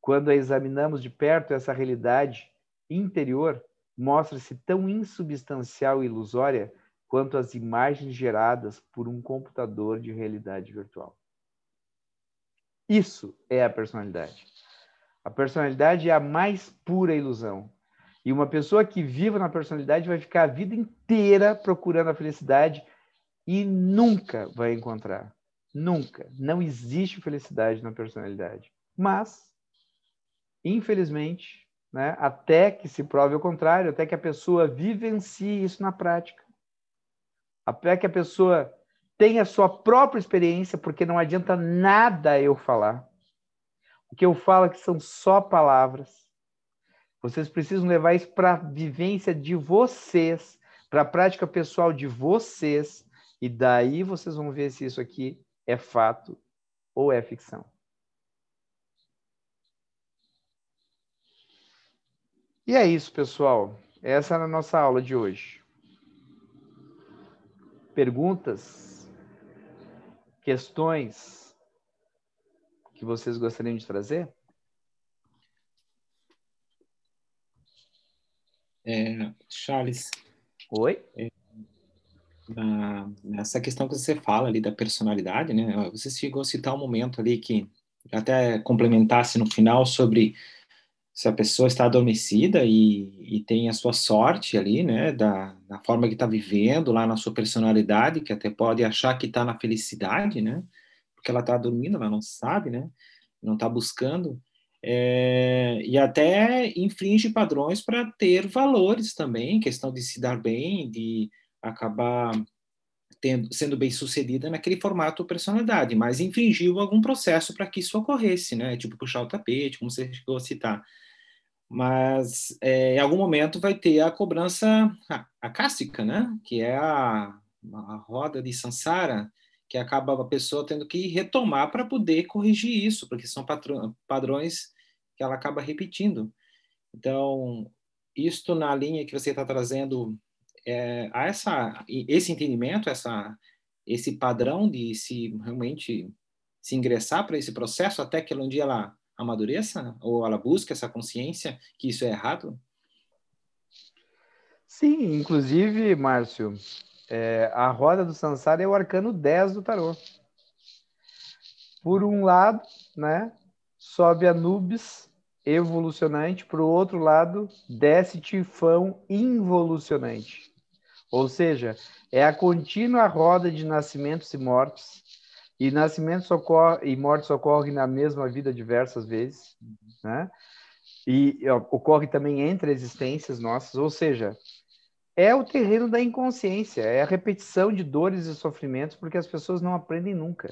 Quando a examinamos de perto, essa realidade interior mostra-se tão insubstancial e ilusória quanto as imagens geradas por um computador de realidade virtual. Isso é a personalidade. A personalidade é a mais pura ilusão, e uma pessoa que vive na personalidade vai ficar a vida inteira procurando a felicidade e nunca vai encontrar. Nunca. Não existe felicidade na personalidade. Mas, infelizmente, né, até que se prove o contrário, até que a pessoa vivencie isso na prática, até que a pessoa tenha sua própria experiência, porque não adianta nada eu falar. O que eu falo é que são só palavras. Vocês precisam levar isso para a vivência de vocês, para a prática pessoal de vocês, e daí vocês vão ver se isso aqui é fato ou é ficção. E é isso, pessoal. Essa era a nossa aula de hoje. Perguntas? Questões que vocês gostariam de trazer? É, Charles. Oi? É, na, nessa questão que você fala ali da personalidade, né? Você chegou a citar um momento ali que até complementasse no final sobre se a pessoa está adormecida e, e tem a sua sorte ali, né, da, da forma que está vivendo lá na sua personalidade, que até pode achar que está na felicidade, né, porque ela está dormindo, ela não sabe, né, não está buscando, é, e até infringe padrões para ter valores também, questão de se dar bem, de acabar tendo, sendo bem sucedida naquele formato personalidade, mas infringiu algum processo para que isso ocorresse, né? Tipo puxar o tapete, como você chegou a citar mas é, em algum momento vai ter a cobrança acástica, né? Que é a, a roda de Sansara, que acaba a pessoa tendo que retomar para poder corrigir isso, porque são padrões que ela acaba repetindo. Então, isto na linha que você está trazendo é, a essa esse entendimento, essa esse padrão de se realmente se ingressar para esse processo até que um dia ela amadureça? Ou ela busca essa consciência que isso é errado? Sim, inclusive, Márcio, é, a roda do Sansara é o arcano 10 do tarô. Por um lado, né, sobe Anubis evolucionante, para o outro lado, desce Tifão involucionante. Ou seja, é a contínua roda de nascimentos e mortes e nascimentos ocorre, e mortes ocorrem na mesma vida diversas vezes, né? E ocorre também entre existências nossas, ou seja, é o terreno da inconsciência, é a repetição de dores e sofrimentos, porque as pessoas não aprendem nunca,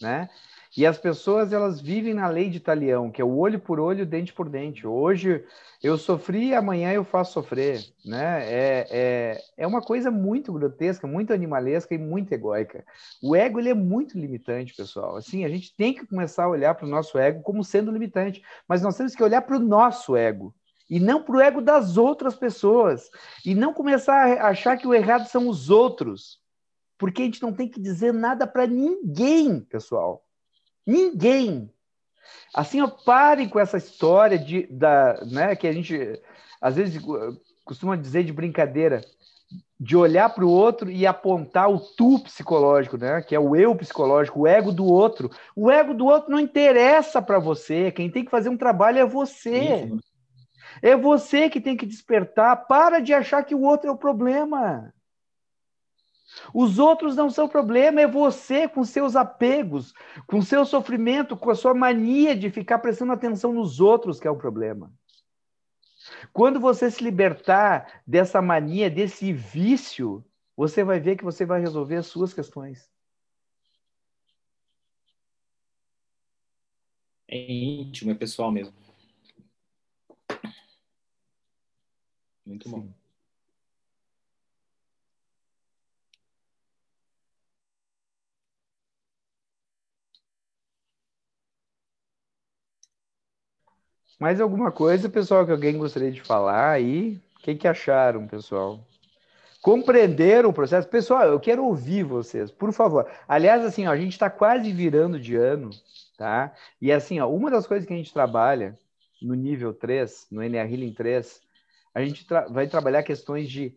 né? E as pessoas elas vivem na lei de Italião, que é o olho por olho, dente por dente. Hoje eu sofri, amanhã eu faço sofrer, né? É, é, é uma coisa muito grotesca, muito animalesca e muito egóica. O ego ele é muito limitante, pessoal. Assim, a gente tem que começar a olhar para o nosso ego como sendo limitante, mas nós temos que olhar para o nosso ego e não para o ego das outras pessoas e não começar a achar que o errado são os outros, porque a gente não tem que dizer nada para ninguém, pessoal. Ninguém. Assim, ó, parem com essa história de, da, né, que a gente às vezes costuma dizer de brincadeira, de olhar para o outro e apontar o tu psicológico, né? Que é o eu psicológico, o ego do outro. O ego do outro não interessa para você. Quem tem que fazer um trabalho é você. Isso. É você que tem que despertar. Para de achar que o outro é o problema. Os outros não são problema, é você com seus apegos, com seu sofrimento, com a sua mania de ficar prestando atenção nos outros que é o problema. Quando você se libertar dessa mania, desse vício, você vai ver que você vai resolver as suas questões. É íntimo, é pessoal mesmo. Muito Sim. bom. Mais alguma coisa, pessoal, que alguém gostaria de falar aí? O que, que acharam, pessoal? Compreenderam o processo? Pessoal, eu quero ouvir vocês, por favor. Aliás, assim, ó, a gente está quase virando de ano, tá? E assim, ó, uma das coisas que a gente trabalha no nível 3, no NR Healing 3, a gente tra vai trabalhar questões de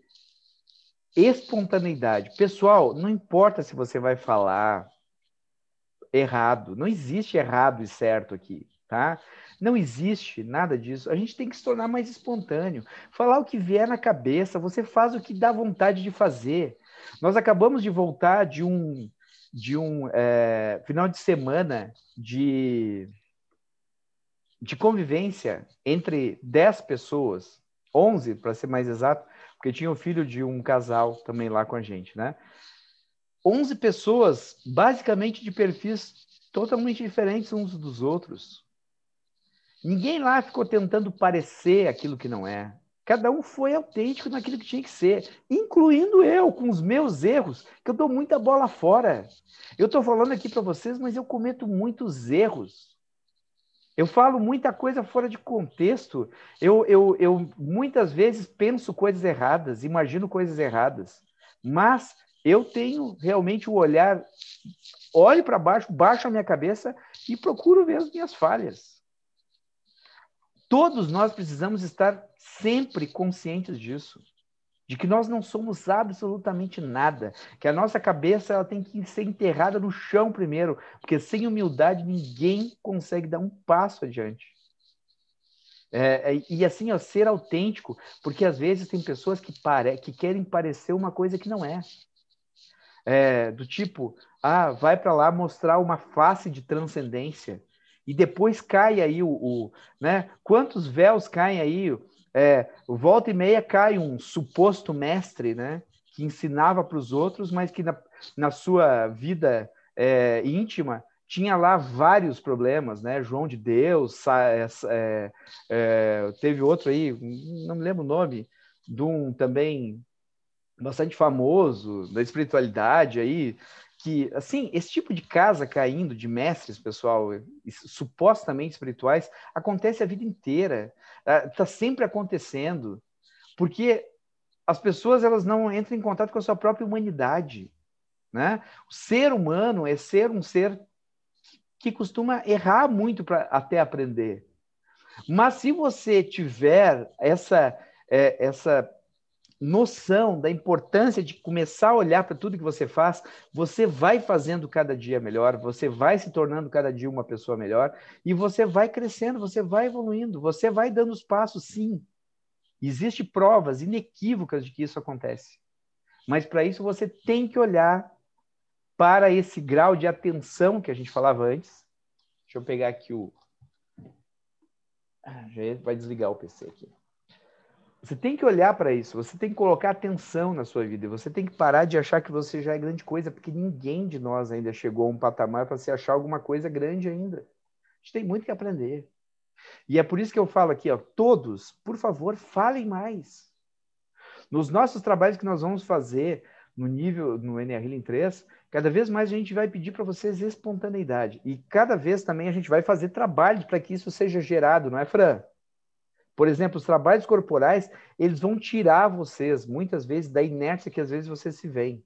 espontaneidade. Pessoal, não importa se você vai falar errado, não existe errado e certo aqui, tá? Não existe nada disso. A gente tem que se tornar mais espontâneo. Falar o que vier na cabeça, você faz o que dá vontade de fazer. Nós acabamos de voltar de um, de um é, final de semana de, de convivência entre 10 pessoas, 11 para ser mais exato, porque tinha o filho de um casal também lá com a gente, né? 11 pessoas, basicamente de perfis totalmente diferentes uns dos outros. Ninguém lá ficou tentando parecer aquilo que não é. Cada um foi autêntico naquilo que tinha que ser, incluindo eu, com os meus erros, que eu dou muita bola fora. Eu estou falando aqui para vocês, mas eu cometo muitos erros. Eu falo muita coisa fora de contexto. Eu, eu, eu muitas vezes penso coisas erradas, imagino coisas erradas. Mas eu tenho realmente o olhar, olho para baixo, baixo a minha cabeça e procuro ver as minhas falhas. Todos nós precisamos estar sempre conscientes disso, de que nós não somos absolutamente nada, que a nossa cabeça ela tem que ser enterrada no chão primeiro, porque sem humildade ninguém consegue dar um passo adiante. É, é e assim, ó, ser autêntico, porque às vezes tem pessoas que, pare... que querem parecer uma coisa que não é. é do tipo, ah, vai para lá mostrar uma face de transcendência e depois cai aí o, o né? Quantos véus caem aí? É, volta e meia cai um suposto mestre, né? Que ensinava para os outros, mas que na, na sua vida é, íntima tinha lá vários problemas, né? João de Deus, é, é, é, teve outro aí, não me lembro o nome, de um também bastante famoso da espiritualidade aí, que, assim, esse tipo de casa caindo de mestres, pessoal, supostamente espirituais, acontece a vida inteira. Está ah, sempre acontecendo. Porque as pessoas elas não entram em contato com a sua própria humanidade. Né? O ser humano é ser um ser que costuma errar muito para até aprender. Mas se você tiver essa, é, essa noção da importância de começar a olhar para tudo que você faz, você vai fazendo cada dia melhor, você vai se tornando cada dia uma pessoa melhor e você vai crescendo, você vai evoluindo, você vai dando os passos, sim. Existem provas inequívocas de que isso acontece. Mas para isso você tem que olhar para esse grau de atenção que a gente falava antes. Deixa eu pegar aqui o. Ah, já vai desligar o PC aqui. Você tem que olhar para isso, você tem que colocar atenção na sua vida, você tem que parar de achar que você já é grande coisa, porque ninguém de nós ainda chegou a um patamar para se achar alguma coisa grande ainda. A gente tem muito que aprender. E é por isso que eu falo aqui, ó, todos, por favor, falem mais. Nos nossos trabalhos que nós vamos fazer no nível, no NR Healing 3, cada vez mais a gente vai pedir para vocês espontaneidade. E cada vez também a gente vai fazer trabalho para que isso seja gerado, não é, Fran? Por exemplo, os trabalhos corporais, eles vão tirar vocês, muitas vezes, da inércia que às vezes vocês se veem.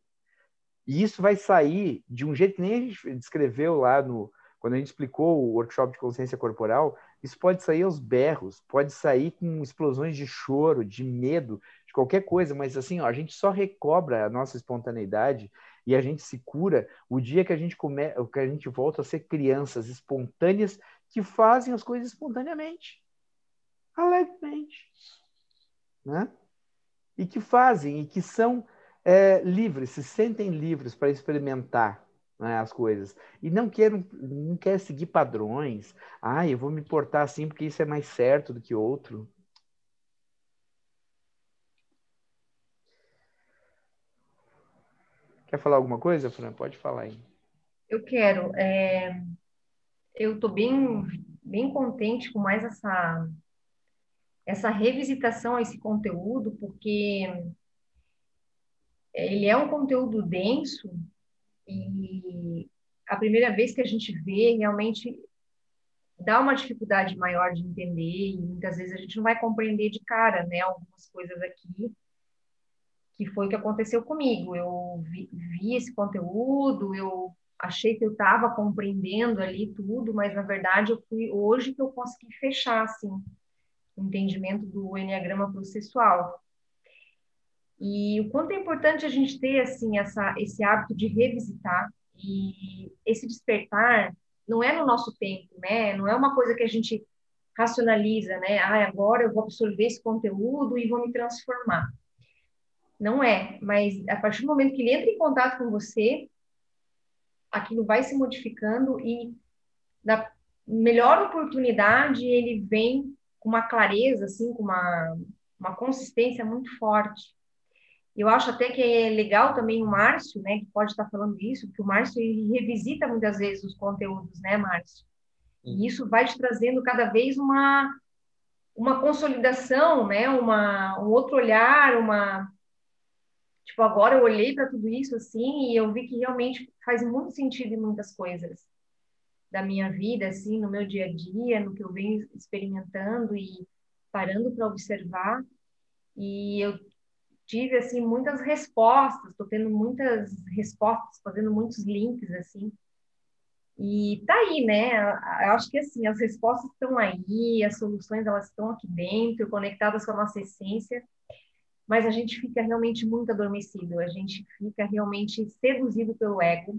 E isso vai sair de um jeito que nem a gente descreveu lá no quando a gente explicou o workshop de consciência corporal, isso pode sair aos berros, pode sair com explosões de choro, de medo, de qualquer coisa, mas assim, ó, a gente só recobra a nossa espontaneidade e a gente se cura o dia que a gente come, que a gente volta a ser crianças espontâneas que fazem as coisas espontaneamente alegremente. Né? E que fazem, e que são é, livres, se sentem livres para experimentar né, as coisas. E não querem, não querem seguir padrões. Ah, eu vou me portar assim porque isso é mais certo do que outro. Quer falar alguma coisa, Fran? Pode falar aí. Eu quero. É... Eu estou bem, bem contente com mais essa essa revisitação a esse conteúdo, porque ele é um conteúdo denso e a primeira vez que a gente vê realmente dá uma dificuldade maior de entender e muitas vezes a gente não vai compreender de cara, né, algumas coisas aqui que foi o que aconteceu comigo. Eu vi, vi esse conteúdo, eu achei que eu estava compreendendo ali tudo, mas na verdade eu fui hoje que eu consegui fechar assim entendimento do enneagrama processual. E o quanto é importante a gente ter assim essa esse hábito de revisitar e esse despertar não é no nosso tempo, né? Não é uma coisa que a gente racionaliza, né? Ah, agora eu vou absorver esse conteúdo e vou me transformar. Não é, mas a partir do momento que ele entra em contato com você, aquilo vai se modificando e na melhor oportunidade ele vem com uma clareza, assim, com uma, uma consistência muito forte. Eu acho até que é legal também o Márcio, né, que pode estar falando isso, porque o Márcio revisita muitas vezes os conteúdos, né, Márcio? E isso vai te trazendo cada vez uma uma consolidação, né, uma um outro olhar, uma tipo agora eu olhei para tudo isso assim e eu vi que realmente faz muito sentido em muitas coisas da minha vida, assim, no meu dia a dia, no que eu venho experimentando e parando para observar. E eu tive, assim, muitas respostas, estou tendo muitas respostas, fazendo muitos links, assim. E tá aí, né? Eu acho que, assim, as respostas estão aí, as soluções, elas estão aqui dentro, conectadas com a nossa essência, mas a gente fica realmente muito adormecido, a gente fica realmente seduzido pelo ego,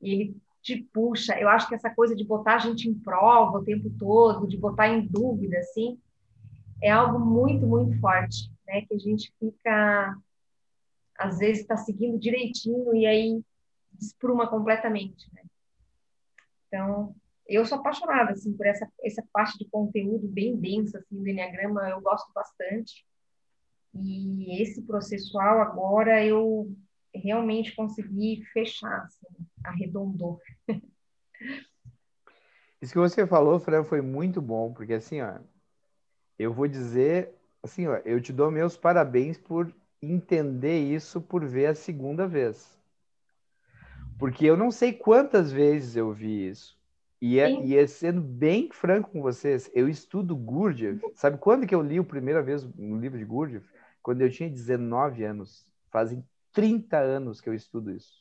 e ele te puxa. Eu acho que essa coisa de botar a gente em prova o tempo todo, de botar em dúvida, assim, é algo muito, muito forte, né? Que a gente fica, às vezes, está seguindo direitinho e aí despruma completamente, né? Então, eu sou apaixonada, assim, por essa, essa parte de conteúdo bem densa, assim, do Enneagrama, eu gosto bastante. E esse processual, agora, eu realmente consegui fechar, assim, arredondou. Isso que você falou, Fran, foi muito bom, porque assim, ó, eu vou dizer, assim, ó, eu te dou meus parabéns por entender isso por ver a segunda vez. Porque eu não sei quantas vezes eu vi isso. E, é, e é sendo bem franco com vocês, eu estudo Gurdjieff. Sabe quando que eu li a primeira vez um livro de Gurdjieff? Quando eu tinha 19 anos. Fazem 30 anos que eu estudo isso.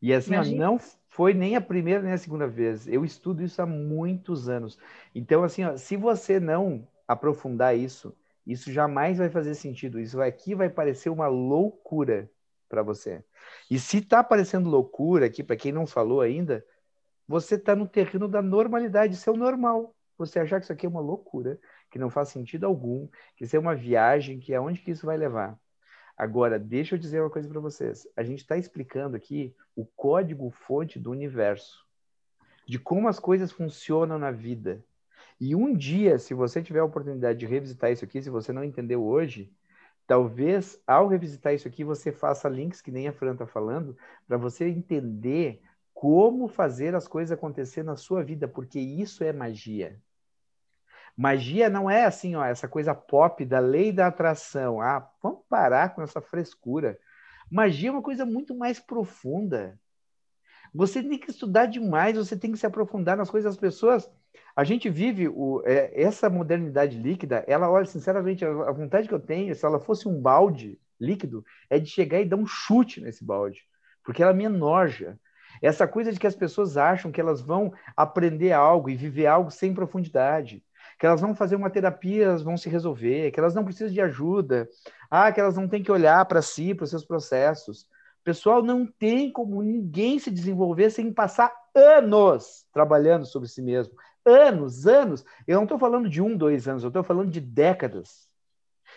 E assim, ó, não foi nem a primeira nem a segunda vez. Eu estudo isso há muitos anos. Então, assim, ó, se você não aprofundar isso, isso jamais vai fazer sentido. Isso aqui vai parecer uma loucura para você. E se está parecendo loucura aqui, para quem não falou ainda, você está no terreno da normalidade. Isso é o normal. Você achar que isso aqui é uma loucura, que não faz sentido algum, que isso é uma viagem, que aonde que isso vai levar? Agora, deixa eu dizer uma coisa para vocês. A gente está explicando aqui o código-fonte do universo, de como as coisas funcionam na vida. E um dia, se você tiver a oportunidade de revisitar isso aqui, se você não entendeu hoje, talvez ao revisitar isso aqui você faça links, que nem a Fran está falando, para você entender como fazer as coisas acontecer na sua vida, porque isso é magia. Magia não é assim, ó, essa coisa pop da lei da atração. Ah, vamos parar com essa frescura. Magia é uma coisa muito mais profunda. Você tem que estudar demais, você tem que se aprofundar nas coisas das pessoas. A gente vive o, é, essa modernidade líquida, ela, olha, sinceramente, a, vontade que eu tenho, se ela fosse um balde líquido, é de chegar e dar um chute nesse balde, porque ela me enoja. Essa coisa de que as pessoas acham que elas vão aprender algo e viver algo sem profundidade que elas vão fazer uma terapia, elas vão se resolver, que elas não precisam de ajuda, ah, que elas não têm que olhar para si, para os seus processos. Pessoal, não tem como ninguém se desenvolver sem passar anos trabalhando sobre si mesmo. Anos, anos. Eu não estou falando de um, dois anos, eu estou falando de décadas.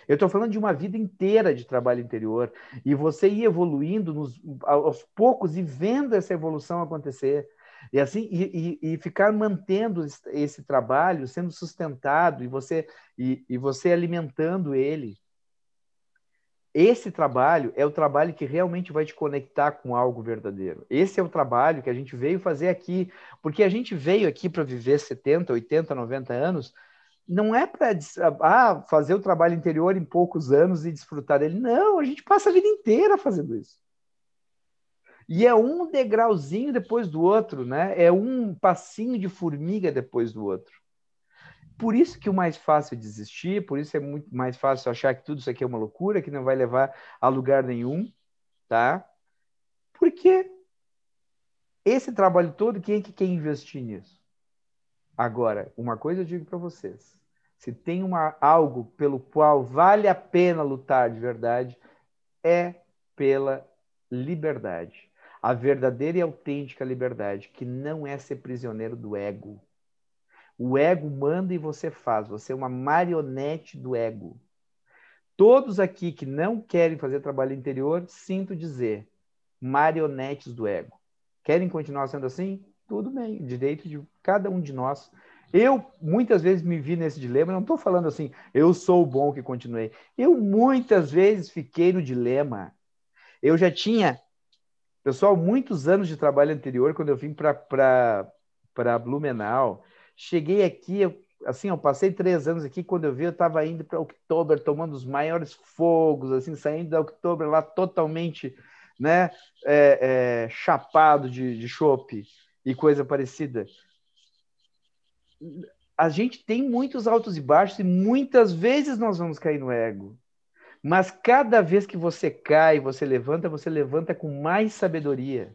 Eu estou falando de uma vida inteira de trabalho interior. E você ir evoluindo nos, aos poucos e vendo essa evolução acontecer. E assim, e, e, e, ficar mantendo esse trabalho sendo sustentado e você, e, e você alimentando ele. Esse trabalho é o trabalho que realmente vai te conectar com algo verdadeiro. Esse é o trabalho que a gente veio fazer aqui, porque a gente veio aqui para viver 70, 80, 90 anos, não é para ah, fazer o trabalho interior em poucos anos e desfrutar dele. Não, a gente passa a vida inteira fazendo isso. E é um degrauzinho depois do outro, né? É um passinho de formiga depois do outro. Por isso que o mais fácil é desistir, por isso é muito mais fácil achar que tudo isso aqui é uma loucura, que não vai levar a lugar nenhum, tá? Porque esse trabalho todo, quem é que quer investir nisso? Agora, uma coisa eu digo para vocês: se tem uma, algo pelo qual vale a pena lutar de verdade, é pela liberdade a verdadeira e autêntica liberdade, que não é ser prisioneiro do ego. O ego manda e você faz, você é uma marionete do ego. Todos aqui que não querem fazer trabalho interior, sinto dizer, marionetes do ego. Querem continuar sendo assim? Tudo bem, direito de cada um de nós. Eu muitas vezes me vi nesse dilema, não estou falando assim, eu sou o bom que continuei. Eu muitas vezes fiquei no dilema. Eu já tinha, pessoal, muitos anos de trabalho anterior, quando eu vim para Blumenau. Cheguei aqui, eu, assim, eu passei três anos aqui, quando eu vi, eu estava indo para Oktober, tomando os maiores fogos, assim, saindo da Oktober lá totalmente né, é, é, chapado de, de chope e coisa parecida. A gente tem muitos altos e baixos e muitas vezes nós vamos cair no ego. Mas cada vez que você cai, você levanta, você levanta com mais sabedoria.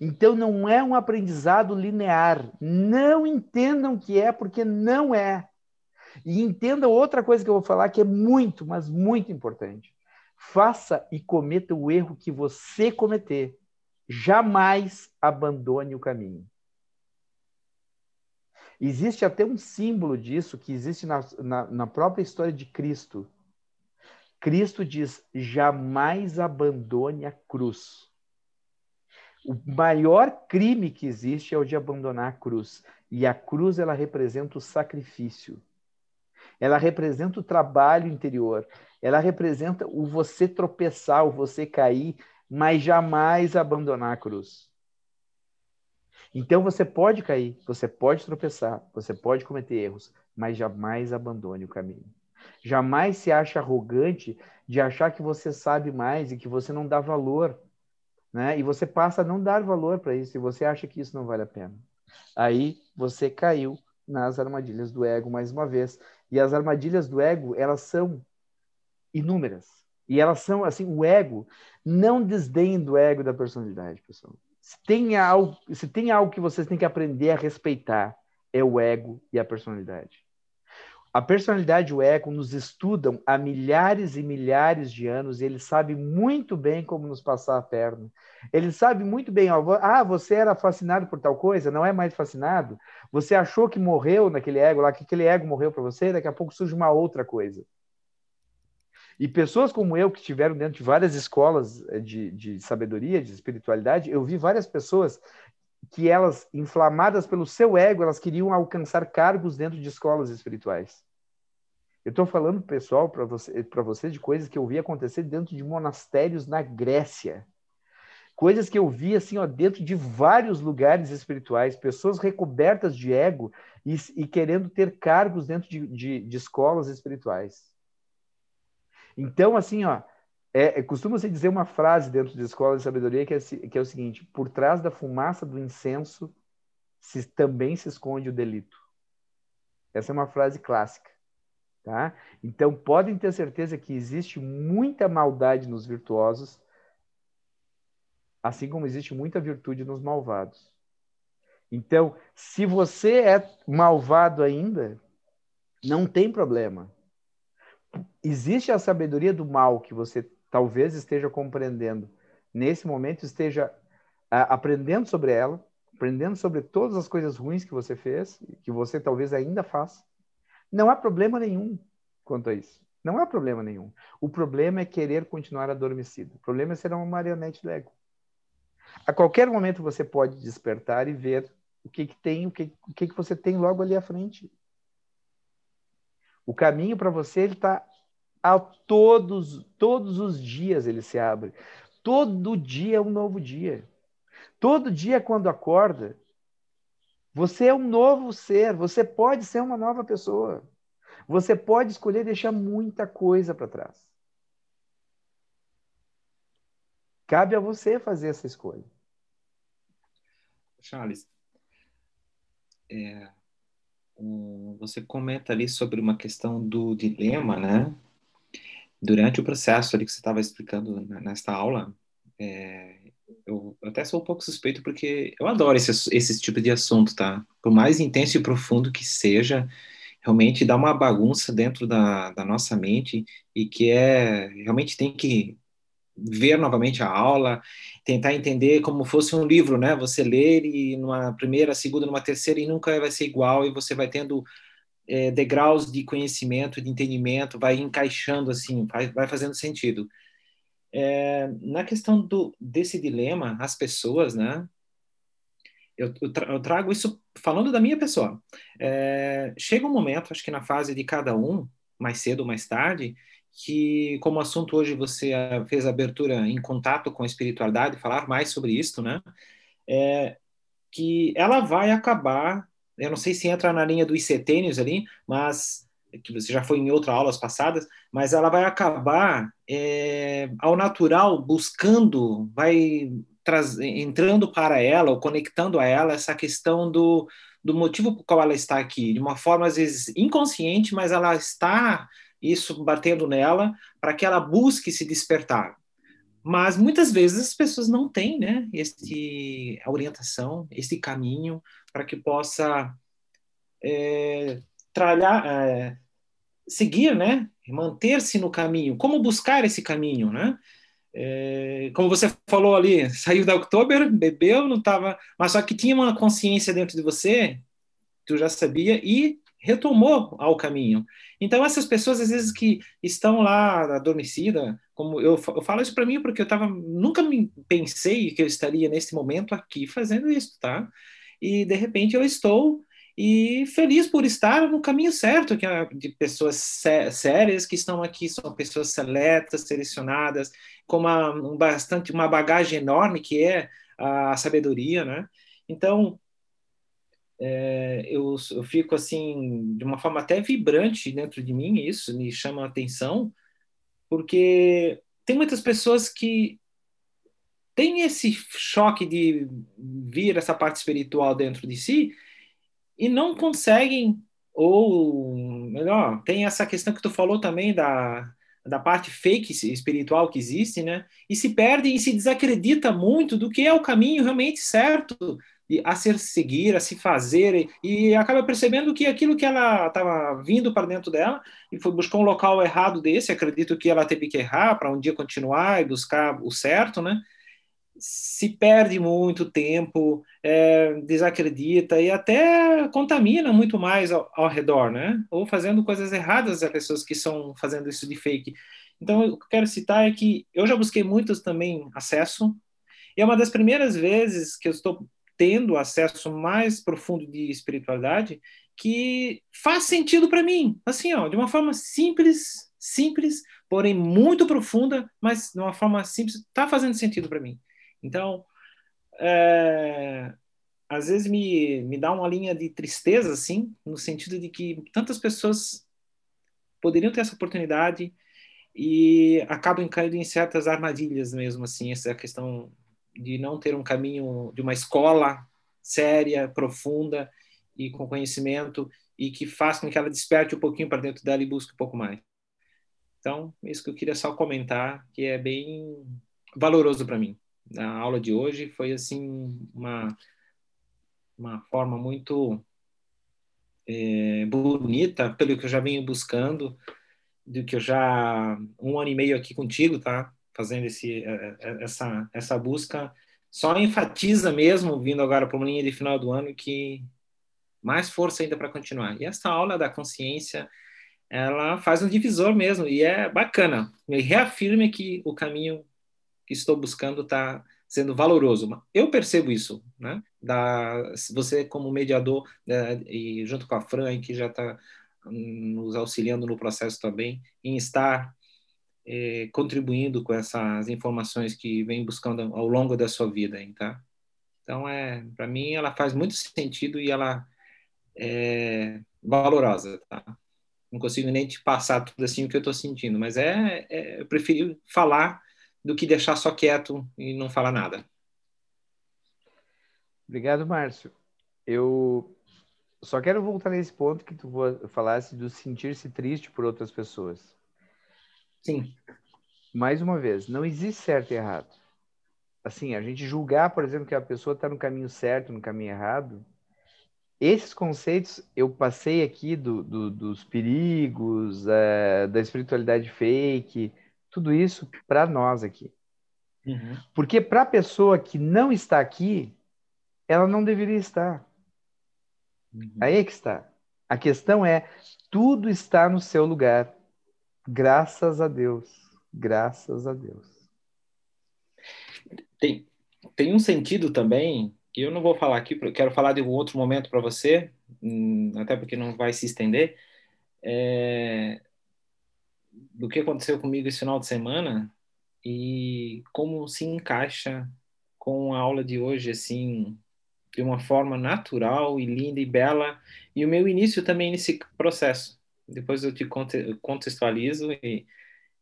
Então não é um aprendizado linear. Não entendam que é, porque não é. E entendam outra coisa que eu vou falar que é muito, mas muito importante. Faça e cometa o erro que você cometer. Jamais abandone o caminho. Existe até um símbolo disso que existe na, na, na própria história de Cristo. Cristo diz: jamais abandone a cruz. O maior crime que existe é o de abandonar a cruz. E a cruz ela representa o sacrifício. Ela representa o trabalho interior. Ela representa o você tropeçar, o você cair, mas jamais abandonar a cruz. Então você pode cair, você pode tropeçar, você pode cometer erros, mas jamais abandone o caminho. Jamais se ache arrogante de achar que você sabe mais e que você não dá valor. Né? E você passa a não dar valor para isso e você acha que isso não vale a pena. Aí você caiu nas armadilhas do ego mais uma vez. E as armadilhas do ego, elas são inúmeras. E elas são assim, o ego, não desdenhe do ego da personalidade, pessoal. Se tem algo, se tem algo que vocês têm que aprender a respeitar, é o ego e a personalidade. A personalidade e o ego nos estudam há milhares e milhares de anos e ele sabe muito bem como nos passar a perna. Ele sabe muito bem, ó, ah, você era fascinado por tal coisa, não é mais fascinado? Você achou que morreu naquele ego lá, que aquele ego morreu para você, daqui a pouco surge uma outra coisa. E pessoas como eu, que estiveram dentro de várias escolas eh, de, de sabedoria, de espiritualidade, eu vi várias pessoas que elas, inflamadas pelo seu ego, elas queriam alcançar cargos dentro de escolas espirituais. Eu estou falando, pessoal, para você, para você de coisas que eu vi acontecer dentro de monastérios na Grécia. Coisas que eu vi assim, ó, dentro de vários lugares espirituais, pessoas recobertas de ego e, e querendo ter cargos dentro de, de, de escolas espirituais. Então, assim, ó, é, é, costuma-se dizer uma frase dentro de escola de sabedoria que é, que é o seguinte: por trás da fumaça do incenso se, também se esconde o delito. Essa é uma frase clássica. Tá? Então, podem ter certeza que existe muita maldade nos virtuosos, assim como existe muita virtude nos malvados. Então, se você é malvado ainda, não tem problema. Existe a sabedoria do mal que você talvez esteja compreendendo nesse momento, esteja aprendendo sobre ela, aprendendo sobre todas as coisas ruins que você fez, que você talvez ainda faça. Não há problema nenhum quanto a isso. Não há problema nenhum. O problema é querer continuar adormecido. O problema é ser uma marionete do ego. A qualquer momento você pode despertar e ver o que, que tem, o que, o que, que você tem logo ali à frente. O caminho para você ele está a todos, todos os dias ele se abre. Todo dia é um novo dia. Todo dia, quando acorda, você é um novo ser. Você pode ser uma nova pessoa. Você pode escolher deixar muita coisa para trás. Cabe a você fazer essa escolha. Charles, é, um, você comenta ali sobre uma questão do dilema, né? durante o processo ali que você estava explicando nesta aula, é, eu até sou um pouco suspeito porque eu adoro esse, esse tipo de assunto, tá? Por mais intenso e profundo que seja, realmente dá uma bagunça dentro da, da nossa mente e que é realmente tem que ver novamente a aula, tentar entender como fosse um livro, né? Você lê ele numa primeira, segunda, numa terceira e nunca vai ser igual e você vai tendo é, degraus de conhecimento, de entendimento, vai encaixando assim, vai, vai fazendo sentido. É, na questão do, desse dilema, as pessoas, né? Eu, eu, tra eu trago isso falando da minha pessoa. É, chega um momento, acho que na fase de cada um, mais cedo ou mais tarde, que como assunto hoje você fez abertura em contato com a espiritualidade, falar mais sobre isso, né? É, que ela vai acabar, eu não sei se entra na linha do ICTênios ali, mas que você já foi em outras aulas passadas, mas ela vai acabar é, ao natural buscando, vai traz, entrando para ela ou conectando a ela essa questão do, do motivo por qual ela está aqui, de uma forma às vezes inconsciente, mas ela está isso batendo nela para que ela busque se despertar. Mas muitas vezes as pessoas não têm, né, este orientação, esse caminho para que possa é, tralhar, é, seguir, né, manter-se no caminho. Como buscar esse caminho, né? É, como você falou ali, saiu da Oktober, bebeu, não estava, mas só que tinha uma consciência dentro de você, tu já sabia e retomou ao caminho. Então essas pessoas às vezes que estão lá adormecida, como eu, eu falo isso para mim porque eu tava nunca me pensei que eu estaria nesse momento aqui fazendo isso, tá? E de repente eu estou e feliz por estar no caminho certo, que é de pessoas sé sérias que estão aqui, são pessoas seletas, selecionadas, com uma, um bastante, uma bagagem enorme que é a sabedoria, né? Então, é, eu, eu fico assim, de uma forma até vibrante dentro de mim, isso me chama a atenção, porque tem muitas pessoas que têm esse choque de vir essa parte espiritual dentro de si e não conseguem, ou melhor, tem essa questão que tu falou também da, da parte fake espiritual que existe, né? E se perde e se desacredita muito do que é o caminho realmente certo a se seguir, a se fazer, e acaba percebendo que aquilo que ela estava vindo para dentro dela e foi buscar um local errado desse, acredito que ela teve que errar para um dia continuar e buscar o certo, né? Se perde muito tempo, é, desacredita e até contamina muito mais ao, ao, redor, né? Ou fazendo coisas erradas as pessoas que estão fazendo isso de fake. Então, o que eu quero citar é que eu já busquei muitos também acesso, e é uma das primeiras vezes que eu estou tendo acesso mais profundo de espiritualidade que faz sentido para mim, assim, ó, de uma forma simples, simples, porém muito profunda, mas de uma forma simples, está fazendo sentido para mim. Então, é, às vezes me, me dá uma linha de tristeza, assim, no sentido de que tantas pessoas poderiam ter essa oportunidade e acabam caindo em certas armadilhas mesmo, assim, essa questão de não ter um caminho de uma escola séria, profunda e com conhecimento e que faça com que ela desperte um pouquinho para dentro dela e busque um pouco mais. Então, isso que eu queria só comentar, que é bem valoroso para mim. A aula de hoje foi assim uma uma forma muito é, bonita, pelo que eu já venho buscando, do que eu já um ano e meio aqui contigo, tá? fazendo esse, é, é, essa, essa busca, só enfatiza mesmo, vindo agora para uma linha de final do ano, que mais força ainda para continuar. E essa aula da consciência, ela faz um divisor mesmo, e é bacana. Me reafirma que o caminho que estou buscando está sendo valoroso. Eu percebo isso, né? Da, você como mediador né, e junto com a Fran, que já está hum, nos auxiliando no processo também, em estar é, contribuindo com essas informações que vem buscando ao longo da sua vida, hein, tá? Então, é, para mim, ela faz muito sentido e ela é valorosa, tá? Não consigo nem te passar tudo assim o que eu estou sentindo, mas é, é, eu preferi falar do que deixar só quieto e não falar nada. Obrigado, Márcio. Eu só quero voltar nesse ponto que tu falasse do sentir-se triste por outras pessoas. Sim. Mais uma vez, não existe certo e errado. Assim, a gente julgar, por exemplo, que a pessoa está no caminho certo, no caminho errado, esses conceitos eu passei aqui do, do, dos perigos, é, da espiritualidade fake, tudo isso para nós aqui. Uhum. Porque para a pessoa que não está aqui, ela não deveria estar. Uhum. Aí é que está. A questão é, tudo está no seu lugar. Graças a Deus. Graças a Deus. Tem, tem um sentido também, que eu não vou falar aqui, quero falar de um outro momento para você, hum, até porque não vai se estender, é, do que aconteceu comigo esse final de semana e como se encaixa com a aula de hoje, assim, de uma forma natural e linda e bela, e o meu início também nesse processo. Depois eu te contextualizo e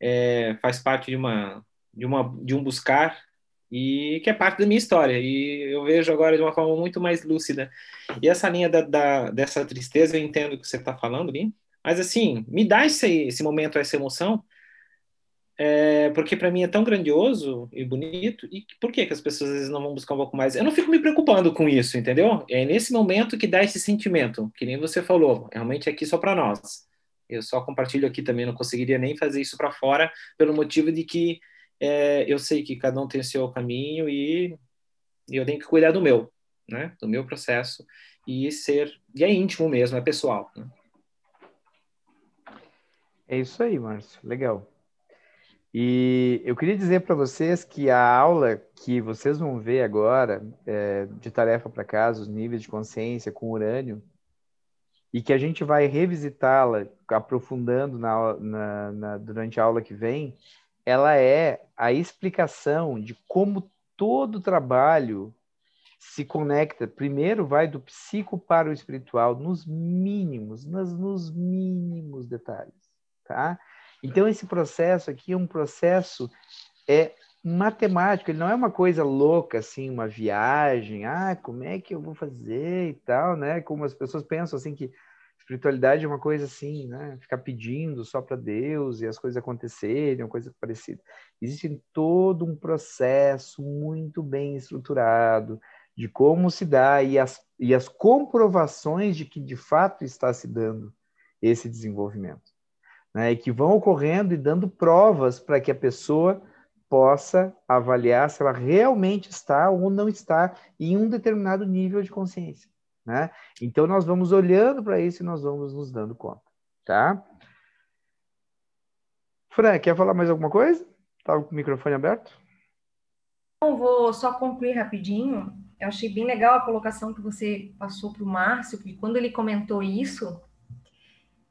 é, faz parte de uma de uma de um buscar e que é parte da minha história. E eu vejo agora de uma forma muito mais lúcida. E essa linha da, da dessa tristeza eu entendo o que você está falando ali mas assim me dá esse esse momento essa emoção é, porque para mim é tão grandioso e bonito, e por que, que as pessoas às vezes não vão buscar um pouco mais? Eu não fico me preocupando com isso, entendeu? É nesse momento que dá esse sentimento, que nem você falou, realmente aqui só para nós. Eu só compartilho aqui também, não conseguiria nem fazer isso para fora, pelo motivo de que é, eu sei que cada um tem o seu caminho e, e eu tenho que cuidar do meu, né? Do meu processo e ser, e é íntimo mesmo, é pessoal. Né? É isso aí, Márcio, legal. E eu queria dizer para vocês que a aula que vocês vão ver agora, é, de tarefa para casa, os níveis de consciência com urânio, e que a gente vai revisitá-la, aprofundando na, na, na, durante a aula que vem, ela é a explicação de como todo trabalho se conecta. Primeiro vai do psico para o espiritual, nos mínimos, nos, nos mínimos detalhes, tá? Então, esse processo aqui é um processo é matemático, ele não é uma coisa louca, assim, uma viagem, ah, como é que eu vou fazer e tal, né? Como as pessoas pensam, assim, que espiritualidade é uma coisa assim, né? Ficar pedindo só para Deus e as coisas acontecerem, uma coisa parecida. Existe todo um processo muito bem estruturado de como se dá e as, e as comprovações de que de fato está se dando esse desenvolvimento né, e que vão ocorrendo e dando provas para que a pessoa possa avaliar se ela realmente está ou não está em um determinado nível de consciência. Né? Então, nós vamos olhando para isso e nós vamos nos dando conta. Tá? Fran, quer falar mais alguma coisa? Estava com o microfone aberto? Não, vou só concluir rapidinho. Eu achei bem legal a colocação que você passou para o Márcio, porque quando ele comentou isso,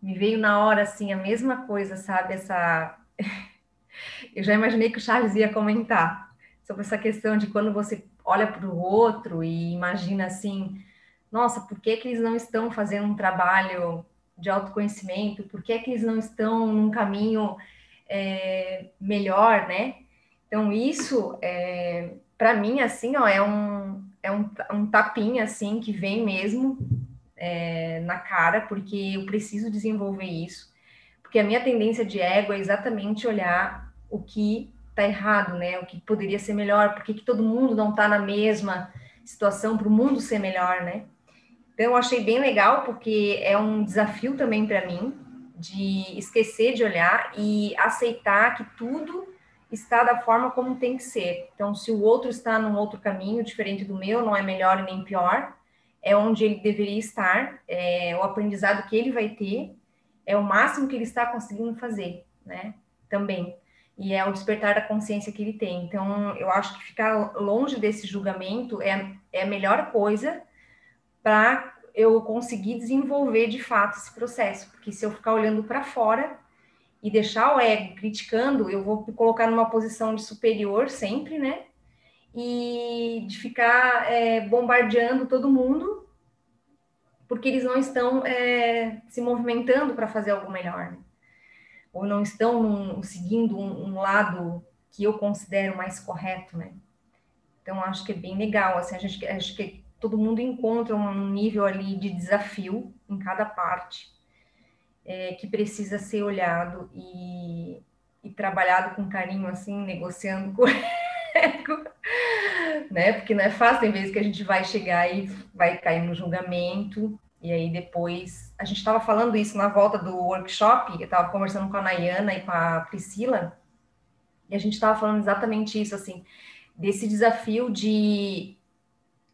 me veio na hora assim a mesma coisa, sabe? Essa [LAUGHS] eu já imaginei que o Charles ia comentar sobre essa questão de quando você olha para o outro e imagina assim, nossa, por que, que eles não estão fazendo um trabalho de autoconhecimento? Por que, que eles não estão num caminho é, melhor, né? Então isso, é, para mim, assim, ó, é um é um, um tapinha assim que vem mesmo é, na cara, porque eu preciso desenvolver isso, porque a minha tendência de ego é exatamente olhar o que está errado, né? O que poderia ser melhor, porque que todo mundo não está na mesma situação para o mundo ser melhor, né? Então eu achei bem legal porque é um desafio também para mim de esquecer de olhar e aceitar que tudo está da forma como tem que ser. Então, se o outro está num outro caminho diferente do meu, não é melhor nem pior, é onde ele deveria estar, é o aprendizado que ele vai ter, é o máximo que ele está conseguindo fazer, né? Também. E é o despertar da consciência que ele tem. Então, eu acho que ficar longe desse julgamento é, é a melhor coisa para eu conseguir desenvolver de fato esse processo. Porque se eu ficar olhando para fora e deixar o ego criticando, eu vou me colocar numa posição de superior sempre, né? E de ficar é, bombardeando todo mundo, porque eles não estão é, se movimentando para fazer algo melhor, né? ou não estão num, seguindo um, um, lado que eu considero mais correto, né? Então acho que é bem legal, assim, a gente acho que todo mundo encontra um nível ali de desafio em cada parte é, que precisa ser olhado e, e trabalhado com carinho, assim, negociando com né? Porque não é fácil, tem vezes que a gente vai chegar e vai cair no julgamento, e aí depois. A gente estava falando isso na volta do workshop, eu estava conversando com a Nayana e com a Priscila, e a gente estava falando exatamente isso, assim, desse desafio de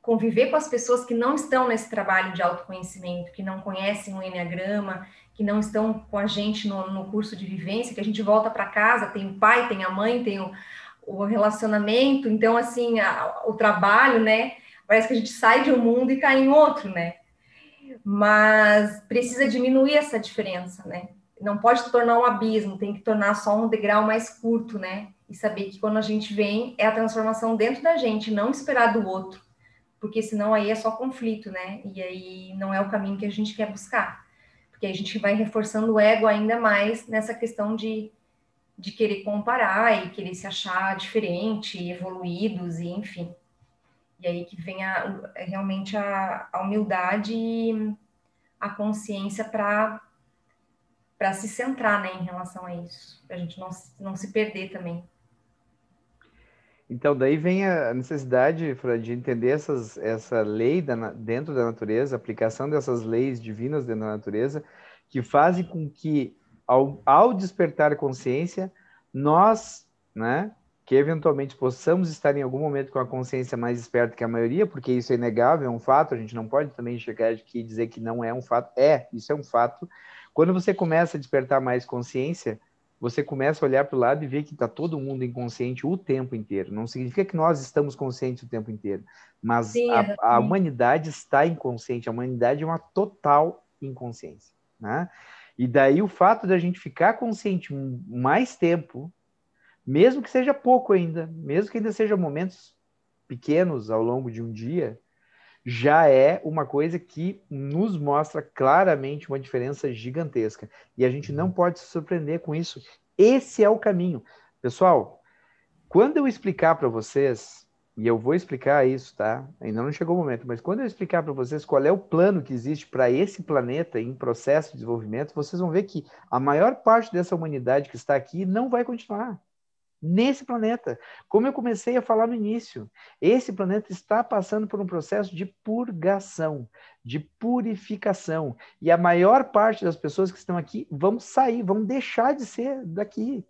conviver com as pessoas que não estão nesse trabalho de autoconhecimento, que não conhecem o Enneagrama, que não estão com a gente no, no curso de vivência, que a gente volta para casa, tem o pai, tem a mãe, tem o, o relacionamento, então, assim, a, o trabalho, né? Parece que a gente sai de um mundo e cai em outro, né? Mas precisa diminuir essa diferença, né? Não pode tornar um abismo, tem que tornar só um degrau mais curto, né? E saber que quando a gente vem, é a transformação dentro da gente, não esperar do outro porque senão aí é só conflito, né? E aí não é o caminho que a gente quer buscar, porque a gente vai reforçando o ego ainda mais nessa questão de, de querer comparar e querer se achar diferente, evoluídos e enfim. E aí que vem a, realmente a, a humildade e a consciência para para se centrar né, em relação a isso, para a gente não, não se perder também. Então, daí vem a necessidade, Fred, de entender essas, essa lei da, dentro da natureza, a aplicação dessas leis divinas dentro da natureza, que fazem com que, ao, ao despertar a consciência, nós, né, que eventualmente possamos estar em algum momento com a consciência mais esperta que a maioria, porque isso é inegável, é um fato, a gente não pode também chegar aqui e dizer que não é um fato. É, isso é um fato. Quando você começa a despertar mais consciência, você começa a olhar para o lado e ver que está todo mundo inconsciente o tempo inteiro. Não significa que nós estamos conscientes o tempo inteiro, mas sim, a, a, humanidade está inconsciente. A humanidade é uma total inconsciência. Né? E daí o fato da gente ficar consciente mais tempo, mesmo que seja pouco ainda, mesmo que ainda seja momentos pequenos ao longo de um dia, já é uma coisa que nos mostra claramente uma diferença gigantesca. E a gente não pode se surpreender com isso. Esse é o caminho. Pessoal, quando eu explicar para vocês, e eu vou explicar isso, tá? Ainda não chegou o momento, mas quando eu explicar para vocês qual é o plano que existe para esse planeta em processo de desenvolvimento, vocês vão ver que a maior parte dessa humanidade que está aqui não vai continuar nesse planeta. Como eu comecei a falar no início, esse planeta está passando por um processo de purgação, de purificação. E a maior parte das pessoas que estão aqui vão sair, vão deixar de ser daqui.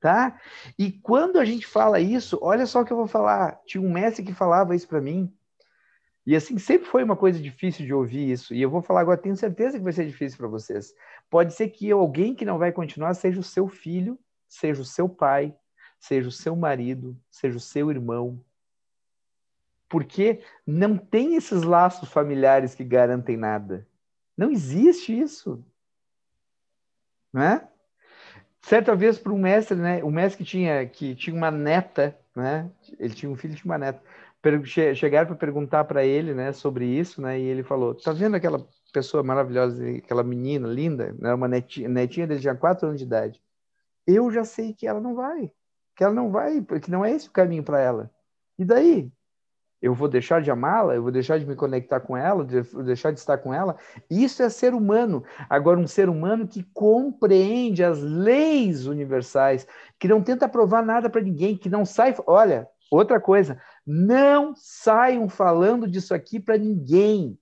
Tá? E quando a gente fala isso, olha só o que eu vou falar. Tinha um mestre que falava isso para mim. E assim, sempre foi uma coisa difícil de ouvir isso. E eu vou falar agora, tenho certeza que vai ser difícil para vocês. Pode ser que alguém que não vai continuar seja o seu filho, seja o seu pai, seja o seu marido, seja o seu irmão. Porque não tem esses laços familiares que garantem nada. Não existe isso. Não é? Certa vez para um mestre, né, um mestre que tinha, que tinha uma neta, né, ele tinha um filho tinha uma neta, chegaram para perguntar para ele, né, sobre isso, né, e ele falou, tá vendo aquela pessoa maravilhosa, aquela menina linda, né, uma netinha, netinha dele tinha quatro anos de idade, eu já sei que ela não vai que ela não vai, porque não é esse o caminho para ela. E daí? Eu vou deixar de amá-la? Eu vou deixar de me conectar com ela? Vou deixar de estar com ela? Isso é ser humano. Agora, um ser humano que compreende as leis universais, que não tenta provar nada para ninguém, que não sai. Olha, outra coisa, não saiam falando disso aqui para ninguém.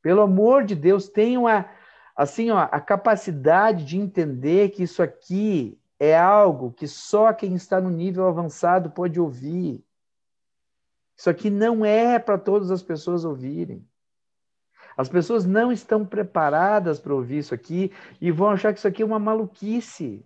Pelo amor de Deus, tenham a, assim, ó, a capacidade de entender que isso aqui é algo que só quem está no nível avançado pode ouvir. Isso aqui não é para todas as pessoas ouvirem. As pessoas não estão preparadas para ouvir isso aqui e vão achar que isso aqui é uma maluquice.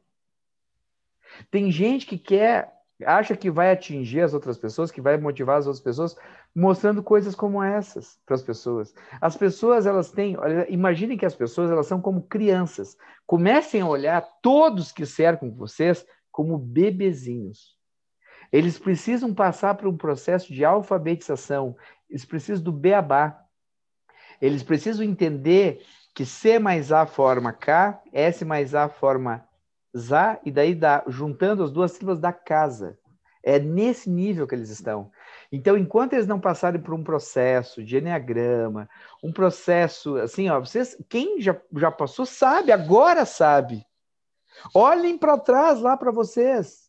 Tem gente que quer, acha que vai atingir as outras pessoas, que vai motivar as outras pessoas, mostrando coisas como essas para as pessoas. As pessoas, elas têm, imaginem que as pessoas, elas são como crianças. Comecem a olhar todos que cercam vocês como bebezinhos. Eles precisam passar por um processo de alfabetização, eles precisam do beabá. Eles precisam entender que C mais A forma K, S mais A forma ZA, e daí dá, juntando as duas sílabas da casa. É nesse nível que eles estão. Então, enquanto eles não passarem por um processo de enneagrama, um processo assim, ó, vocês, quem já, já passou sabe, agora sabe. Olhem para trás lá para vocês.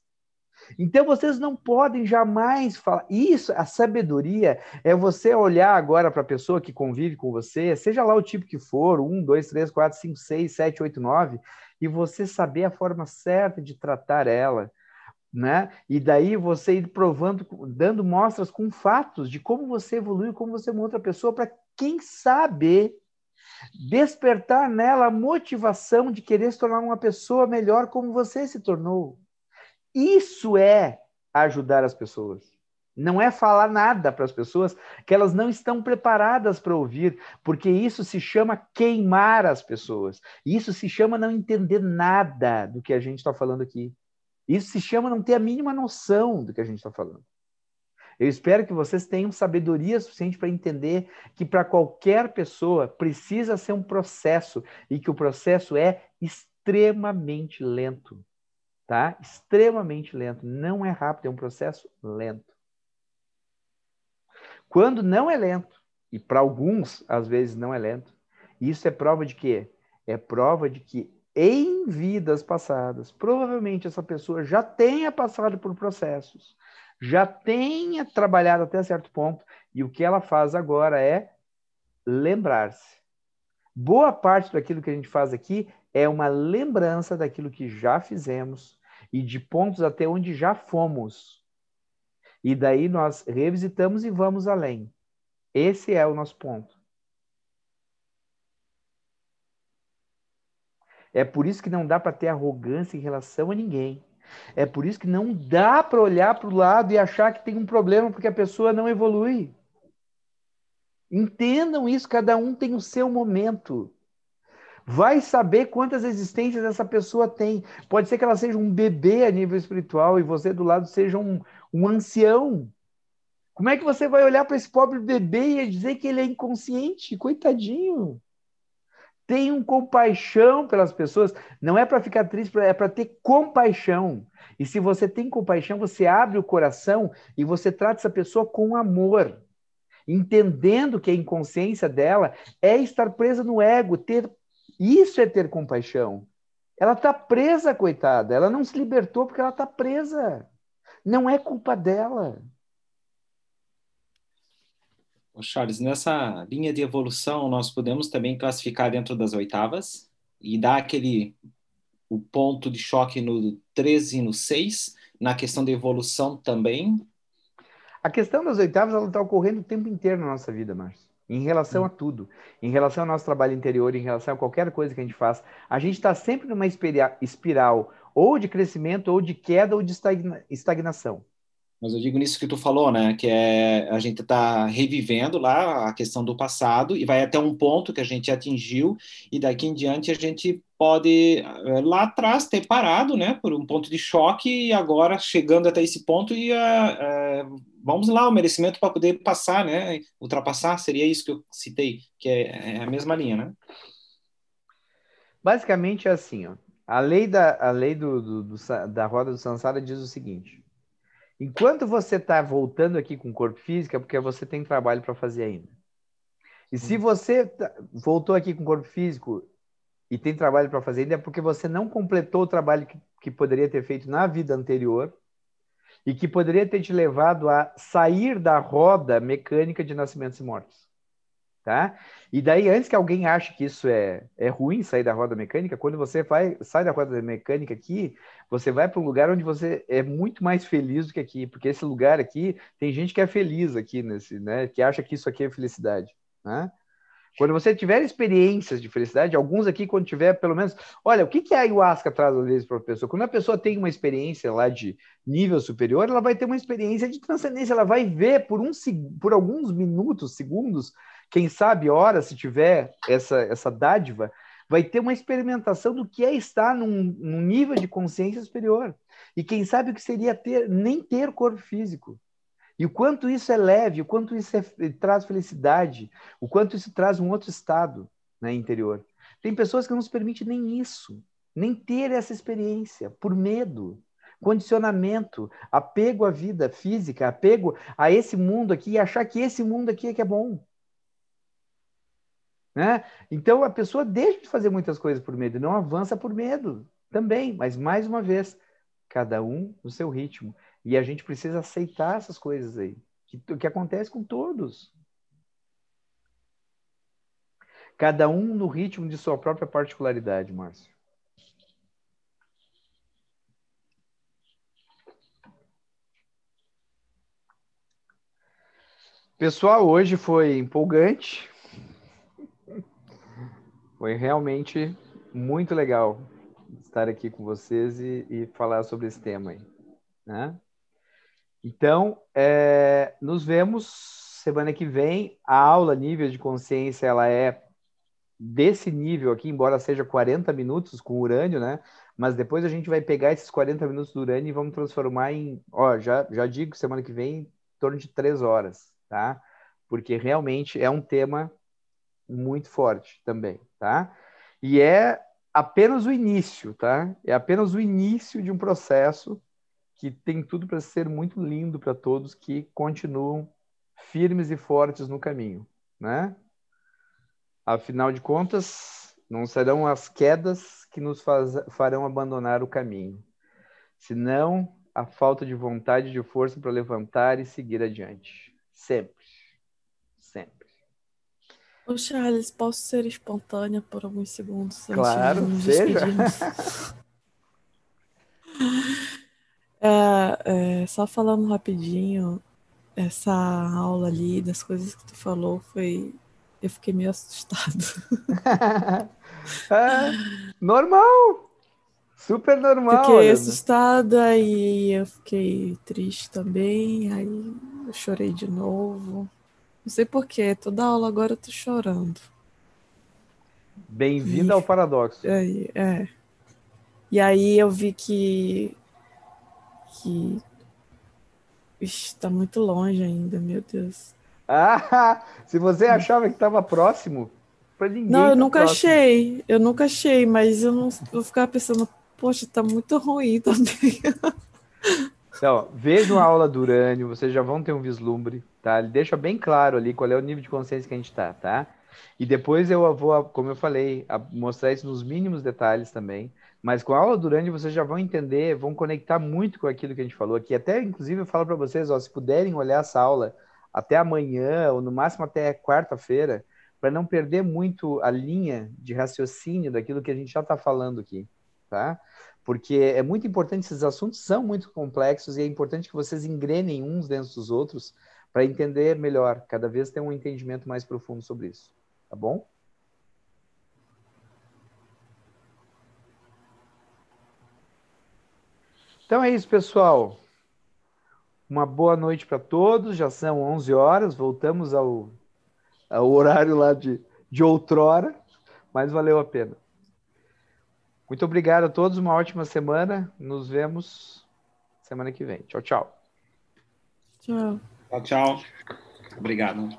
Então vocês não podem jamais falar. Isso, a sabedoria é você olhar agora para a pessoa que convive com você, seja lá o tipo que for, um, dois, três, quatro, cinco, seis, sete, oito, nove, e você saber a forma certa de tratar ela né? E daí você ir provando, dando mostras com fatos de como você evoluiu, como você uma outra pessoa, para quem sabe despertar nela a motivação de querer se tornar uma pessoa melhor como você se tornou. Isso é ajudar as pessoas. Não é falar nada para as pessoas que elas não estão preparadas para ouvir, porque isso se chama queimar as pessoas. Isso se chama não entender nada do que a gente está falando aqui. Isso se chama não ter a mínima noção do que a gente está falando. Eu espero que vocês tenham sabedoria suficiente para entender que para qualquer pessoa precisa ser um processo e que o processo é extremamente lento, tá? Extremamente lento, não é rápido, é um processo lento. Quando não é lento, e para alguns às vezes não é lento, isso é prova de quê? É prova de que em vidas passadas, provavelmente essa pessoa já tenha passado por processos, já tenha trabalhado até certo ponto, e o que ela faz agora é lembrar-se. Boa parte daquilo que a gente faz aqui é uma lembrança daquilo que já fizemos e de pontos até onde já fomos. E daí nós revisitamos e vamos além. Esse é o nosso ponto. É por isso que não dá para ter arrogância em relação a ninguém. É por isso que não dá para olhar para o lado e achar que tem um problema porque a pessoa não evolui. Entendam isso, cada um tem o seu momento. Vai saber quantas existências essa pessoa tem. Pode ser que ela seja um bebê a nível espiritual e você do lado seja um, um ancião. Como é que você vai olhar para esse pobre bebê e dizer que ele é inconsciente? Coitadinho. Tenham compaixão pelas pessoas. Não é para ficar triste, é para ter compaixão. E se você tem compaixão, você abre o coração e você trata essa pessoa com amor, entendendo que a inconsciência dela é estar presa no ego. Ter isso é ter compaixão. Ela está presa, coitada. Ela não se libertou porque ela está presa. Não é culpa dela. Charles, nessa linha de evolução, nós podemos também classificar dentro das oitavas e dar aquele o ponto de choque no 13 e no 6, na questão de evolução também? A questão das oitavas está ocorrendo o tempo inteiro na nossa vida, Márcio. Em relação hum. a tudo, em relação ao nosso trabalho interior, em relação a qualquer coisa que a gente faz, a gente está sempre numa espiral ou de crescimento, ou de queda, ou de estagnação. Mas eu digo nisso que tu falou, né? Que é a gente está revivendo lá a questão do passado e vai até um ponto que a gente atingiu e daqui em diante a gente pode eh, lá atrás ter parado, né? Por um ponto de choque e agora chegando até esse ponto e uh, uh, vamos lá o merecimento para poder passar, né? Ultrapassar seria isso que eu citei, que é, é a mesma linha, né? Basicamente é assim, ó. A lei da a lei do, do, do da roda do Sansara diz o seguinte Enquanto você está voltando aqui com o corpo físico, é porque você tem trabalho para fazer ainda. E se hum. você tá, voltou aqui com o corpo físico e tem trabalho para fazer ainda, é porque você não completou o trabalho que, que poderia ter feito na vida anterior e que poderia ter te levado a sair da roda mecânica de nascimentos e mortes tá? E daí, antes que alguém ache que isso é, é ruim, sair da roda mecânica, quando você vai, sai da roda mecânica aqui, você vai para um lugar onde você é muito mais feliz do que aqui, porque esse lugar aqui, tem gente que é feliz aqui, nesse, né? Que acha que isso aqui é felicidade, né? Quando você tiver experiências de felicidade, alguns aqui, quando tiver, pelo menos. Olha, o que, que a ayahuasca traz às vezes para a pessoa? Quando a pessoa tem uma experiência lá de nível superior, ela vai ter uma experiência de transcendência, ela vai ver por, um, por alguns minutos, segundos, quem sabe horas, se tiver essa, essa dádiva, vai ter uma experimentação do que é estar num, num nível de consciência superior. E quem sabe o que seria ter nem ter corpo físico. E o quanto isso é leve, o quanto isso é, traz felicidade, o quanto isso traz um outro estado né, interior. Tem pessoas que não se permitem nem isso, nem ter essa experiência, por medo, condicionamento, apego à vida física, apego a esse mundo aqui e achar que esse mundo aqui é que é bom. Né? Então a pessoa deixa de fazer muitas coisas por medo, não avança por medo também, mas mais uma vez, cada um no seu ritmo. E a gente precisa aceitar essas coisas aí, que, que acontece com todos. Cada um no ritmo de sua própria particularidade, Márcio. Pessoal, hoje foi empolgante. [LAUGHS] Foi realmente muito legal estar aqui com vocês e, e falar sobre esse tema aí. Né? Então, é, nos vemos semana que vem. A aula nível de consciência ela é desse nível aqui, embora seja 40 minutos com urânio, né? Mas depois a gente vai pegar esses 40 minutos do urânio e vamos transformar em, ó, já, já digo, semana que vem, em torno de três horas, tá? Porque realmente é um tema muito forte também, tá? E é apenas o início, tá? É apenas o início de um processo que tem tudo para ser muito lindo para todos que continuam firmes e fortes no caminho, né? Afinal de contas, não serão as quedas que nos faz, farão abandonar o caminho, senão a falta de vontade e de força para levantar e seguir adiante. Sempre. Sempre. Ô Charles, posso ser espontânea por alguns segundos? Claro, seja. [LAUGHS] é, só falando rapidinho, essa aula ali das coisas que tu falou foi. Eu fiquei meio assustado. [LAUGHS] é, normal! Super normal. Fiquei assustada e eu fiquei triste também. Aí eu chorei de novo. Não sei porquê, toda aula agora eu tô chorando. Bem-vindo ao paradoxo. É, é. E aí eu vi que. Que está muito longe ainda, meu Deus. Ah, [LAUGHS] se você achava que estava próximo, para ninguém. Não, eu tá nunca próximo. achei. Eu nunca achei, mas eu não vou ficar pensando, poxa, tá muito ruim também. Então, vejam a aula do urânio, vocês já vão ter um vislumbre, tá? Ele deixa bem claro ali qual é o nível de consciência que a gente está, tá? E depois eu vou, como eu falei, mostrar isso nos mínimos detalhes também. Mas com a aula do urânio vocês já vão entender, vão conectar muito com aquilo que a gente falou aqui. Até, inclusive, eu falo para vocês, ó, se puderem olhar essa aula até amanhã, ou no máximo até quarta-feira, para não perder muito a linha de raciocínio daquilo que a gente já está falando aqui, tá? Porque é muito importante, esses assuntos são muito complexos e é importante que vocês engrenem uns dentro dos outros para entender melhor, cada vez ter um entendimento mais profundo sobre isso, tá bom? Então é isso, pessoal. Uma boa noite para todos. Já são 11 horas, voltamos ao, ao horário lá de, de outrora, mas valeu a pena. Muito obrigado a todos, uma ótima semana. Nos vemos semana que vem. Tchau, tchau. Tchau. Tchau, tchau. Obrigado.